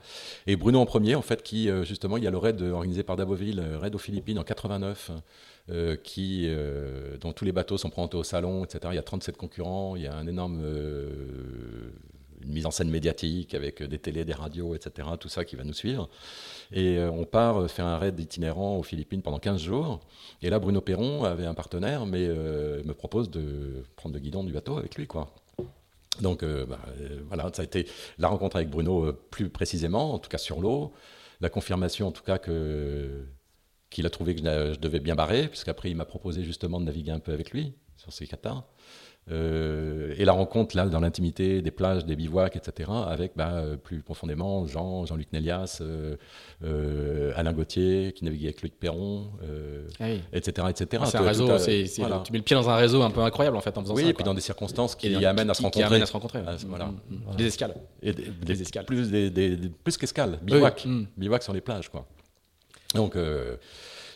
Et Bruno en premier en fait qui justement il y a le raid organisé par Daboville, raid aux Philippines 89, euh, qui, euh, dont tous les bateaux sont présentés au salon, etc. Il y a 37 concurrents, il y a un énorme, euh, mise en scène médiatique avec des télés, des radios, etc. Tout ça qui va nous suivre. Et on part faire un raid itinérant aux Philippines pendant 15 jours. Et là, Bruno Perron avait un partenaire, mais me propose de prendre le guidon du bateau avec lui, quoi. Donc bah, voilà, ça a été la rencontre avec Bruno plus précisément, en tout cas sur l'eau, la confirmation en tout cas que qu'il a trouvé que je devais bien barrer, puisqu'après il m'a proposé justement de naviguer un peu avec lui sur ces catars. Euh, et la rencontre là dans l'intimité des plages, des bivouacs, etc. avec bah, euh, plus profondément Jean, Jean-Luc Nélias, euh, Alain Gauthier qui naviguait avec Luc Perron, etc., etc. c'est un réseau, tu mets le pied dans un réseau un peu incroyable en fait en faisant oui, ça. et puis dans des circonstances qui, amènent à se rencontrer. Qui amènent à se rencontrer. Ah, voilà. Mm, mm, mm. Des escales. Et des, escales. Plus, des, plus qu'escales, bivouac, bivouac sur les plages quoi. Donc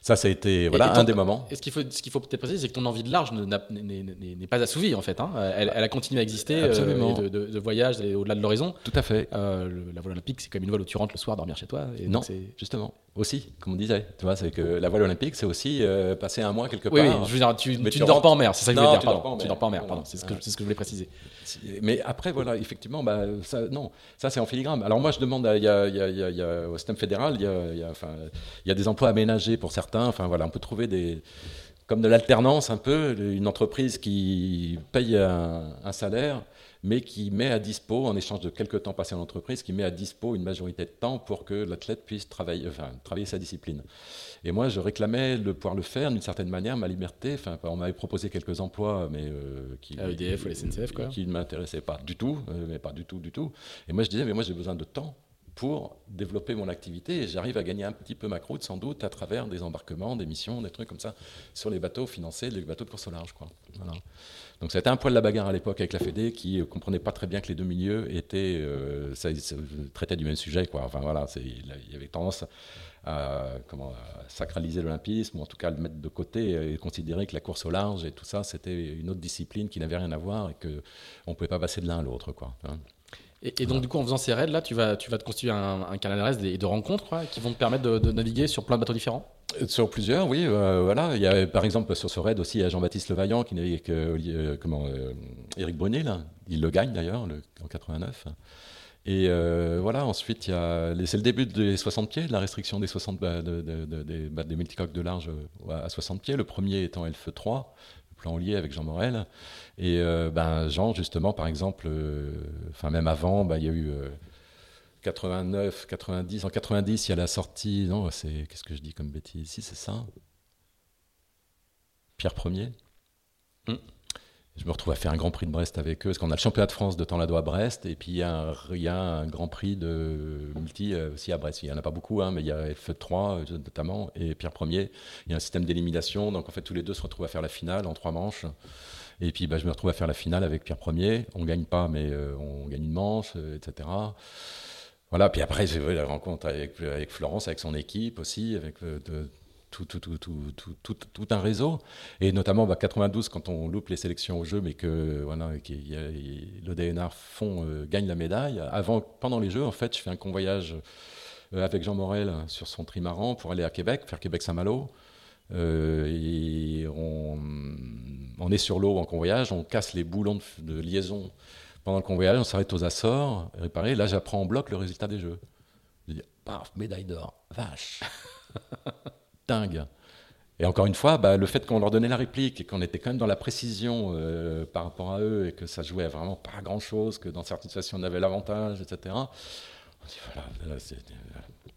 ça, ça a été voilà, un des moments. Et ce qu'il faut, qu'il faut peut-être préciser, c'est que ton envie de large n'est pas assouvie, en fait. Hein. Elle, a continué à exister, Absolument. Euh, de, de, voyage au-delà de l'horizon. Tout à fait. Euh, la voile olympique, c'est comme une voile où tu rentres le soir dormir chez toi. Et non, justement. Aussi, comme on disait. Tu vois, c'est que la voile olympique, c'est aussi euh, passer un mois quelque part. Oui, je veux dire, tu, tu, ne dors pas en mer, c'est ça que je voulais dire. Pardon, tu dors pas en mer, pardon. C'est ce, ce que je voulais préciser. Mais après, voilà, effectivement, bah, ça, non, ça c'est en filigrane. Alors moi, je demande, il au système fédéral, il y a, enfin, y a des emplois aménagés pour certains. Enfin voilà, on peut trouver des comme de l'alternance un peu, une entreprise qui paye un, salaire, mais qui met à dispo, en échange de quelques temps passés en entreprise, qui met à dispo une majorité de temps pour que l'athlète puisse travailler, enfin, travailler sa discipline. Et moi, je réclamais de pouvoir le faire d'une certaine manière, ma liberté. Enfin, on m'avait proposé quelques emplois, mais euh, qui, EDF ou la SNCF, quoi. qui ne m'intéressaient pas du tout, euh, mais pas du tout, du tout. Et moi, je disais, mais moi, j'ai besoin de temps pour développer mon activité et j'arrive à gagner un petit peu ma croûte sans doute à travers des embarquements, des missions, des trucs comme ça sur les bateaux financés, les bateaux de course au large. Quoi. Voilà. Donc ça a été un poil de la bagarre à l'époque avec la Fédé qui ne euh, comprenait pas très bien que les deux milieux étaient, euh, ça, du même sujet. Quoi. Enfin voilà, il y avait tendance à, comment, sacraliser l'olympisme, ou en tout cas le mettre de côté et considérer que la course au large et tout ça, c'était une autre discipline qui n'avait rien à voir et qu'on ne pouvait pas passer de l'un à l'autre. Quoi. Et, donc, du coup, en faisant ces raids, là, tu vas, tu vas te constituer un, un canal de, de rencontres qui vont te permettre de, naviguer sur plein de bateaux différents? Euh, Sur plusieurs, oui. Euh, voilà. Il y a, par exemple, sur ce raid aussi, il y a Jean-Baptiste Levaillant qui navigue avec euh, comment, Eric Brunet, là. Il le gagne d'ailleurs en 89. Et voilà, ensuite, c'est le début des 60 pieds, de la restriction des, 60, bah, de, des, des multicoques de large à 60 pieds. Le premier étant Elfe 3 plan lié avec Jean Morel. Et euh, ben, Jean, justement, par exemple, euh, même avant, ben, il y a eu 89, euh, 90. En 90, il y a la sortie. Non, c'est qu'est-ce que je dis comme bêtise ici C'est ça? Pierre Ier? Mm je me retrouve à faire un Grand Prix de Brest avec eux, parce qu'on a le championnat de France de Temps-Lado à Brest, et puis il y, a un, Grand Prix de multi euh, aussi à Brest. Il n'y en a pas beaucoup, hein, mais il y a F3 euh, notamment, et Pierre Premier. Il y a un système d'élimination, donc en fait tous les deux se retrouvent à faire la finale en trois manches. Et puis bah, je me retrouve à faire la finale avec Pierre Premier. On ne gagne pas, mais euh, on gagne une manche, etc. Voilà, puis après j'ai eu la rencontre avec, avec, Florence, avec son équipe aussi, avec de, tout, un réseau. Et notamment, bah, 92, quand on loupe les sélections au jeu, mais que voilà, fond, euh, gagne la médaille. Avant, pendant les Jeux, en fait, je fais un convoyage euh, avec Jean Morel sur son trimaran pour aller à Québec, faire Québec-Saint-Malo. Euh, et on, est sur l'eau en convoyage, on casse les boulons de, liaison pendant le convoyage, on s'arrête aux Açores, réparer. Là, j'apprends en bloc le résultat des Jeux. Je dis, paf, médaille d'or, vache [LAUGHS] dingue. Et encore une fois, bah, le fait qu'on leur donnait la réplique et qu'on était quand même dans la précision euh, par rapport à eux et que ça jouait vraiment pas grand-chose, que dans certaines situations on avait l'avantage, etc. On dit voilà,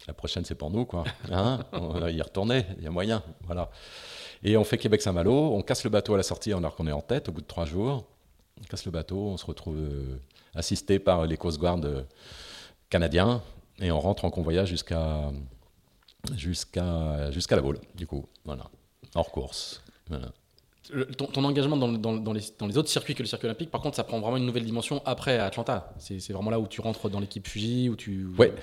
la prochaine c'est pour nous, quoi. Hein? On va y retourner, il y a moyen, voilà. Et on fait Québec-Saint-Malo, on casse le bateau à la sortie alors qu'on est en tête au bout de trois jours. On casse le bateau, on se retrouve euh, assisté par les Coast Guard euh, canadiens et on rentre en convoyage jusqu'à jusqu'à jusqu'à la boule, du coup, voilà, hors course. ton, engagement dans, dans, dans, les, dans, les, autres circuits que le circuit olympique, par contre, ça prend vraiment une nouvelle dimension après Atlanta. C'est vraiment là où tu rentres dans l'équipe Fuji, où tu. Ouais.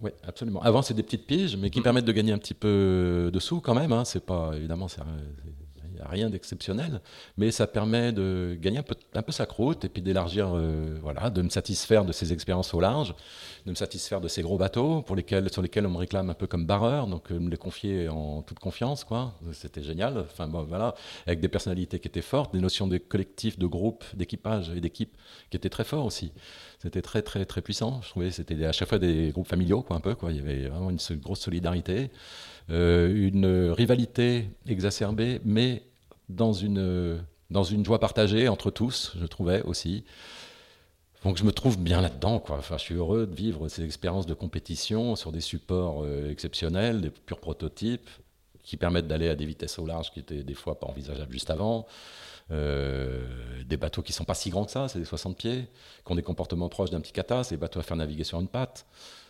Oui, absolument. Avant, c'est des petites piges, mais qui mm. permettent de gagner un petit peu de sous quand même. Hein. C'est pas, évidemment, c'est rien d'exceptionnel, mais ça permet de gagner un peu, sa croûte et puis d'élargir, euh, voilà, de me satisfaire de ces expériences au large, de me satisfaire de ces gros bateaux pour lesquels, sur lesquels on me réclame un peu comme barreur, donc euh, me les confier en toute confiance, quoi. C'était génial. Enfin bon, voilà, avec des personnalités qui étaient fortes, des notions de collectif, de groupe, d'équipage et d'équipe qui étaient très forts aussi. C'était très très très puissant. Je trouvais c'était à chaque fois des groupes familiaux, quoi, un peu, quoi. Il y avait vraiment une grosse solidarité. Euh, une rivalité exacerbée, mais dans une, dans une joie partagée entre tous, je trouvais aussi. Donc je me trouve bien là-dedans. Quoi. Enfin, je suis heureux de vivre ces expériences de compétition sur des supports euh, exceptionnels, des purs prototypes, qui permettent d'aller à des vitesses au large qui étaient des fois pas envisageables juste avant. Euh, des bateaux qui sont pas si grands que ça, c'est des 60 pieds, qui ont des comportements proches d'un petit cata, c'est des bateaux à faire naviguer sur une patte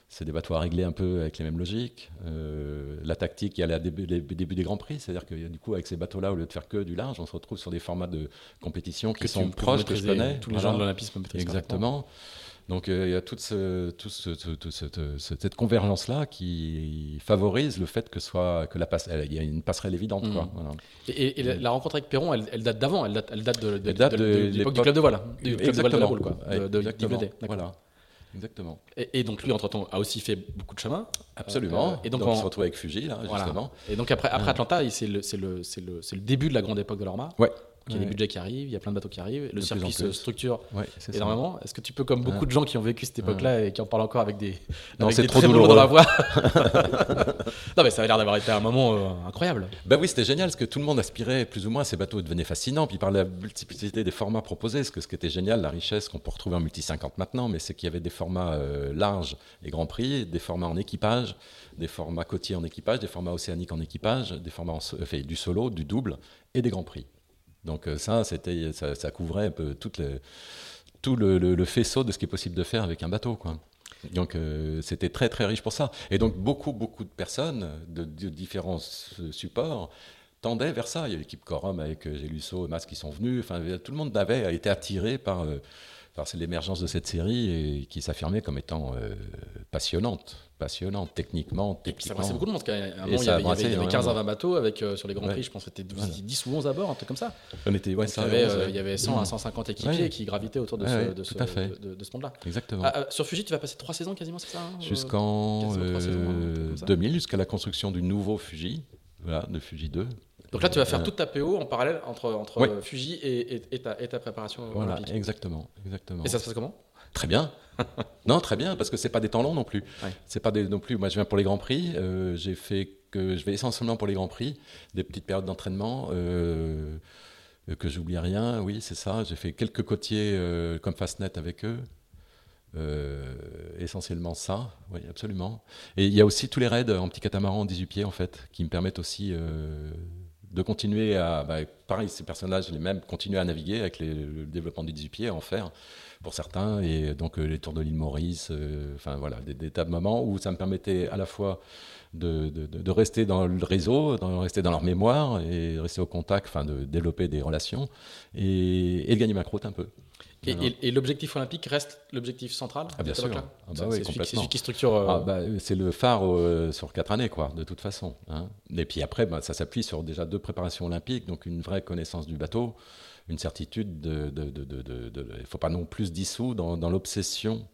c'est des bateaux à régler un peu avec les mêmes logiques. Euh, la tactique, il y a le début, des Grands Prix, c'est-à-dire que du coup, avec ces bateaux-là, au lieu de faire que du large, on se retrouve sur des formats de compétition qui sont proches, que je connais. Tous les gens de l'Olympisme Exactement. Donc euh, il y a toute, ce, cette, convergence-là qui favorise le fait que soit que la il y a une passerelle évidente. Quoi, mmh. Et, la, rencontre avec Perron, elle, date d'avant, elle date, elle date de, l'époque du club de voile, du club de voile de la boule, quoi, de, Voilà. Exactement. Et, donc lui, entre-temps, a aussi fait beaucoup de chemin. Absolument. Euh, et donc, on se retrouve avec Fuji, là, justement. Et donc après, après Atlanta, c'est le, le, le, le, début de la grande époque de l'Orma. Ouais. Il y a des budgets qui arrivent, il y a plein de bateaux qui arrivent, le circuit se structure ouais, énormément. Est-ce que tu peux, comme beaucoup de gens qui ont vécu cette époque-là et qui en parlent encore avec des, non, avec des trop très douloureux dans la voix [LAUGHS] [LAUGHS] Non, mais ça a l'air d'avoir été un moment euh, incroyable. Ben oui, c'était génial parce que tout le monde aspirait plus ou moins à ces bateaux devenaient fascinants. Puis par la multiplicité des formats proposés, ce, que, ce qui était génial, la richesse qu'on peut retrouver en multi 50 maintenant, mais c'est qu'il y avait des formats euh, larges et grand prix, des formats en équipage, des formats côtiers en équipage, des formats océaniques en équipage, des formats en, du solo, du double et des grands prix. Donc euh, ça, c'était, ça, couvrait un peu tout le, faisceau de ce qui est possible de faire avec un bateau. Quoi. Donc euh, c'était très très riche pour ça. Et donc beaucoup beaucoup de personnes de, différents supports tendaient vers ça. Il y a l'équipe Corum avec euh, Gélusso et Mas qui sont venus. Enfin, tout le monde avait été attiré par, par l'émergence de cette série qui s'affirmait comme étant passionnante passionnante, techniquement, techniquement. Ça beaucoup de monde, parce qu'à un moment, il y avait, 15 à 20 bateaux avec, euh, sur les Grands Prix, je pense que c'était 10 ou 11 à bord, un truc comme ça. On était, ouais, ça, il, y avait, euh, il y avait 100 à 150 équipiers qui gravitaient autour de ce, de ce, de, de ce monde-là. Exactement. Ah, euh, sur Fuji, tu vas passer 3 saisons quasiment, c'est ça hein, Jusqu'en 2000, jusqu'à la construction du nouveau Fuji, voilà, de Fuji 2. Donc là, tu vas faire toute ta PO en parallèle entre, entre Fuji et, et, ta, et, ta, préparation voilà, Exactement, exactement. Et ça se passe comment? Très bien. [LAUGHS] non, très bien, parce que c'est pas des temps longs non plus. C'est pas des, non plus. Moi, je viens pour les grands prix. Euh, j'ai fait que je vais essentiellement pour les grands prix, des petites périodes d'entraînement. Euh, que j'oublie rien, oui, c'est ça. J'ai fait quelques côtiers euh, comme Fastnet avec eux. essentiellement ça, oui, absolument. Et il y a aussi tous les raids en petit catamaran en 18 pieds, en fait, qui me permettent aussi de continuer à. Bah, pareil, ces personnages, les mêmes, continuer à naviguer avec le développement du 18 pieds, à en faire pour certains, et donc euh, les tours de l'île Maurice, euh, enfin voilà, des, tas de moments où ça me permettait à la fois de, de, rester dans le réseau, de rester dans leur mémoire et de rester au contact, enfin de développer des relations et, de gagner ma croûte un peu. Et, l'objectif olympique reste l'objectif central ah, bien sûr. Ah, bah c'est celui qui structure. Euh, ah, bah, c'est le phare sur quatre années, quoi, de toute façon. Hein. Et puis après, bah, ça s'appuie sur déjà deux préparations olympiques, donc une vraie connaissance du bateau, une certitude de... Il ne faut pas non plus dissoudre dans l'obsession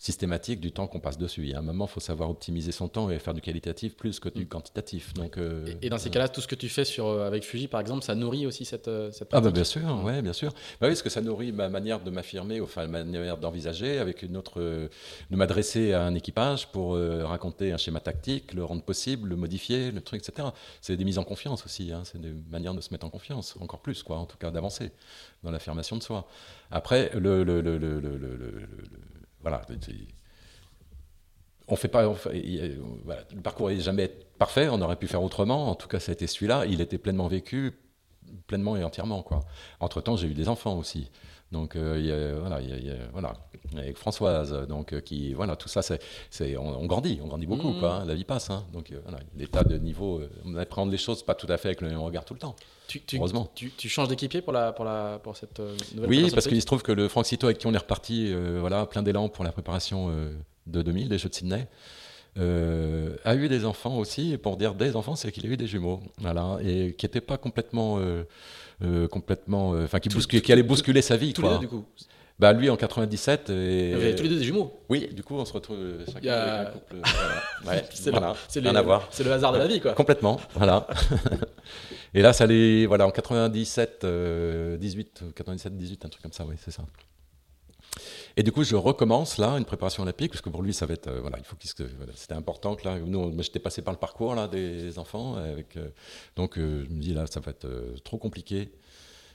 systématique du temps qu'on passe dessus. Y a un moment, il faut savoir optimiser son temps et faire du qualitatif plus que du mm. quantitatif. Donc, euh, et, dans ces cas-là, tout ce que tu fais sur, euh, avec Fuji, par exemple, ça nourrit aussi cette, euh, cette Ah bah bien sûr, ouais, bien sûr. Bah oui, parce que ça nourrit ma manière de m'affirmer, enfin ma manière d'envisager, avec une autre, de m'adresser à un équipage pour raconter un schéma tactique, le rendre possible, le modifier, le truc, etc. C'est des mises en confiance aussi. Hein. c'est des manières de se mettre en confiance, encore plus, quoi, en tout cas d'avancer dans l'affirmation de soi. Après, le, le, le, le voilà. On fait pas, le parcours n'est jamais parfait, on aurait pu faire autrement. En tout cas, ça a été celui-là. Il était pleinement vécu, pleinement et entièrement. Quoi. Entre-temps, j'ai eu des enfants aussi. Donc, euh, voilà, voilà, avec Françoise, donc euh, qui, voilà, tout ça, c'est, on, grandit, on grandit beaucoup, mmh. quoi, hein, la vie passe, hein. donc euh, voilà, l'état de niveau, on appréhende les choses pas tout à fait avec le même regard tout le temps. Tu, heureusement. Tu, changes d'équipier pour la, pour la, pour cette nouvelle Oui, parce qu'il se trouve que le Franck Cito avec qui on est reparti, voilà, plein d'élan pour la préparation de 2000, des Jeux de Sydney. A eu des enfants aussi, et pour dire des enfants, c'est qu'il a eu des jumeaux, voilà, et qui n'étaient pas complètement euh, complètement, euh, enfin qui, qui, allait bousculer sa vie. Tous quoi. les deux, du coup. Bah lui en 97 et... Vous avez tous les deux des jumeaux? Oui, du coup on se retrouve chacun a... un couple. [LAUGHS] Ouais, c'est voilà, le, C'est le hasard de la vie quoi. Complètement, voilà. [LAUGHS] et là ça allait, voilà en 97, 18, 97, 18, un truc comme ça, oui c'est ça. Et du coup, je recommence là une préparation olympique, parce que pour lui, ça va être, euh, voilà, il faut qu'il c'était important que là, nous, j'étais passé par le parcours là des enfants, avec, euh, donc euh, je me dis là, ça va être trop compliqué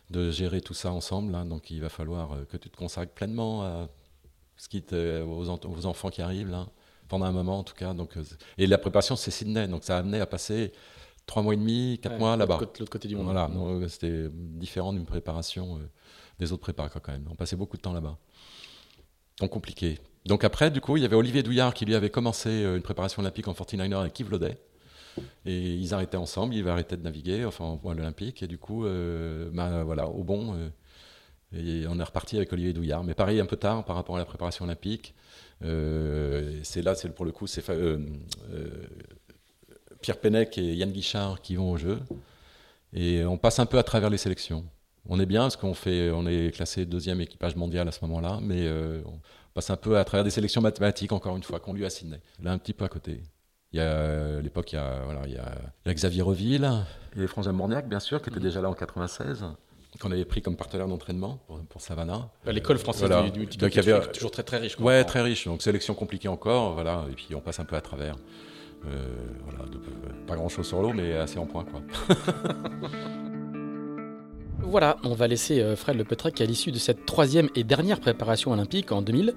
de gérer tout ça ensemble, là, donc il va falloir que tu te consacres pleinement à ce qui aux, aux, enfants qui arrivent là, pendant un moment en tout cas. Donc, et la préparation, c'est Sydney, donc ça a amené à passer trois mois et demi, quatre mois là-bas. L'autre côté du monde. Voilà, c'était différent d'une préparation des autres prépas quand même. On passait beaucoup de temps là-bas. Donc compliqué. Donc après, du coup, il y avait Olivier Douillard qui lui avait commencé euh, une préparation olympique en 49er avec Yves Laudet. Et ils arrêtaient ensemble, ils arrêtaient de naviguer, enfin en voile olympique. Et du coup, euh, bah, voilà, au bon, euh, et on est reparti avec Olivier Douillard. Mais pareil, un peu tard par rapport à la préparation olympique. c'est là, c'est pour le coup, c'est Pierre Pennec et Yann Guichard qui vont au jeu. Et on passe un peu à travers les sélections. On est bien parce qu'on fait, on est classé deuxième équipage mondial à ce moment-là, mais euh, on passe un peu à travers des sélections mathématiques, encore une fois, qu'on lui a Sydney. Là, un petit peu à côté. Il y a, à l'époque, il y a, voilà, il y a, il y a Xavier Reville et François Morniac, bien sûr, qui était déjà là en 96, qu'on avait pris comme partenaire d'entraînement pour, pour Savannah. Bah, L'école française Voilà. du, du multi Donc, il y avait- toujours très très riche. quoi. Ouais, très riche. Donc sélection compliquée encore, voilà. Et puis on passe un peu à travers. Euh, voilà, de- pas grand chose sur l'eau, mais assez en point, quoi. [LAUGHS] Voilà, on va laisser euh, Fred Le Petrec à l'issue de cette troisième et dernière préparation olympique en 2000.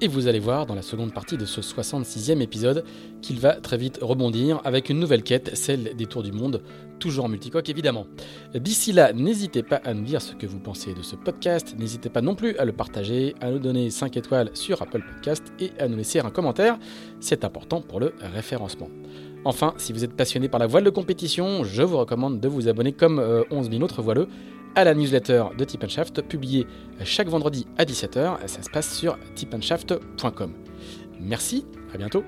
Et vous allez voir dans la seconde partie de ce 66e épisode qu'il va très vite rebondir avec une nouvelle quête, celle des Tours du Monde, toujours en multicoque évidemment. D'ici là, n'hésitez pas à nous dire ce que vous pensez de ce podcast, n'hésitez pas non plus à le partager, à nous donner 5 étoiles sur Apple Podcast et à nous laisser un commentaire, c'est important pour le référencement. Enfin, si vous êtes passionné par la voile de compétition, je vous recommande de vous abonner comme euh, 11 000 autres voileux à la newsletter de Tip Shaft, publiée chaque vendredi à 17h. Ça se passe sur tipandshaft.com. Merci, à bientôt.